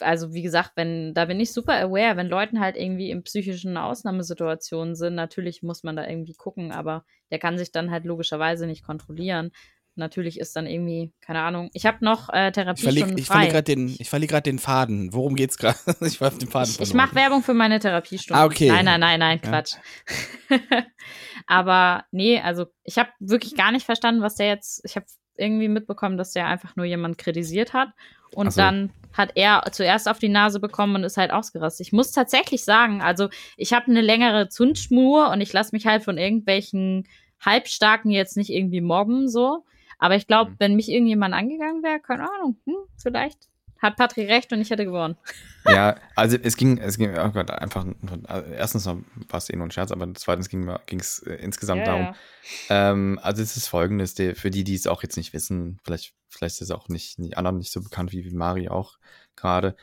also wie gesagt, wenn, da bin ich super aware, wenn Leuten halt irgendwie in psychischen Ausnahmesituationen sind, natürlich muss man da irgendwie gucken, aber der kann sich dann halt logischerweise nicht kontrollieren. Natürlich ist dann irgendwie, keine Ahnung. Ich habe noch äh,
ich verliere ich
frei.
verlier gerade den, ich den Faden. Worum geht's gerade? <laughs> ich war auf den Faden
Ich, ich mache Werbung für meine Therapiestunden.
Ah, okay.
Nein, nein, nein, nein,
Ja.
Quatsch. <laughs> Aber nee, also ich habe wirklich gar nicht verstanden, was der jetzt. Ich habe irgendwie mitbekommen, dass der einfach nur jemand kritisiert hat und
so.
dann hat er zuerst auf die Nase bekommen und ist halt ausgerastet. Ich muss tatsächlich sagen, also ich habe eine längere Zündschnur und ich lasse mich halt von irgendwelchen Halbstarken jetzt nicht irgendwie mobben so. Aber ich
Mhm.
glaube, wenn mich irgendjemand angegangen wäre, keine Ahnung, hm, vielleicht hat Patrick recht und ich hätte gewonnen.
Ja, <laughs> also es ging, es ging oh Gott, einfach, also erstens war es eh nur ein Scherz, aber zweitens ging es äh, insgesamt
Ja,
darum.
ja.
Ähm, also es ist folgendes, der, für die, die es auch jetzt nicht wissen, vielleicht, vielleicht ist es auch nicht, die anderen nicht so bekannt wie, wie Mari auch gerade.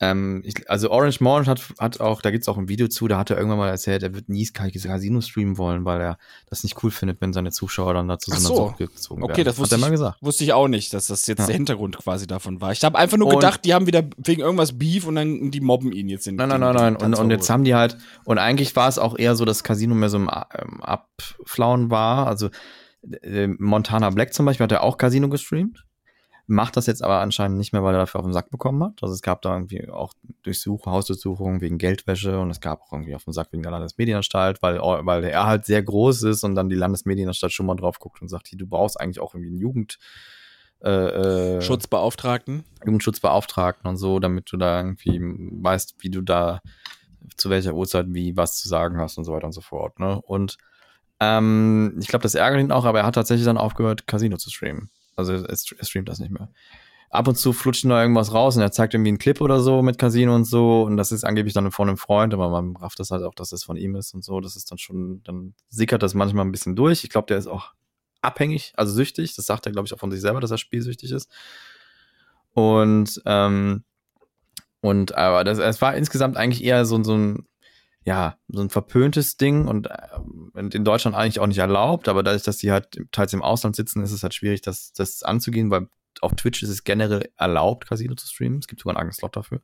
Ähm, ich, also Orange Morange hat, hat auch, da gibt es auch ein Video zu, da hat er irgendwann mal erzählt, er wird nie Casino streamen wollen, weil er das nicht cool findet, wenn seine Zuschauer dann dazu
Ach
so
so.
gezogen werden.
Okay, das
hat
wusste
er mal
ich,
gesagt.
wusste ich auch nicht, dass das jetzt
Ja.
der Hintergrund quasi davon war. Ich habe einfach nur
Und-
gedacht, die haben wieder wegen irgendwas Beef und dann die mobben ihn jetzt in
Nein, nein, nein, nein. Und, und jetzt haben die halt, und eigentlich war es auch eher so, dass Casino mehr so im ähm, Abflauen war. Also äh, Montana Black zum Beispiel hat ja auch Casino gestreamt. Macht das jetzt aber anscheinend nicht mehr, weil er dafür auf den Sack bekommen hat. Also es gab da irgendwie auch Durchsuchungen, Hausdurchsuchungen wegen Geldwäsche und es gab auch irgendwie auf den Sack wegen der Landesmedienanstalt, weil, weil er halt sehr groß ist und dann die Landesmedienanstalt schon mal drauf guckt und sagt, du brauchst eigentlich auch irgendwie einen Jugend, äh, äh,
Schutzbeauftragten.
Jugendschutzbeauftragten und so, damit du da irgendwie weißt, wie du da zu welcher Uhrzeit wie was zu sagen hast und so weiter und so fort. Ne? Und ähm, ich glaube, das ärgert ihn auch, aber er hat tatsächlich dann aufgehört, Casino zu streamen. Also er, st- streamt das nicht mehr. Ab und zu flutscht da irgendwas raus und er zeigt irgendwie einen Clip oder so mit Casino und so und das ist angeblich dann von einem Freund, aber man rafft das halt auch, dass das von ihm ist und so. Das ist dann schon, dann sickert das manchmal ein bisschen durch. Ich glaube, der ist auch abhängig, also süchtig. Das sagt er, glaube ich, auch von sich selber, dass er spielsüchtig ist. Und, ähm, und aber das, es war insgesamt eigentlich eher so, so ein, ja, so ein verpöntes Ding und, ähm, in Deutschland eigentlich auch nicht erlaubt, aber dadurch, dass die halt teils im Ausland sitzen, ist es halt schwierig, das, das anzugehen, weil auf Twitch ist es generell erlaubt, Casino zu streamen. Es gibt sogar einen eigenen Slot dafür.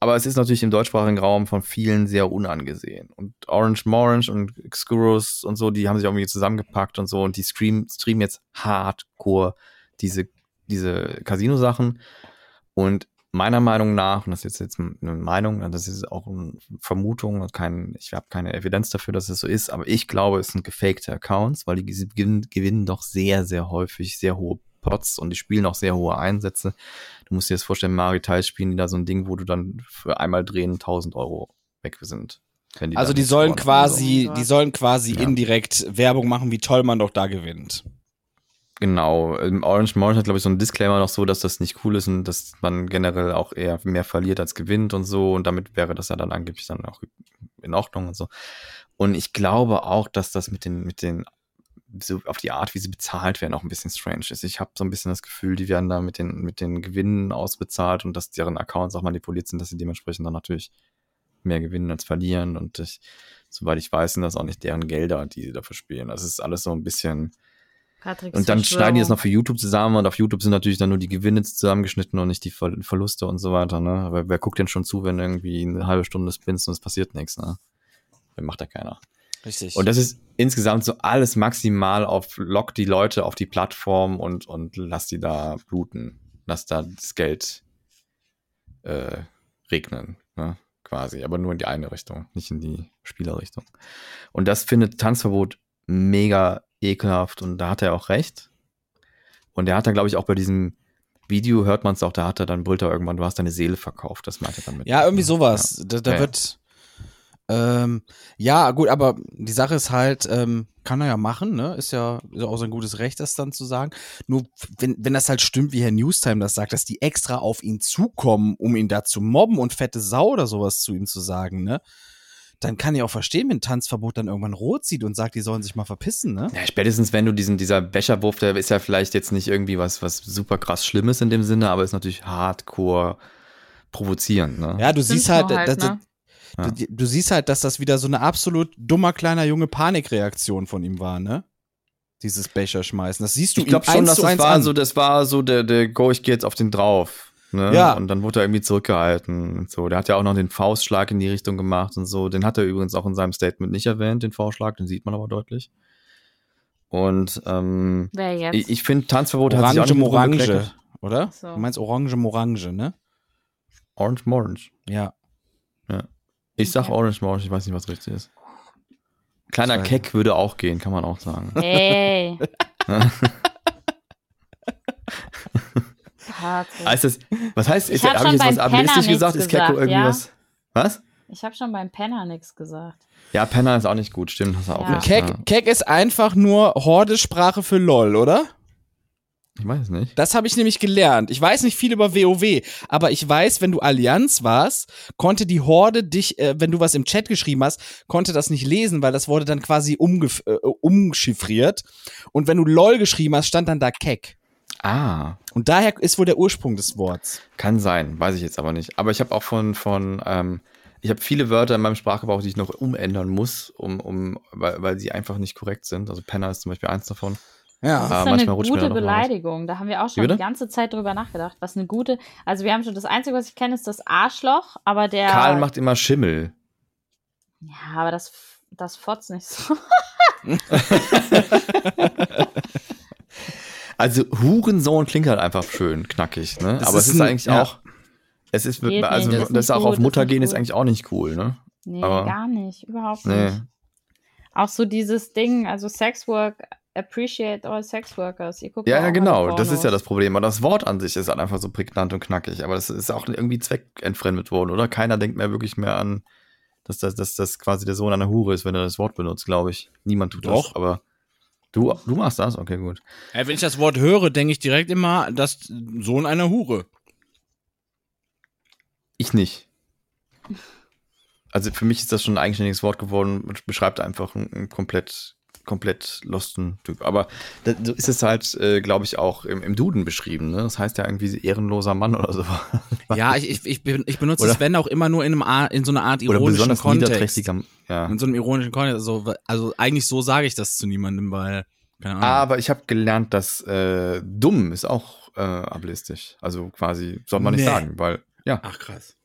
Aber es ist natürlich im deutschsprachigen Raum von vielen sehr unangesehen. Und Orange Morange und Xurus und so, die haben sich irgendwie zusammengepackt und so und die streamen, streamen jetzt hardcore diese, diese Casino-Sachen. Und meiner Meinung nach, und das ist jetzt eine Meinung, das ist auch eine Vermutung, und kein, ich habe keine Evidenz dafür, dass es so ist, aber ich glaube, es sind gefakte Accounts, weil die gewinnen, doch sehr, sehr häufig sehr hohe Pots und die spielen auch sehr hohe Einsätze. Du musst dir das vorstellen, Mario Teils spielen die da so ein Ding, wo du dann für einmal drehen 1000 Euro weg sind. wenn
Also die sollen quasi, die sollen quasi
Ja.
indirekt Werbung machen, wie toll man doch da gewinnt.
Genau. Orange Morange hat, glaube ich, so ein Disclaimer noch so, dass das nicht cool ist und dass man generell auch eher mehr verliert als gewinnt und so. Und damit wäre das ja dann angeblich dann auch in Ordnung und so. Und ich glaube auch, dass das mit den, mit den, so auf die Art, wie sie bezahlt werden, auch ein bisschen strange ist. Ich habe so ein bisschen das Gefühl, die werden da mit den, mit den Gewinnen ausbezahlt und dass deren Accounts auch manipuliert sind, dass sie dementsprechend dann natürlich mehr gewinnen als verlieren. Und ich, soweit ich weiß, sind das auch nicht deren Gelder, die sie dafür spielen. Das ist alles so ein bisschen,
Patricks
und dann schneiden die es
Verschwörung.
noch für YouTube zusammen und auf YouTube sind natürlich dann nur die Gewinne zusammengeschnitten und nicht die Ver Verluste und so weiter, ne? Aber wer guckt denn schon zu, wenn irgendwie eine halbe Stunde spinnst und es passiert nichts, ne? Dann macht ja keiner.
Richtig.
Und das ist insgesamt so alles maximal auf lock die Leute auf die Plattform und, und lass die da bluten. Lass da das Geld äh, regnen, ne? Quasi. Aber nur in die eine Richtung, nicht in die Spielerrichtung. Und das findet Tanzverbot mega ekelhaft und da hat er auch recht. Und er hat dann, glaube ich, auch bei diesem Video hört man es auch, da hat er dann brüllt er irgendwann, du hast deine Seele verkauft. Das meinte er damit.
Ja, irgendwie sowas. Da, da
Ja, ja.
wird. Ähm, ja, gut, aber die Sache ist halt, ähm, kann er ja machen, ne? Ist ja, ist ja auch sein gutes Recht, das dann zu sagen. Nur, wenn, wenn das halt stimmt, wie Herr Newstime das sagt, dass die extra auf ihn zukommen, um ihn da zu mobben und fette Sau oder sowas zu ihm zu sagen, ne? Dann kann ich auch verstehen, wenn Tanzverbot dann irgendwann rot sieht und sagt, die sollen sich mal verpissen, ne?
Ja, spätestens wenn du diesen, dieser Becherwurf, der ist ja vielleicht jetzt nicht irgendwie was, was super krass Schlimmes in dem Sinne, aber ist natürlich hardcore provozierend, ne?
Ja, du siehst halt,
halt,
dass,
ne?
du, du siehst halt, dass das wieder so eine absolut dummer kleiner Junge Panikreaktion von ihm war, ne? Dieses Becher schmeißen. Das siehst du
Ich glaube
ihm
schon, dass das war
an.
so, das war so der, der Go, ich gehe jetzt auf den drauf. Ne?
Ja.
Und dann wurde er irgendwie zurückgehalten und so. Der hat ja auch noch den Faustschlag in die Richtung gemacht und so. Den hat er übrigens auch in seinem Statement nicht erwähnt, den Faustschlag, den sieht man aber deutlich. Und ähm,
Wer jetzt?
ich, ich finde, Tanzverbot hat sich auch
Orange
rumgekleckert.
oder?
So.
Du meinst Orange Morange, ne?
Orange Morange.
Ja.
Ich sag
Okay.
Orange Morange, ich weiß nicht, was richtig ist. Kleiner. Keck würde auch gehen, kann man auch sagen.
Hey. <laughs>
Heißt das, was heißt,
Ich
ist,
hab
habe
schon
ich jetzt was
nichts
gesagt? Ist Kecko
gesagt,
irgendwie
ja?
was? Was?
Ich habe schon beim Penner nichts gesagt.
Ja, Penner ist auch nicht gut, stimmt, hast du auch
Ja.
recht.
Keck,
ja.
Keck ist einfach nur Hordesprache für LOL, oder?
Ich weiß es nicht.
Das habe ich nämlich gelernt. Ich weiß nicht viel über WoW, aber ich weiß, wenn du Allianz warst, konnte die Horde dich, äh, wenn du was im Chat geschrieben hast, konnte das nicht lesen, weil das wurde dann quasi umgef äh, umchiffriert. Und wenn du LOL geschrieben hast, stand dann da Keck.
Ah,
Und daher ist wohl der Ursprung des Worts.
kann sein, weiß ich jetzt aber nicht. Aber ich habe auch von, von ähm, ich habe viele Wörter in meinem Sprachgebrauch, die ich noch umändern muss, um, um, weil, weil sie einfach nicht korrekt sind. Also Penner ist zum Beispiel eins davon.
Ja.
Das
Ah,
ist eine
manchmal rutscht mir
gute. Beleidigung. Da haben wir auch schon die ganze Zeit drüber nachgedacht. Was eine gute. Also wir haben schon das Einzige, was ich kenne, ist das Arschloch, aber der.
Karl macht immer Schimmel.
Ja, aber das, das fotzt nicht so. <laughs> <laughs>
Also Hurensohn klingt halt einfach schön, knackig, ne?
Das
Aber es
ist
ist
ein-
eigentlich
ja.
auch, es ist,
Geht
also
nicht,
das,
das ist
auch
nicht
auf
gut,
Mutter
ist
gehen
nicht
ist
gut.
eigentlich auch nicht cool, ne?
Nee,
Aber-
gar nicht. Überhaupt
Nee.
nicht. Auch so dieses Ding, also Sexwork, appreciate all sex workers. Ihr guckt
Ja, ja, genau. Das ist ja das Problem. Aber das Wort an sich ist halt einfach so prägnant und knackig. Aber das ist auch irgendwie zweckentfremdet worden, oder? Keiner denkt mehr wirklich mehr an, dass das, dass das quasi der Sohn einer Hure ist, wenn er das Wort benutzt, glaube ich. Niemand tut
Doch.
das. Aber du, du machst das? Okay, gut.
wenn ich das Wort höre, denke ich direkt immer, das Sohn einer Hure.
Ich nicht. Also für mich ist das schon ein eigenständiges Wort geworden und beschreibt einfach einen, einen komplett, komplett losten Typ. Aber so ist es halt, äh, glaube ich, auch im, im Duden beschrieben. Ne? Das heißt ja irgendwie ehrenloser Mann oder so. <laughs>
Ja, ich, ich, ich, ben- ich benutze
Oder-
wenn auch immer nur in, einem Ar- in so einer Art
Oder
ironischen
besonders
Kontext.
niederträchtiger. Ja.
In so einem ironischen Kontext. Also, also eigentlich so sage ich das zu niemandem, weil, keine Ahnung.
Aber ich habe gelernt, dass äh, dumm ist auch äh, ableistisch. Also quasi, soll man nicht
Nee.
sagen, weil, ja.
Ach krass.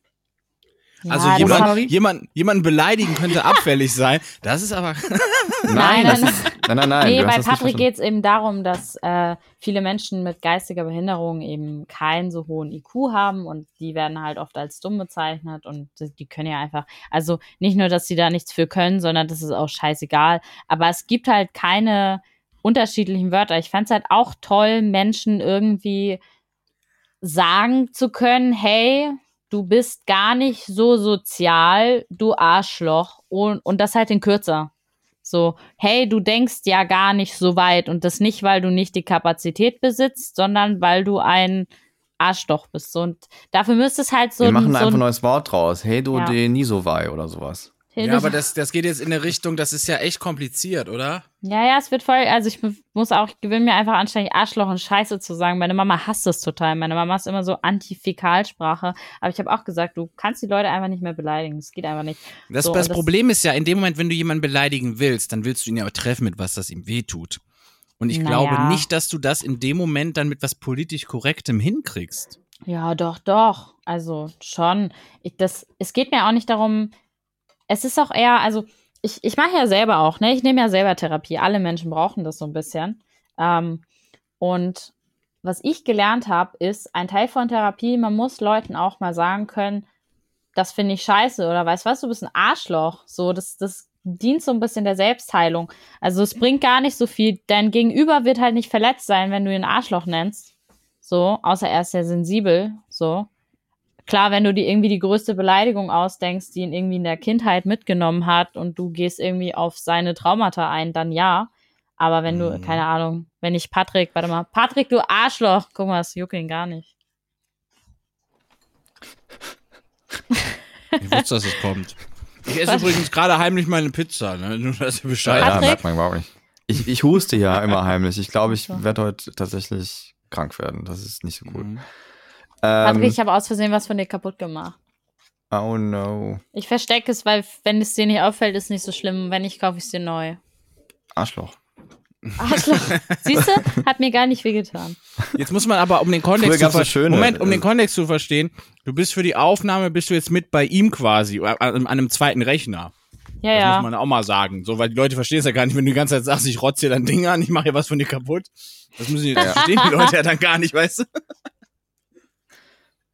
Ja,
Also
das
jemand, jemand, jemanden beleidigen könnte abfällig sein. Das ist aber. <laughs>
Nein,
das
nein,
ist, Nein, nein, nein.
nee, bei
das
Patrick geht es eben darum, dass äh, viele Menschen mit geistiger Behinderung eben keinen so hohen IQ haben und die werden halt oft als dumm bezeichnet und die, die können ja einfach, also nicht nur, dass sie da nichts für können, sondern das ist auch scheißegal. Aber es gibt halt keine unterschiedlichen Wörter. Ich fand es halt auch toll, Menschen irgendwie sagen zu können, hey, du bist gar nicht so sozial, du Arschloch. Und, und das halt in kürzer. So, hey, du denkst ja gar nicht so weit und das nicht, weil du nicht die Kapazität besitzt, sondern weil du ein Arschloch bist. Und dafür müsste es halt so
Wir
ein-
machen
so
einfach ein
ein,
neues Wort draus. Hey, du
Ja.
de Nisowai oder sowas.
Hey,
Ja, aber das, das geht jetzt in eine Richtung, das ist ja echt kompliziert, oder?
Ja, ja, es wird voll, also ich muss auch, ich gewöhne mir einfach anständig Arschloch und Scheiße zu sagen. Meine Mama hasst das total. Meine Mama ist immer so Antifäkalsprache. Aber ich habe auch gesagt, du kannst die Leute einfach nicht mehr beleidigen. Das geht einfach nicht.
Das,
So,
das
und
Problem ist ja, in dem Moment, wenn du jemanden beleidigen willst, dann willst du ihn ja auch treffen mit was, das ihm wehtut. Und ich
Naja.
glaube nicht, dass du das in dem Moment dann mit was politisch Korrektem hinkriegst.
Ja, doch, doch. Also schon. Ich, das, es geht mir auch nicht darum, es ist auch eher, also ich, ich mache ja selber auch, ne? Ich nehme ja selber Therapie. Alle Menschen brauchen das so ein bisschen. Ähm, und was ich gelernt habe, ist ein Teil von Therapie, man muss Leuten auch mal sagen können, das finde ich scheiße oder weißt was, du bist ein Arschloch. So, das, das dient so ein bisschen der Selbstheilung. Also es bringt gar nicht so viel. Dein Gegenüber wird halt nicht verletzt sein, wenn du ihn Arschloch nennst. So, außer er ist sehr sensibel. So. Klar, wenn du dir irgendwie die größte Beleidigung ausdenkst, die ihn irgendwie in der Kindheit mitgenommen hat und du gehst irgendwie auf seine Traumata ein, dann ja. Aber wenn du, keine Ahnung, wenn ich Patrick, warte mal, Patrick, du Arschloch, guck mal, das juckt ihn gar nicht.
Ich wusste, dass es kommt. Ich esse übrigens gerade heimlich meine Pizza, ne? Nur, dass ihr Bescheid
Ja,
habt.
merkt man überhaupt nicht. Ich, ich huste ja immer heimlich. Ich glaube, ich werde heute tatsächlich krank werden. Das ist nicht so cool.
Mhm.
Patrick,
Ähm,
ich habe aus Versehen was von dir kaputt gemacht.
oh no.
Ich verstecke es, weil wenn es dir nicht auffällt, ist nicht so schlimm. Wenn nicht, kaufe ich es dir neu.
Arschloch.
Arschloch. <laughs> Siehst du? Hat mir gar nicht wehgetan.
Jetzt muss man aber, um den Kontext zu verstehen. Moment, um den
äh,
Kontext zu verstehen, du bist für die Aufnahme, bist du jetzt mit bei ihm quasi, an, an einem zweiten Rechner.
Ja,
das
ja.
muss man auch mal sagen. So, weil die Leute verstehen es ja gar nicht, wenn du die ganze Zeit sagst, ich rotze dir dein Ding an, ich mache hier was von dir kaputt. Das müssen die,
Ja.
verstehen die Leute ja dann gar nicht, weißt du?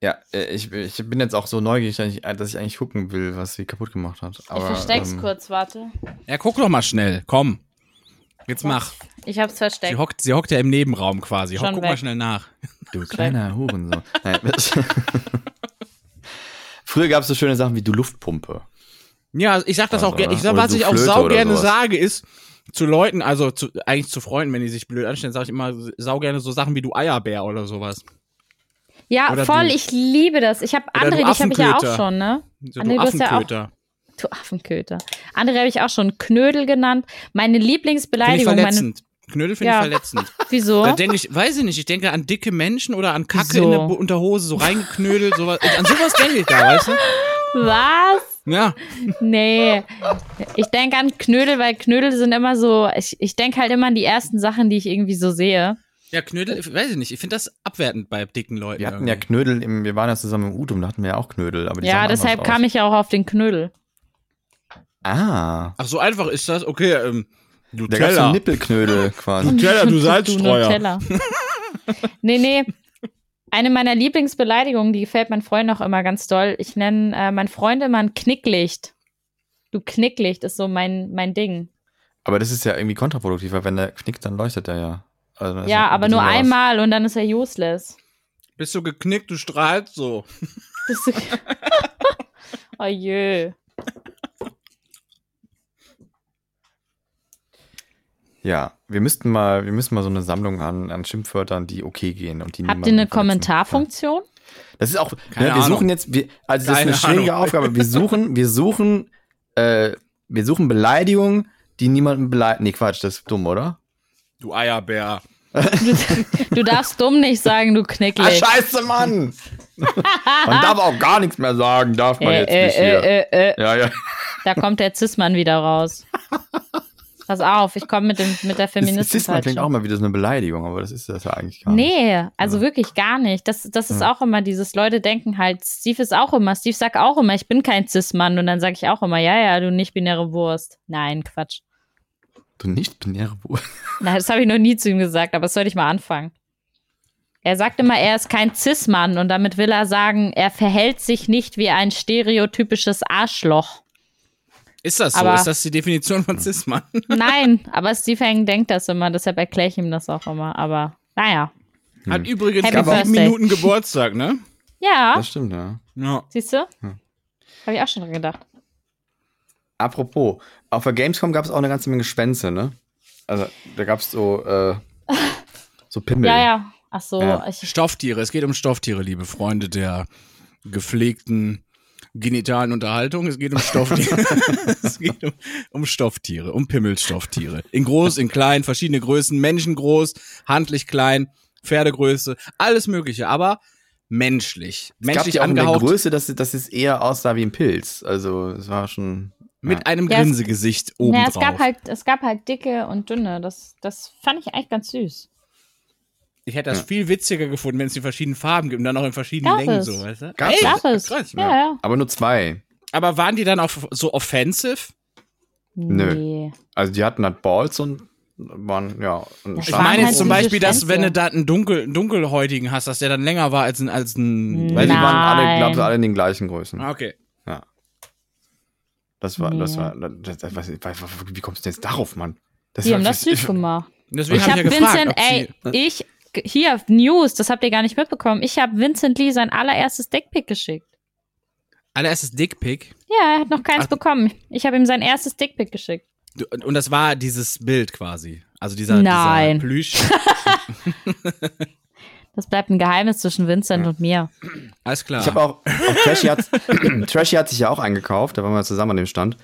Ja, äh, ich, ich bin jetzt auch so neugierig, dass ich, dass ich eigentlich gucken will, was sie kaputt gemacht hat. Aber,
ich versteck's
ähm,
kurz, warte.
Ja, guck doch mal schnell, komm. Jetzt mach.
Ich hab's versteckt.
Sie hockt, sie hockt ja im Nebenraum quasi.
Schon
guck mal
weg.
schnell nach.
Du kleiner Hurensohn. <laughs> Früher gab es so schöne Sachen wie du Luftpumpe.
Ja, ich sag das
Also,
auch gerne. Ich sag,
oder
was ich auch sau gerne
sowas.
sage, ist zu Leuten, also zu, eigentlich zu Freunden, wenn die sich blöd anstellen, sage ich immer sau gerne so Sachen wie du Eierbär oder sowas.
Ja,
Oder
voll,
du-
ich liebe das. Ich habe
du
andere, dich habe ich ja auch schon, ne?
So,
André,
du
ja auch,
Affenköter.
du Affenköter. Andere habe ich auch schon Knödel genannt. Meine
Finde ich
Lieblingsbeleidigung, meine.
verletzend. Knödel finde
Ja.
ich verletzend. <laughs>
Wieso?
Da denke ich, weiß ich nicht, ich denke an dicke Menschen oder an Kacke
Wieso?
in der Unterhose, so reingeknödelt, sowas. An sowas denke ich da, weißt du?
Was?
Ja.
Nee. Ich denke an Knödel, weil Knödel sind immer so. Ich, ich denke halt immer an die ersten Sachen, die ich irgendwie so sehe.
Ja, Knödel, ich weiß ich nicht, ich finde das abwertend bei dicken Leuten.
Wir hatten ja
irgendwie.
Knödel, im, wir waren ja zusammen im Udum, da hatten wir ja auch Knödel. Aber die
Ja, deshalb kam
aus.
ich ja auch auf den Knödel.
Ah,
Ach, so einfach ist das? Okay, ähm,
da
Nutella.
so Nippelknödel <laughs> quasi.
Nutella, du
Du
Salzstreuer.
Nutella. <laughs> nee, nee. Eine meiner Lieblingsbeleidigungen, die gefällt meinen Freunden auch immer ganz doll. Ich nenne äh, meinen Freund immer ein Knicklicht. Du Knicklicht ist so mein, mein Ding.
Aber das ist ja irgendwie kontraproduktiv, weil wenn der knickt, dann leuchtet er ja. Also
Ja, aber nur
was.
einmal und dann ist er useless.
Bist du geknickt, du strahlst so.
Das ist <laughs> oh jö.
Ja, wir müssten mal, wir müssen mal so eine Sammlung an, an Schimpfwörtern, die okay gehen und die
Habt ihr eine
verletzen.
Kommentarfunktion?
Das ist auch,
Keine
ne, wir
Ahnung.
suchen jetzt, wir, also das
Keine
ist eine schwierige
Ahnung.
Aufgabe. Wir suchen, wir suchen, äh, wir suchen Beleidigungen, die niemanden beleidigen. Nee, Quatsch, das ist dumm, oder?
Du Eierbär.
Du darfst dumm nicht sagen, du
Ah,
Knicklicht.
scheiße, Mann! <laughs> man darf auch gar nichts mehr sagen, darf man
Äh,
jetzt
äh,
nicht hier.
äh, äh, äh.
Ja, ja.
Da kommt der Cis-Mann wieder raus. <laughs> Pass auf, ich komme mit, dem- mit der Feministin.
Cis-Man klingt auch mal wieder so eine Beleidigung, aber das ist das ja eigentlich gar nicht.
Nee, also wirklich gar nicht. Das, das ist
Ja.
auch immer dieses, Leute denken halt, Steve ist auch immer, Steve sagt auch immer, ich bin kein Cis-Mann. Und dann sage ich auch immer, ja, ja, du nicht-binäre Wurst. Nein, Quatsch.
Du nicht-binäre Wurst. <laughs>
Na, das habe ich noch nie zu ihm gesagt, aber das sollte ich mal anfangen. Er sagt immer, er ist kein Cis-Mann und damit will er sagen, er verhält sich nicht wie ein stereotypisches Arschloch.
Ist das so?
Aber-
ist das die Definition von Cis-Mann? <laughs>
Nein, <laughs> aber Steve Hang denkt das immer, deshalb erkläre ich ihm das auch immer. Aber naja.
Hat übrigens sieben. Minuten Geburtstag, ne?
Ja,
Das stimmt, ja.
Ja.
siehst du?
Hm.
Habe ich auch schon dran gedacht.
Apropos, auf der Gamescom gab es auch eine ganze Menge Schwänze, ne? Also, da gab es so, äh, <laughs> so Pimmel.
Ja, ja. Ach so,
Ja.
ich,
Stofftiere. Es geht um Stofftiere, liebe Freunde der gepflegten genitalen Unterhaltung. Es geht um Stofftiere. <laughs> <laughs> es geht um, um Stofftiere, um Pimmelstofftiere. In groß, in klein, verschiedene Größen, menschengroß, handlich klein, Pferdegröße, alles mögliche, aber menschlich.
Es gab
Menschlich
ja auch eine
angehaucht
Größe, dass, dass es eher aussah wie ein Pilz. Also, es war schon.
Mit einem
Ja, es-
Grinsegesicht oben
ja, es
drauf.
gab halt, es gab halt dicke und dünne. Das, das fand ich eigentlich ganz süß.
ich hätte das
Ja.
viel witziger gefunden, wenn es die verschiedenen Farben gibt und dann auch in verschiedenen
Gab
Längen
es.
so, weißt du?
Gab
Ey,
es.
Gab es.
krass.
Ja, ja.
Aber nur zwei.
Aber waren die dann auch so offensive?
Nö.
Nee.
Also, die hatten halt Balls und waren, ja.
Ich meine
halt
jetzt zum
diese
Beispiel, dass
Schwänze.
wenn du da einen dunkel, einen dunkelhäutigen hast, dass der dann länger war als ein, als ein
Weil die waren alle, glaube ich, alle in den gleichen Größen.
Ah, Okay.
Das war, das
Nee.
war, das, das, was, wie kommst du denn jetzt darauf, Mann? Das
Die
war-
haben das süß gemacht.
Deswegen
Ich
habe gefragt,
Vincent,
ob
ey,
sie,
ich, hier, News, das habt ihr gar nicht mitbekommen. Ich habe Vincent Lee sein allererstes Dickpick geschickt.
allererstes Dickpick.
Ja, er hat noch keins
Ach.
bekommen. Ich habe ihm sein erstes Dickpick geschickt.
Und das war dieses Bild quasi. Also dieser,
Nein.
dieser Plüsch. <laughs> <laughs>
Das bleibt ein Geheimnis zwischen Vincent und mir.
Alles klar.
Ich habe auch, auch Trashy, hat, <clears throat> Trashy hat sich ja auch eingekauft, da waren wir zusammen an dem Stand.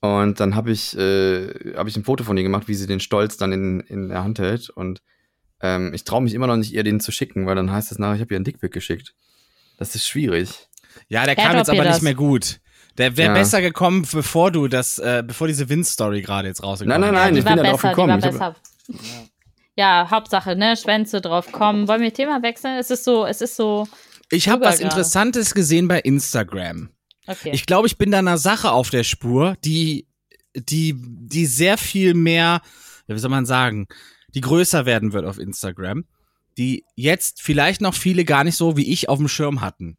Und dann habe ich, äh, hab ich ein Foto von ihr gemacht, wie sie den Stolz dann in, in der Hand hält. Und ähm, ich traue mich immer noch nicht, ihr den zu schicken, weil dann heißt es nachher, ich habe ihr einen Dickpick geschickt. Das ist schwierig.
ja, der
Er
kam jetzt aber nicht mehr gut. Der wäre
Ja.
besser gekommen, bevor du das, äh, bevor diese Win-Story gerade jetzt rausgekommen
Nein, nein,
ist.
nein,
die
ich bin ja drauf
besser, die
gekommen.
war
Ich hab-
besser. Ja, Hauptsache, ne, Schwänze drauf kommen. Wollen wir Thema wechseln? Es ist so, es ist so,
Ich habe was. Interessantes gesehen bei Instagram.
okay.
Ich glaube, ich bin da einer Sache auf der Spur, die, die, die sehr viel mehr, wie soll man sagen, die größer werden wird auf Instagram, die jetzt vielleicht noch viele gar nicht so wie ich auf dem Schirm hatten.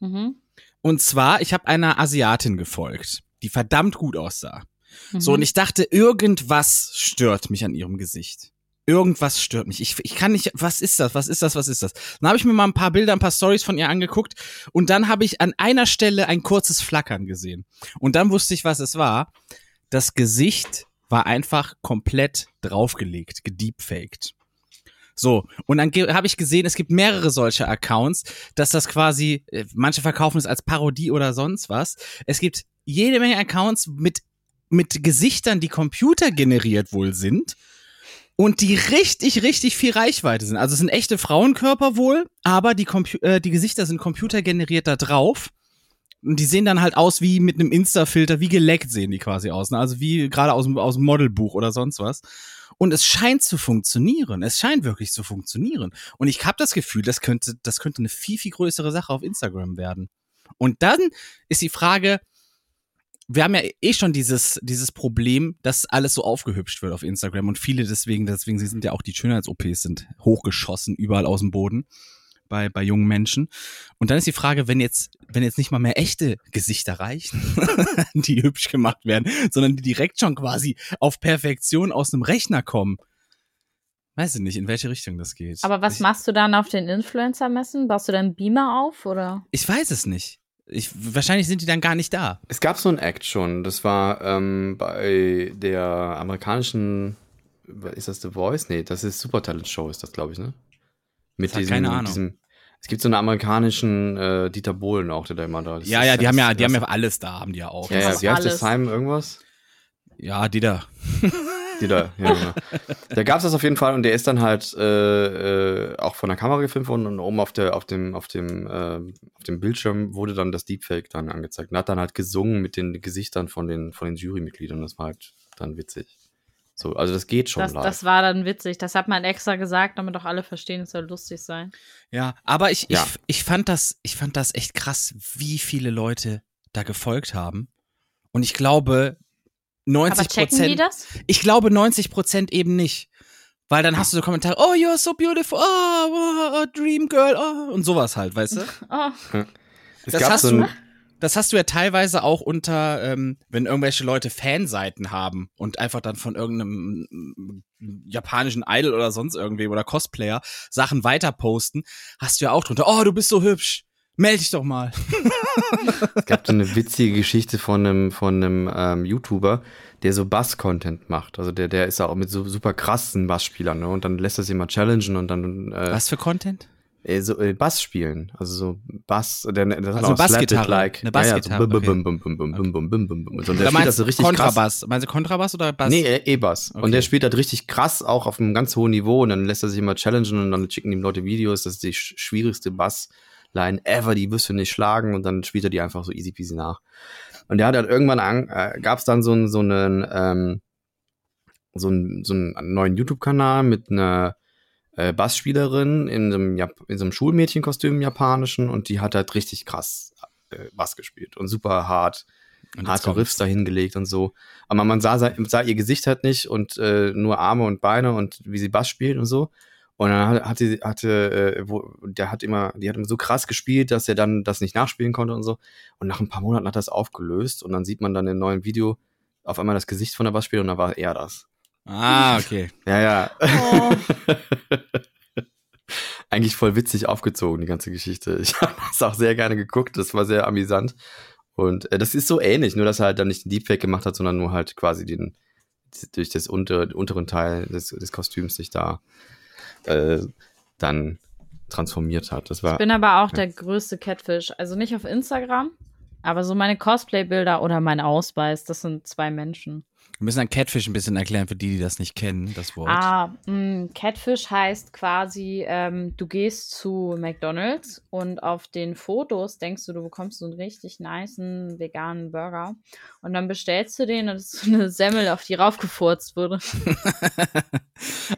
mhm.
Und zwar, ich habe einer Asiatin gefolgt, die verdammt gut aussah. So,
Mhm.
und ich dachte, irgendwas stört mich an ihrem Gesicht. Irgendwas stört mich. Ich, ich kann nicht, was ist das? Was ist das? Was ist das? Dann habe ich mir mal ein paar Bilder, ein paar Stories von ihr angeguckt und dann habe ich an einer Stelle ein kurzes Flackern gesehen. Und dann wusste ich, was es war. Das Gesicht war einfach komplett draufgelegt, gedeepfaked. So, und dann habe ich gesehen, es gibt mehrere solcher Accounts, dass das quasi, äh, manche verkaufen es als Parodie oder sonst was. Es gibt jede Menge Accounts mit, mit Gesichtern, die computergeneriert wohl sind und die richtig, richtig viel Reichweite sind. Also es sind echte Frauenkörper wohl, aber die, Compu äh, die Gesichter sind computergeneriert da drauf. Und die sehen dann halt aus wie mit einem Insta-Filter, wie geleckt sehen die quasi aus. Ne? Also wie gerade aus dem, aus dem Modelbuch oder sonst was. Und es scheint zu funktionieren. Es scheint wirklich zu funktionieren. Und ich habe das Gefühl, das könnte, das könnte eine viel, viel größere Sache auf Instagram werden. Und dann ist die Frage, wir haben ja eh schon dieses, dieses Problem, dass alles so aufgehübscht wird auf Instagram und viele deswegen, deswegen sie sind ja auch die Schönheits-OPs sind hochgeschossen, überall aus dem Boden bei, bei jungen Menschen. Und dann ist die Frage, wenn jetzt, wenn jetzt nicht mal mehr echte Gesichter reichen, <laughs> die hübsch gemacht werden, sondern die direkt schon quasi auf Perfektion aus einem Rechner kommen. Weiß ich nicht, in welche Richtung das geht.
Aber was
ich,
machst du dann auf den Influencer-Messen? Baust du dann Beamer auf oder?
Ich weiß es nicht. Ich, wahrscheinlich sind die dann gar nicht da.
Es gab so ein Act schon. Das war ähm, bei der amerikanischen. Ist das The Voice? Nee, das ist Super Talent Show, ist das, glaube ich, ne? Mit diesem,
keine Ahnung.
diesem. Es gibt so einen amerikanischen äh, Dieter Bohlen auch, der da immer da ist.
Ja, ja, die haben ja, die haben ja alles da, haben die ja auch.
Ja, ja, wie heißt das? Simon irgendwas?
Ja, die <laughs> da.
Dieter, ja, genau. Da gab es das auf jeden Fall und der ist dann halt äh, äh, auch von der Kamera gefilmt worden und oben auf, der, auf, dem, auf, dem, äh, auf dem Bildschirm wurde dann das Deepfake dann angezeigt und hat dann halt gesungen mit den Gesichtern von den, von den Jurymitgliedern. Das war halt dann witzig. So, also das geht schon
Das,
live.
das war dann witzig. Das hat man extra gesagt, damit auch alle verstehen, es soll lustig sein.
Ja, aber ich,
Ja.
ich, ich fand das, ich fand das echt krass, wie viele Leute da gefolgt haben. Und ich glaube, 90
Aber checken die das?
Ich glaube 90 Prozent eben nicht. Weil dann hast du so Kommentare, oh, you're so beautiful, oh, oh, oh dream girl, oh, und sowas halt, weißt du? <laughs>
Oh.
Das hast
so
du, das hast du ja teilweise auch unter, ähm, wenn irgendwelche Leute Fanseiten haben und einfach dann von irgendeinem mm, japanischen Idol oder sonst irgendwem oder Cosplayer Sachen weiter posten, hast du ja auch drunter, oh, du bist so hübsch melde dich doch mal. <laughs>
es gab so eine witzige Geschichte von einem, von einem ähm, YouTuber, der so Bass-Content macht. Also der, der ist ja auch mit so super krassen Bassspielern, ne? Und dann lässt er das jemand challengen und dann. Äh,
Was für Content?
Äh, so äh, Bass spielen, also so Bass, der, das
also Bassgitarre,
like.
eine Bassgitarre.
Und der spielt das so richtig
Kontrabass. krass. Meinst du Kontrabass oder Bass?
Nee, äh, E-Bass. Okay. Und der spielt das richtig krass, auch auf einem ganz hohen Niveau. Und dann lässt er sich immer challengen und dann schicken ihm Leute Videos, das ist die schwierigste Bass. Bassline ever, die wirst du nicht schlagen. Und dann spielt er die einfach so easy peasy nach. Und der hat halt irgendwann, an, äh, gab es dann so, einen- so einen, ähm, so einen, so einen neuen YouTube-Kanal mit einer äh, Bassspielerin in so einem, Jap in so einem Schulmädchenkostüm japanischen und die hat halt richtig krass äh, Bass gespielt und super hart
Und
harte
kommt's.
Riffs da hingelegt und so. Aber man sah, sah ihr Gesicht halt nicht und äh, nur Arme und Beine und wie sie Bass spielt und so. Und dann hat, sie, hatte, äh, wo, der hat immer, die hat immer so krass gespielt, dass er dann das nicht nachspielen konnte und so. Und nach ein paar Monaten hat das aufgelöst und dann sieht man dann im neuen Video auf einmal das Gesicht von der Bassspielerin und da war er das.
Ah, okay.
Ja, ja.
Oh. <laughs>
Eigentlich voll witzig aufgezogen, die ganze Geschichte. Ich <laughs> habe das auch sehr gerne geguckt, das war sehr amüsant. Und äh, das ist so ähnlich, nur dass er halt dann nicht den Deepfake gemacht hat, sondern nur halt quasi den durch das untere, unteren Teil des, des Kostüms sich da äh, dann transformiert hat. Das war,
Ich bin aber auch der größte Catfish. Also nicht auf Instagram, aber so meine Cosplay-Bilder oder mein Ausweis, das sind zwei Menschen.
Wir müssen dann Catfish ein bisschen erklären für die, die das nicht kennen, das Wort.
Ah, mh, Catfish heißt quasi, ähm, du gehst zu McDonalds und auf den Fotos denkst du, du bekommst so einen richtig nicen veganen Burger und dann bestellst du den und es ist so eine Semmel, auf die raufgefurzt wurde. <laughs>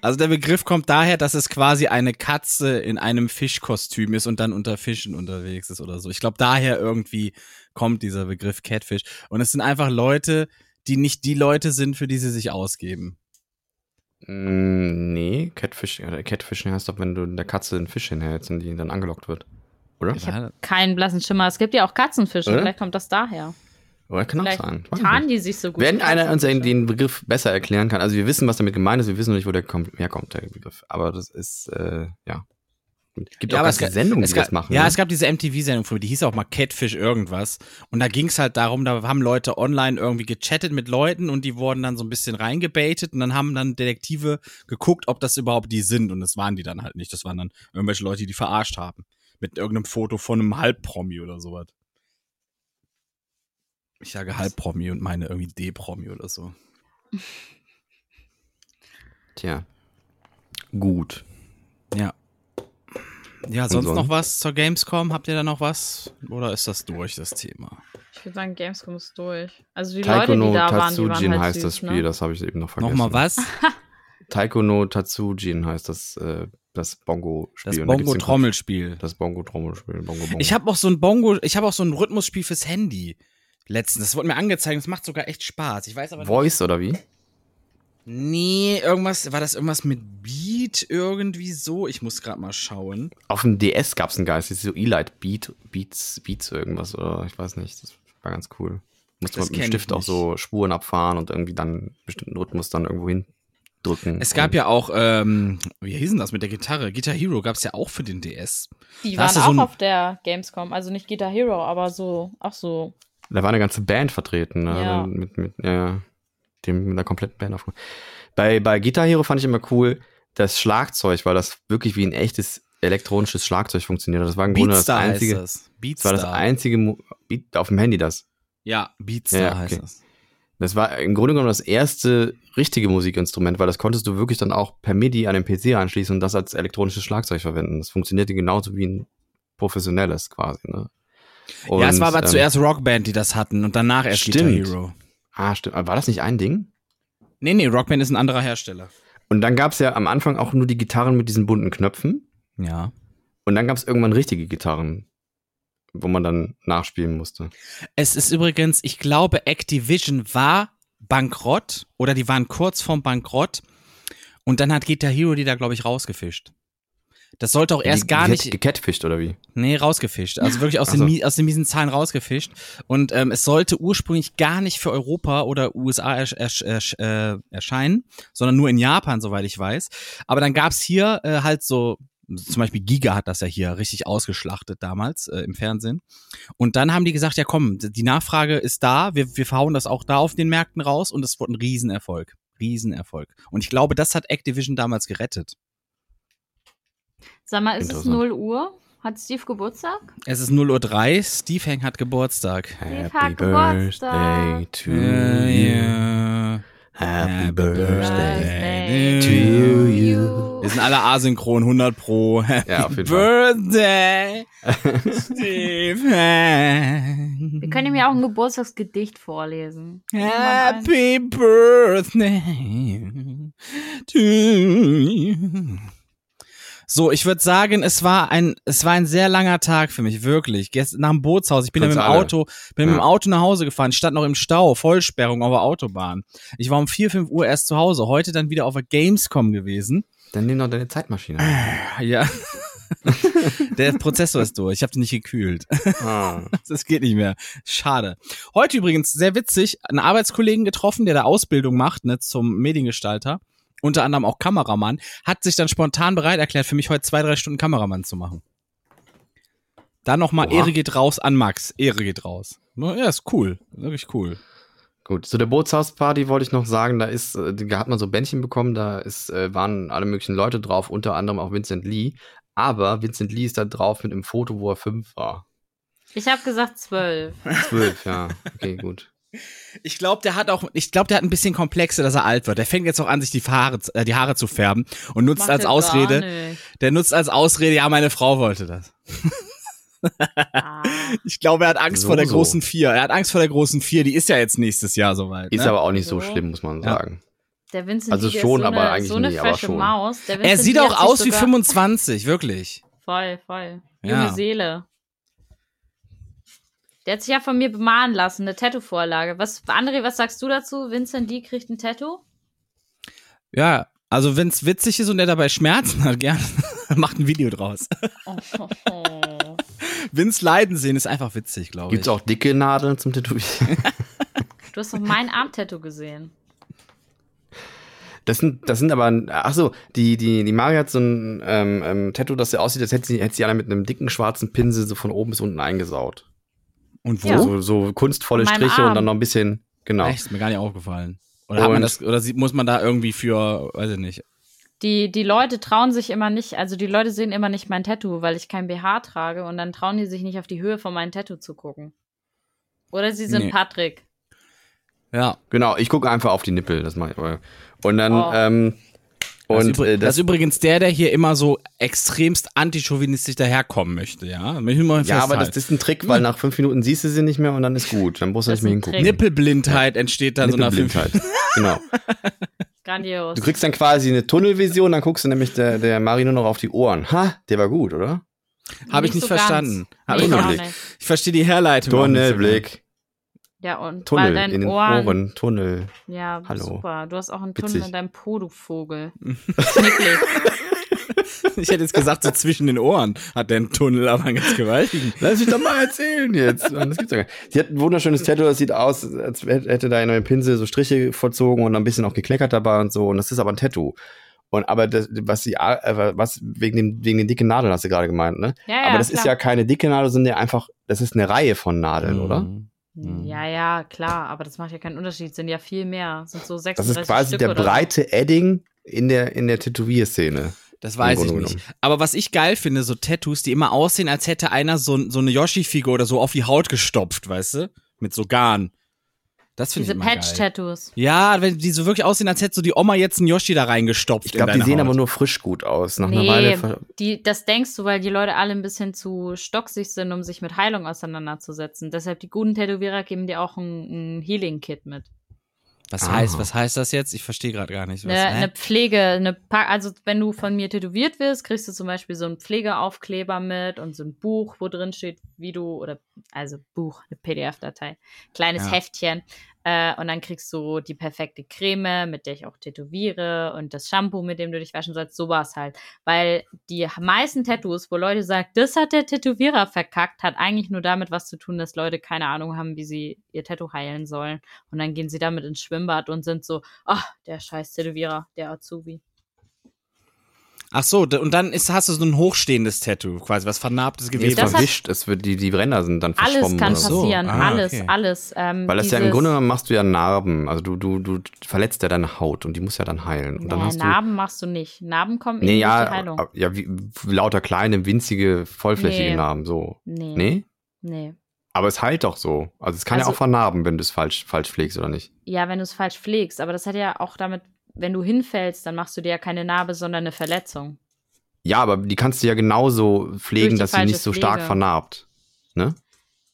Also der Begriff kommt daher, dass es quasi eine Katze in einem Fischkostüm ist und dann unter Fischen unterwegs ist oder so. Ich glaube, daher irgendwie kommt dieser Begriff Catfish. Und es sind einfach Leute, die nicht die Leute sind, für die sie sich ausgeben.
Mm, nee, Catfish, äh, Catfishing heißt doch, wenn du der Katze den Fisch hinhältst und die dann angelockt wird. Oder?
Ich habe keinen blassen Schimmer. Es gibt ja auch Katzenfische,
Oder?
vielleicht kommt das daher.
Oder kann auch
Vielleicht
sein. Weiß ich
tarnen
nicht.
die sich so gut.
Wenn einer uns den Begriff besser erklären kann, also wir wissen, was damit gemeint ist, wir wissen noch nicht, wo der kommt, herkommt, der Begriff. Aber das ist, äh, ja. Es gibt
Ja,
auch ganze Sendungen, die
ga-
das machen.
Ja,
ne?
es gab diese MTV-Sendung früher, die hieß auch mal Catfish irgendwas. Und da ging es halt darum, da haben Leute online irgendwie gechattet mit Leuten und die wurden dann so ein bisschen reingebaitet und dann haben dann Detektive geguckt, ob das überhaupt die sind. Und das waren die dann halt nicht. Das waren dann irgendwelche Leute, die die verarscht haben. Mit irgendeinem Foto von einem Halbpromi oder sowas. Ich sage Halbpromi und meine irgendwie D-Promi oder so.
Tja. Gut.
Ja. Ja, sonst
sonst?
noch was zur Gamescom? Habt ihr da noch was? Oder ist das durch, das Thema?
Ich würde sagen, Gamescom ist durch. Also die
Taiko
Leute,
no
die da waren, die waren
Tatsujin
halt
heißt
süß,
das Spiel,
ne?
das habe ich eben noch vergessen.
Nochmal was? <laughs>
Taiko no Tatsujin heißt das, äh, das Bongo-Spiel.
Das Bongo-Trommelspiel.
Das Bongo-Trommelspiel. Bongo, Bongo.
Ich habe auch so ein Bongo, ich habe auch so ein Rhythmusspiel fürs Handy. Letztens, das wurde mir angezeigt, das macht sogar echt Spaß. Ich weiß aber
Voice oder wie?
Nee, irgendwas, war das irgendwas mit Beat irgendwie so? Ich muss gerade mal schauen.
Auf dem DS gab es ein Geist, das ist so Elite Beat, Beats, Beats irgendwas oder ich weiß nicht. Das war ganz cool. Musste man mit dem Stift auch so Spuren abfahren und irgendwie dann einen bestimmten Rhythmus dann irgendwo hindrücken.
Es gab ja auch, ähm, wie hieß denn das mit der Gitarre? Guitar Hero gab's ja auch für den DS.
Die
Da
waren auch
so
auf der Gamescom. Also nicht Guitar Hero, aber so, auch so.
Da war eine ganze Band vertreten, ne?
Ja.
Mit, mit, ja, dem, mit einer kompletten Band auf. Bei, bei Guitar Hero fand ich immer cool, das Schlagzeug, weil das wirklich wie ein echtes elektronisches Schlagzeug funktioniert. Das war im Grunde das einzige.
das.
Das war das einzige Mo Beat, auf dem Handy das.
Ja, Beatstar
Ja, okay.
heißt das.
Das war im Grunde genommen das erste richtige Musikinstrument, weil das konntest du wirklich dann auch per MIDI an den PC anschließen und das als elektronisches Schlagzeug verwenden. Das funktionierte genauso wie ein professionelles quasi. Ne?
ja, es war aber
ähm,
zuerst Rockband, die das hatten und danach erst
Stimmt.
Guitar Hero.
Ah, stimmt. War das nicht ein Ding?
Nee, nee, Rockband ist ein anderer Hersteller.
Und dann gab es ja am Anfang auch nur die Gitarren mit diesen bunten Knöpfen.
Ja.
Und dann gab es irgendwann richtige Gitarren, wo man dann nachspielen musste.
Es ist übrigens, ich glaube, Activision war bankrott oder die waren kurz vorm Bankrott und dann hat Guitar Hero die da, glaube ich, rausgefischt. Das sollte auch erst
Die-
gar nicht.
Gecatfischt oder wie?
Nee, rausgefischt. Also wirklich aus, den,
so.
Mi- aus den miesen Zahlen rausgefischt. Und ähm, es sollte ursprünglich gar nicht für Europa oder USA ersch ersch ersch äh, erscheinen, sondern nur in Japan, soweit ich weiß. Aber dann gab's hier äh, halt so, zum Beispiel Giga hat das ja hier richtig ausgeschlachtet damals äh, im Fernsehen. Und dann haben die gesagt, ja komm, die Nachfrage ist da, wir, wir verhauen das auch da auf den Märkten raus und es wurde ein Riesenerfolg. Riesenerfolg. Und ich glaube, das hat Activision damals gerettet.
Sag mal, ist es
Interessant.
0 Uhr? Hat Steve Geburtstag?
Es ist 0.03 Uhr, Steve Hank hat Geburtstag.
Steve hat Geburtstag.
to
Äh, ja.
Happy
Birthday
to you.
Wir sind alle asynchron, 100 pro. Happy
Ja, auf jeden Fall.
Birthday, <laughs> Steve Hank.
Wir können ihm ja auch ein Geburtstagsgedicht vorlesen.
Happy Birthday to you. So, ich würde sagen, es war ein, es war ein sehr langer Tag für mich, wirklich. Gest nach dem Bootshaus. Ich bin ja mit dem
alle.
Auto, bin mit dem
Ja.
Auto nach Hause gefahren, stand noch im Stau, Vollsperrung auf der Autobahn. Ich war um 4, 5 Uhr erst zu Hause, heute dann wieder auf der Gamescom gewesen.
Dann nimm doch deine Zeitmaschine.
Ja. <laughs> Der Prozessor ist durch. Ich habe den nicht gekühlt.
Ah. <laughs>
Das geht nicht mehr. Schade. Heute übrigens sehr witzig, einen Arbeitskollegen getroffen, der da Ausbildung macht, ne, zum Mediengestalter. Unter anderem auch Kameramann, hat sich dann spontan bereit erklärt, für mich heute zwei, drei Stunden Kameramann zu machen. Dann nochmal. Ehre geht raus an Max. Ehre geht raus. Ja, ist cool. Wirklich cool.
Gut, zu der Bootshausparty wollte ich noch sagen, da ist, äh, da hat man so Bändchen bekommen, da ist, äh, waren alle möglichen Leute drauf, unter anderem auch Vincent Lee. Aber Vincent Lee ist da drauf mit einem Foto, wo er fünf war.
Ich habe gesagt 12.
Zwölf, ja. Okay, gut.
Ich glaube, der hat auch, ich glaube, der hat ein bisschen Komplexe, dass er alt wird. Der fängt jetzt auch an, sich die Haare, äh, die Haare zu färben und nutzt
Macht
als Ausrede, der nutzt als Ausrede, ja, meine Frau wollte das. Ich glaube, er hat Angst
So,
vor der
so.
großen Vier. Er hat Angst vor der großen Vier, die ist ja jetzt nächstes Jahr soweit.
Ist
ne?
aber auch nicht so
So.
schlimm, muss man
Ja.
sagen.
Der Vincent
Also schon,
ist so
aber
eine,
eigentlich
so eine
nicht, aber schon.
Maus. Der
Er sieht auch aus wie
sogar-
25, wirklich.
Voll, voll.
Ja.
Junge Seele. Der hat sich ja von mir bemahnen lassen, eine Tattoo-Vorlage. Was, André, was sagst du dazu? Vincent Lee kriegt ein Tattoo?
Ja, also wenn es witzig ist und er dabei Schmerzen hat, <laughs> gern, macht ein Video draus.
Oh, oh, oh.
Vince leiden sehen ist einfach witzig, glaube ich.
Gibt's auch dicke Nadeln zum Tätowieren? <laughs>
Du hast doch mein Arm-Tattoo gesehen.
Das sind, das sind aber, ach so, die, die, die Mari hat so ein ähm, ähm, Tattoo, das ja aussieht, als hätte sie, hätte sie einer mit einem dicken schwarzen Pinsel so von oben bis unten eingesaut.
Und wo?
Ja.
So, so kunstvolle Striche und
Arm.
dann noch ein bisschen, genau.
Echt, ist mir gar nicht aufgefallen. Oder hat man
Und-
das, oder sieht- muss man da irgendwie für, weiß ich nicht.
Die, die Leute trauen sich immer nicht, also die Leute sehen immer nicht mein Tattoo, weil ich kein BH trage und dann trauen die sich nicht auf die Höhe von meinem Tattoo zu gucken. Oder sie sind
Nee.
Patrick.
Ja.
Genau, ich gucke einfach auf die Nippel, das mache ich. aber- Und dann,
Oh.
ähm,
Und das,
äh,
das
das,
ist übrigens der, der hier immer so extremst antichauvinistisch daherkommen möchte, ja?
Ja, aber das, das ist ein Trick, weil nach fünf Minuten siehst du sie nicht mehr und dann ist gut. Dann musst du nicht mehr hingucken.
Nippelblindheit entsteht dann so nach fünf
Nippelblindheit. genau. <laughs>
Grandios.
Du kriegst dann quasi eine Tunnelvision, dann guckst du nämlich der, der Mari nur noch auf die Ohren. Ha, der war gut, oder?
Habe ich nicht
so ganz.
verstanden. Hab
Nee,
ich noch nicht. Ich verstehe die Herleitung. auch nicht so
Tunnelblick.
Ja, und weil
Tunnel
dein
in den
Ohren,
Ohren. Tunnel.
Ja,
Hallo.
super. Du hast auch einen Tunnel
Witzig.
in deinem Po, du Vogel.
Ich hätte jetzt gesagt, so zwischen den Ohren hat der einen Tunnel, aber einen ganz gewaltigen.
Lass mich doch mal erzählen jetzt. Das gibt's gar nicht. Sie hat ein wunderschönes Tattoo, das sieht aus, als hätte da in einem Pinsel so Striche verzogen und ein bisschen auch gekleckert dabei und so. Und das ist aber ein Tattoo. Und aber das, was sie, äh, was wegen dem, wegen den dicken Nadeln hast du gerade gemeint, ne?
Ja, ja,
aber das ist
klar.
ja keine dicke Nadel, sondern ja einfach, das ist eine Reihe von Nadeln, oder?
Mhm.
Ja, ja, klar, aber das macht ja keinen Unterschied. Sind ja viel mehr. Sind so
Das
36
ist quasi
Stück
der breite Edding in der, in der Tätowierszene.
Das weiß ich nicht. Aber was ich geil finde, so Tattoos, die immer aussehen, als hätte einer so, so eine Yoshi-Figur oder so auf die Haut gestopft, weißt du? Mit so Garn. Das finde ich
Diese. Patch-Tattoos.
Ja, wenn die so wirklich aussehen, als hätte so die Oma jetzt einen Yoshi da reingestopft.
Ich glaube, die sehen
Haut.
aber nur frisch gut aus. Nach einer
Nee,
Weile. ver-
die, das denkst du, weil die Leute alle ein bisschen zu stocksig sind, um sich mit Heilung auseinanderzusetzen. Deshalb die guten Tätowierer geben dir auch ein, ein Healing-Kit mit.
Was
Ah.
heißt, was heißt das jetzt? Ich verstehe gerade gar nicht. Was,
Eine, eine Pflege, eine pa also wenn du von mir tätowiert wirst, kriegst du zum Beispiel so einen Pflegeaufkleber mit und so ein Buch, wo drin steht, wie du, oder also Buch, eine PDF-Datei, kleines
Ja.
Heftchen, Äh, und dann kriegst du die perfekte Creme, mit der ich auch tätowiere und das Shampoo, mit dem du dich waschen sollst, sowas halt. Weil die meisten Tattoos, wo Leute sagen, das hat der Tätowierer verkackt, hat eigentlich nur damit was zu tun, dass Leute keine Ahnung haben, wie sie ihr Tattoo heilen sollen. Und dann gehen sie damit ins Schwimmbad und sind so, ach, der scheiß Tätowierer, der Azubi.
Ach so, und dann ist, hast du so ein hochstehendes Tattoo, quasi, was vernarbtes
Nee,
Das hat-
verwischt, es wird, die, die Ränder sind dann verschwommen.
Alles kann
oder so.
passieren,
Ah,
alles,
okay.
alles. Ähm,
Weil das ja im Grunde genommen machst du ja Narben. Also du, du, du verletzt ja deine Haut und die muss ja dann heilen. Und dann
Nee,
hast
Narben machst du nicht. Narben kommen
du.
eben
Nee,
die
ja,
Heilung.
ab- ja, wie, lauter kleine, winzige, vollflächige
Nee.
Narben, so.
Nee.
Nee?
Nee.
Aber es heilt doch so. Also es kann ja
Also-
auch vernarben, wenn du es falsch, falsch pflegst, oder nicht?
Ja, wenn du es falsch pflegst, aber das hat ja auch damit, wenn du hinfällst, dann machst du dir ja keine Narbe, sondern eine Verletzung.
Ja, aber die kannst du ja genauso pflegen, dass sie nicht so stark
Pflege.
vernarbt. Ne?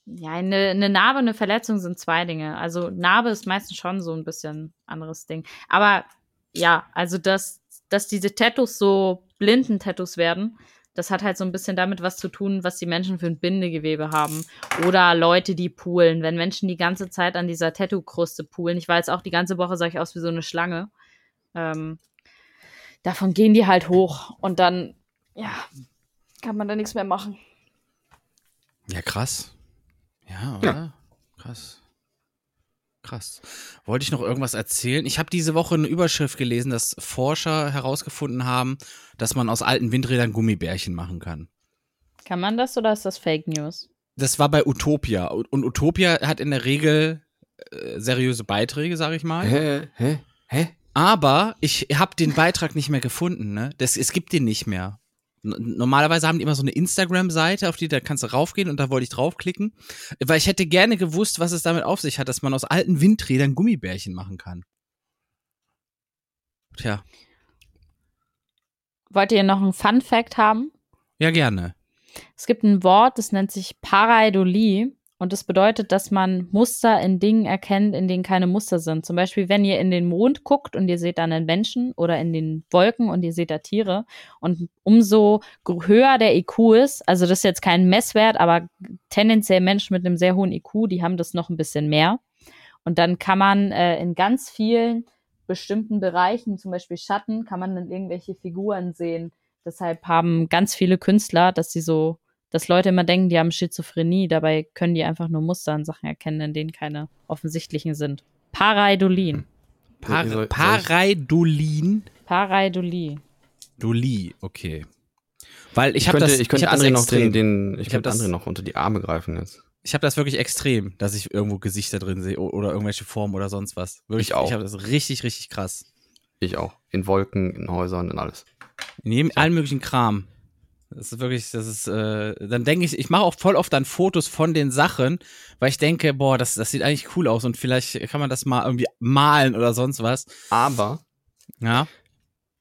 Ja, eine, eine Narbe, eine Verletzung sind zwei Dinge. Also Narbe ist meistens schon so ein bisschen anderes Ding. Aber ja, also dass, dass diese Tattoos so blinden Tattoos werden, das hat halt so ein bisschen damit was zu tun, was die Menschen für ein Bindegewebe haben. Oder Leute, die poolen. Wenn Menschen die ganze Zeit an dieser Tattoo-Kruste poolen, ich war jetzt auch die ganze Woche, sah ich aus wie so eine Schlange. Ähm, davon gehen die halt hoch und dann, ja, kann man da nichts mehr machen.
Ja, krass. Ja, oder? Krass. Krass. Wollte ich noch irgendwas erzählen? Ich habe diese Woche eine Überschrift gelesen, dass Forscher herausgefunden haben, dass man aus alten Windrädern Gummibärchen machen kann.
Kann man das oder ist das Fake News?
Das war bei Utopia. Und Utopia hat in der Regel äh, seriöse Beiträge, sag ich mal.
Hä? Hä? Hä?
Aber ich habe den Beitrag nicht mehr gefunden. Ne? Das, es gibt den nicht mehr. Normalerweise haben die immer so eine Instagram-Seite, auf die da kannst du raufgehen und da wollte ich draufklicken, weil ich hätte gerne gewusst, was es damit auf sich hat, dass man aus alten Windrädern Gummibärchen machen kann. Tja,
Wollt ihr noch einen Fun Fact haben?
ja gerne.
Es gibt ein Wort, das nennt sich Pareidolie und das bedeutet, dass man Muster in Dingen erkennt, in denen keine Muster sind. Zum Beispiel, wenn ihr in den Mond guckt und ihr seht da einen Menschen oder in den Wolken und ihr seht da Tiere und umso höher der IQ ist, also das ist jetzt kein Messwert, aber tendenziell Menschen mit einem sehr hohen IQ, die haben das noch ein bisschen mehr. Und dann kann man äh, in ganz vielen bestimmten Bereichen, zum Beispiel Schatten, kann man dann irgendwelche Figuren sehen. Deshalb haben ganz viele Künstler, dass sie so, dass Leute immer denken, die haben Schizophrenie, dabei können die einfach nur Muster an Sachen erkennen, in denen keine offensichtlichen sind. Pareidolin.
Par
Soll- soll ich-
Pareidolin.
Pareidolie.
Doli, okay. Weil ich
Ich,
habe
könnte,
das,
ich könnte
hab das
André noch den, den ich,
Ich
könnte André noch unter die Arme greifen jetzt.
Ich habe das wirklich extrem, dass ich irgendwo Gesichter drin sehe oder irgendwelche Formen oder sonst was. Wirklich,
Ich auch.
Ich habe das richtig, richtig krass.
Ich auch. In Wolken, in Häusern, in alles.
In jedem, allen möglichen Kram. Das ist wirklich, das ist, äh, dann denke ich, ich mache auch voll oft dann Fotos von den Sachen, weil ich denke, boah, das, das sieht eigentlich cool aus und vielleicht kann man das mal irgendwie malen oder sonst was.
Aber,
Ja.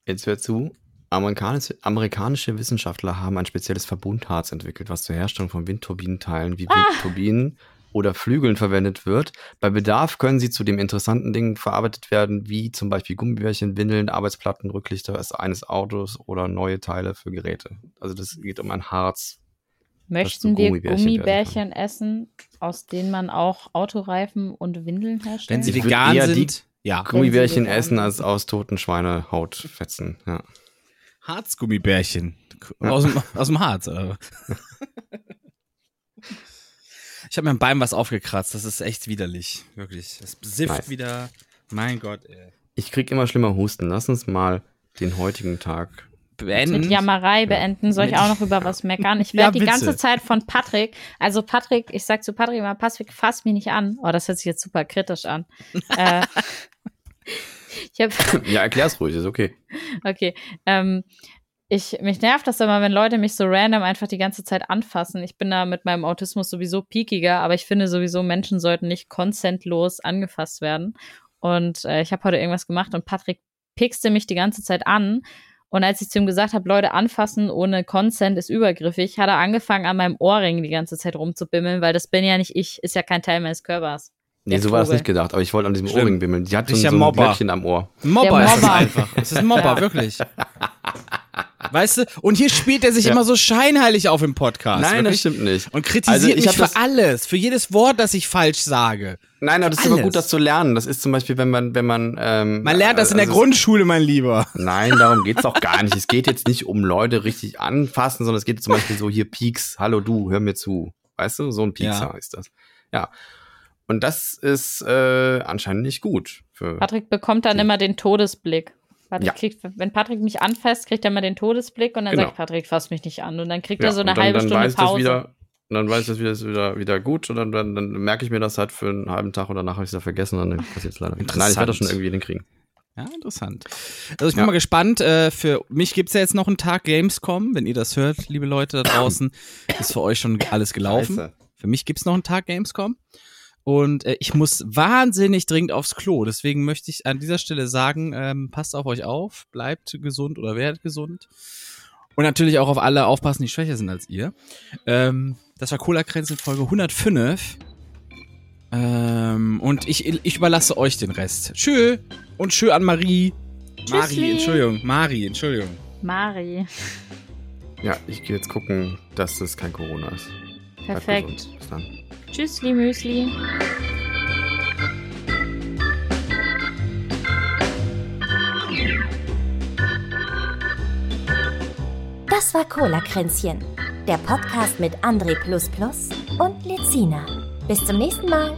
jetzt hör zu, amerikanische, amerikanische Wissenschaftler haben ein spezielles Verbundharz entwickelt, was zur Herstellung von Windturbinenteilen wie Windturbinen oder Flügeln verwendet wird. Bei Bedarf können sie zu dem interessanten Dingen verarbeitet werden, wie zum Beispiel Gummibärchen, Windeln, Arbeitsplatten, Rücklichter eines Autos oder neue Teile für Geräte. Also das geht um ein Harz.
Möchten wir
Gummibärchen
Gummibärchen essen, aus denen man auch Autoreifen und Windeln herstellt?
Wenn sie vegan sind, ja.
Gummibärchen essen als aus toten Schweinehautfetzen. Ja.
Harzgummibärchen. Aus, dem, aus dem Harz. <laughs> Ich habe mir am Bein was aufgekratzt. Das ist echt widerlich. Wirklich. Das sifft
Nice.
wieder. Mein Gott, ey.
Ich krieg immer schlimmer Husten. Lass uns mal den heutigen Tag.
Beenden.
mit Jammerei beenden. Soll ich auch noch über was meckern? Ich <laughs>
Ja,
werde die
bitte.
ganze Zeit von Patrick, also Patrick, ich sag zu Patrick immer, Patrick, fass mich nicht an. Oh, das hört sich jetzt super kritisch an. <laughs> äh, ich habe <laughs>
Ja, erklär's ruhig, ist okay.
Okay. Ähm, ich, mich nervt das immer, wenn Leute mich so random einfach die ganze Zeit anfassen. Ich bin da mit meinem Autismus sowieso peakiger, aber ich finde sowieso, Menschen sollten nicht konsentlos angefasst werden. Und äh, ich habe heute irgendwas gemacht und Patrick pixte mich die ganze Zeit an. Und als ich zu ihm gesagt habe, Leute anfassen ohne Consent ist übergriffig, hat er angefangen, an meinem Ohrring die ganze Zeit rumzubimmeln, weil das bin ja nicht ich, ist ja kein Teil meines Körpers.
Nee, so war das nicht gedacht, aber ich wollte an diesem
Stimmt.
Ohrring bimmeln. Die hat so, ein-
Richtiger
so ein
Mobber.
Glöckchen am Ohr.
Mobber
Der
ist es
Mobber.
einfach. Es ist ein Mobber,
Ja. <laughs>
wirklich. Weißt du? Und hier spielt er sich
Ja.
immer so scheinheilig auf im Podcast.
Nein,
wirklich.
das stimmt nicht.
Und kritisiert
Also ich
mich für alles, für jedes Wort, das ich falsch sage.
Nein, aber das ist aber
Alles.
gut, das zu lernen. Das ist zum Beispiel, wenn man, wenn man. Ähm,
Man lernt das in der
also
Grundschule, mein Lieber.
Nein, darum geht's auch gar nicht. Es geht jetzt nicht um Leute richtig anfassen, sondern es geht zum Beispiel so hier Peaks, hallo du, hör mir zu. Weißt du, so ein Piekser
Ja.
ist das. Ja. Und das ist äh, anscheinend nicht gut. Für
Patrick bekommt dann immer den Todesblick. Patrick
Ja.
kriegt, wenn Patrick mich anfasst, kriegt er immer den Todesblick und dann
Genau.
sagt Patrick, fass mich nicht an. Und dann kriegt
ja,
er so eine
dann,
halbe
dann
Stunde
weiß das
Pause.
wieder, und dann weiß ich das wieder, ist wieder, wieder gut und dann, dann, dann merke ich mir das halt für einen halben Tag und danach habe ich es wieder vergessen und dann passiert es leider wieder. Nein, ich werde das schon irgendwie hinkriegen.
Ja, interessant. Also ich bin
Ja.
mal gespannt. Äh, für mich gibt's ja jetzt noch einen Tag Gamescom. Wenn ihr das hört, liebe Leute da draußen, ist für euch schon alles gelaufen.
Scheiße.
Für mich gibt's noch einen Tag Gamescom. Und äh, ich muss wahnsinnig dringend aufs Klo. Deswegen möchte ich an dieser Stelle sagen, ähm, passt auf euch auf, bleibt gesund oder werdet gesund. Und natürlich auch auf alle aufpassen, die schwächer sind als ihr. Ähm, das war Cola Kränzchen Folge 105. Ähm, und ich, ich überlasse euch den Rest. Tschö und tschö an Marie. Marie,
Tschüssli.
Entschuldigung. Mari, Entschuldigung.
Mari.
Ja, ich gehe jetzt gucken, dass das kein Corona ist.
Perfekt.
Bis dann.
Tschüssli, Müsli.
Das war Cola Kränzchen, der Podcast mit André und Lezina. Bis zum nächsten Mal.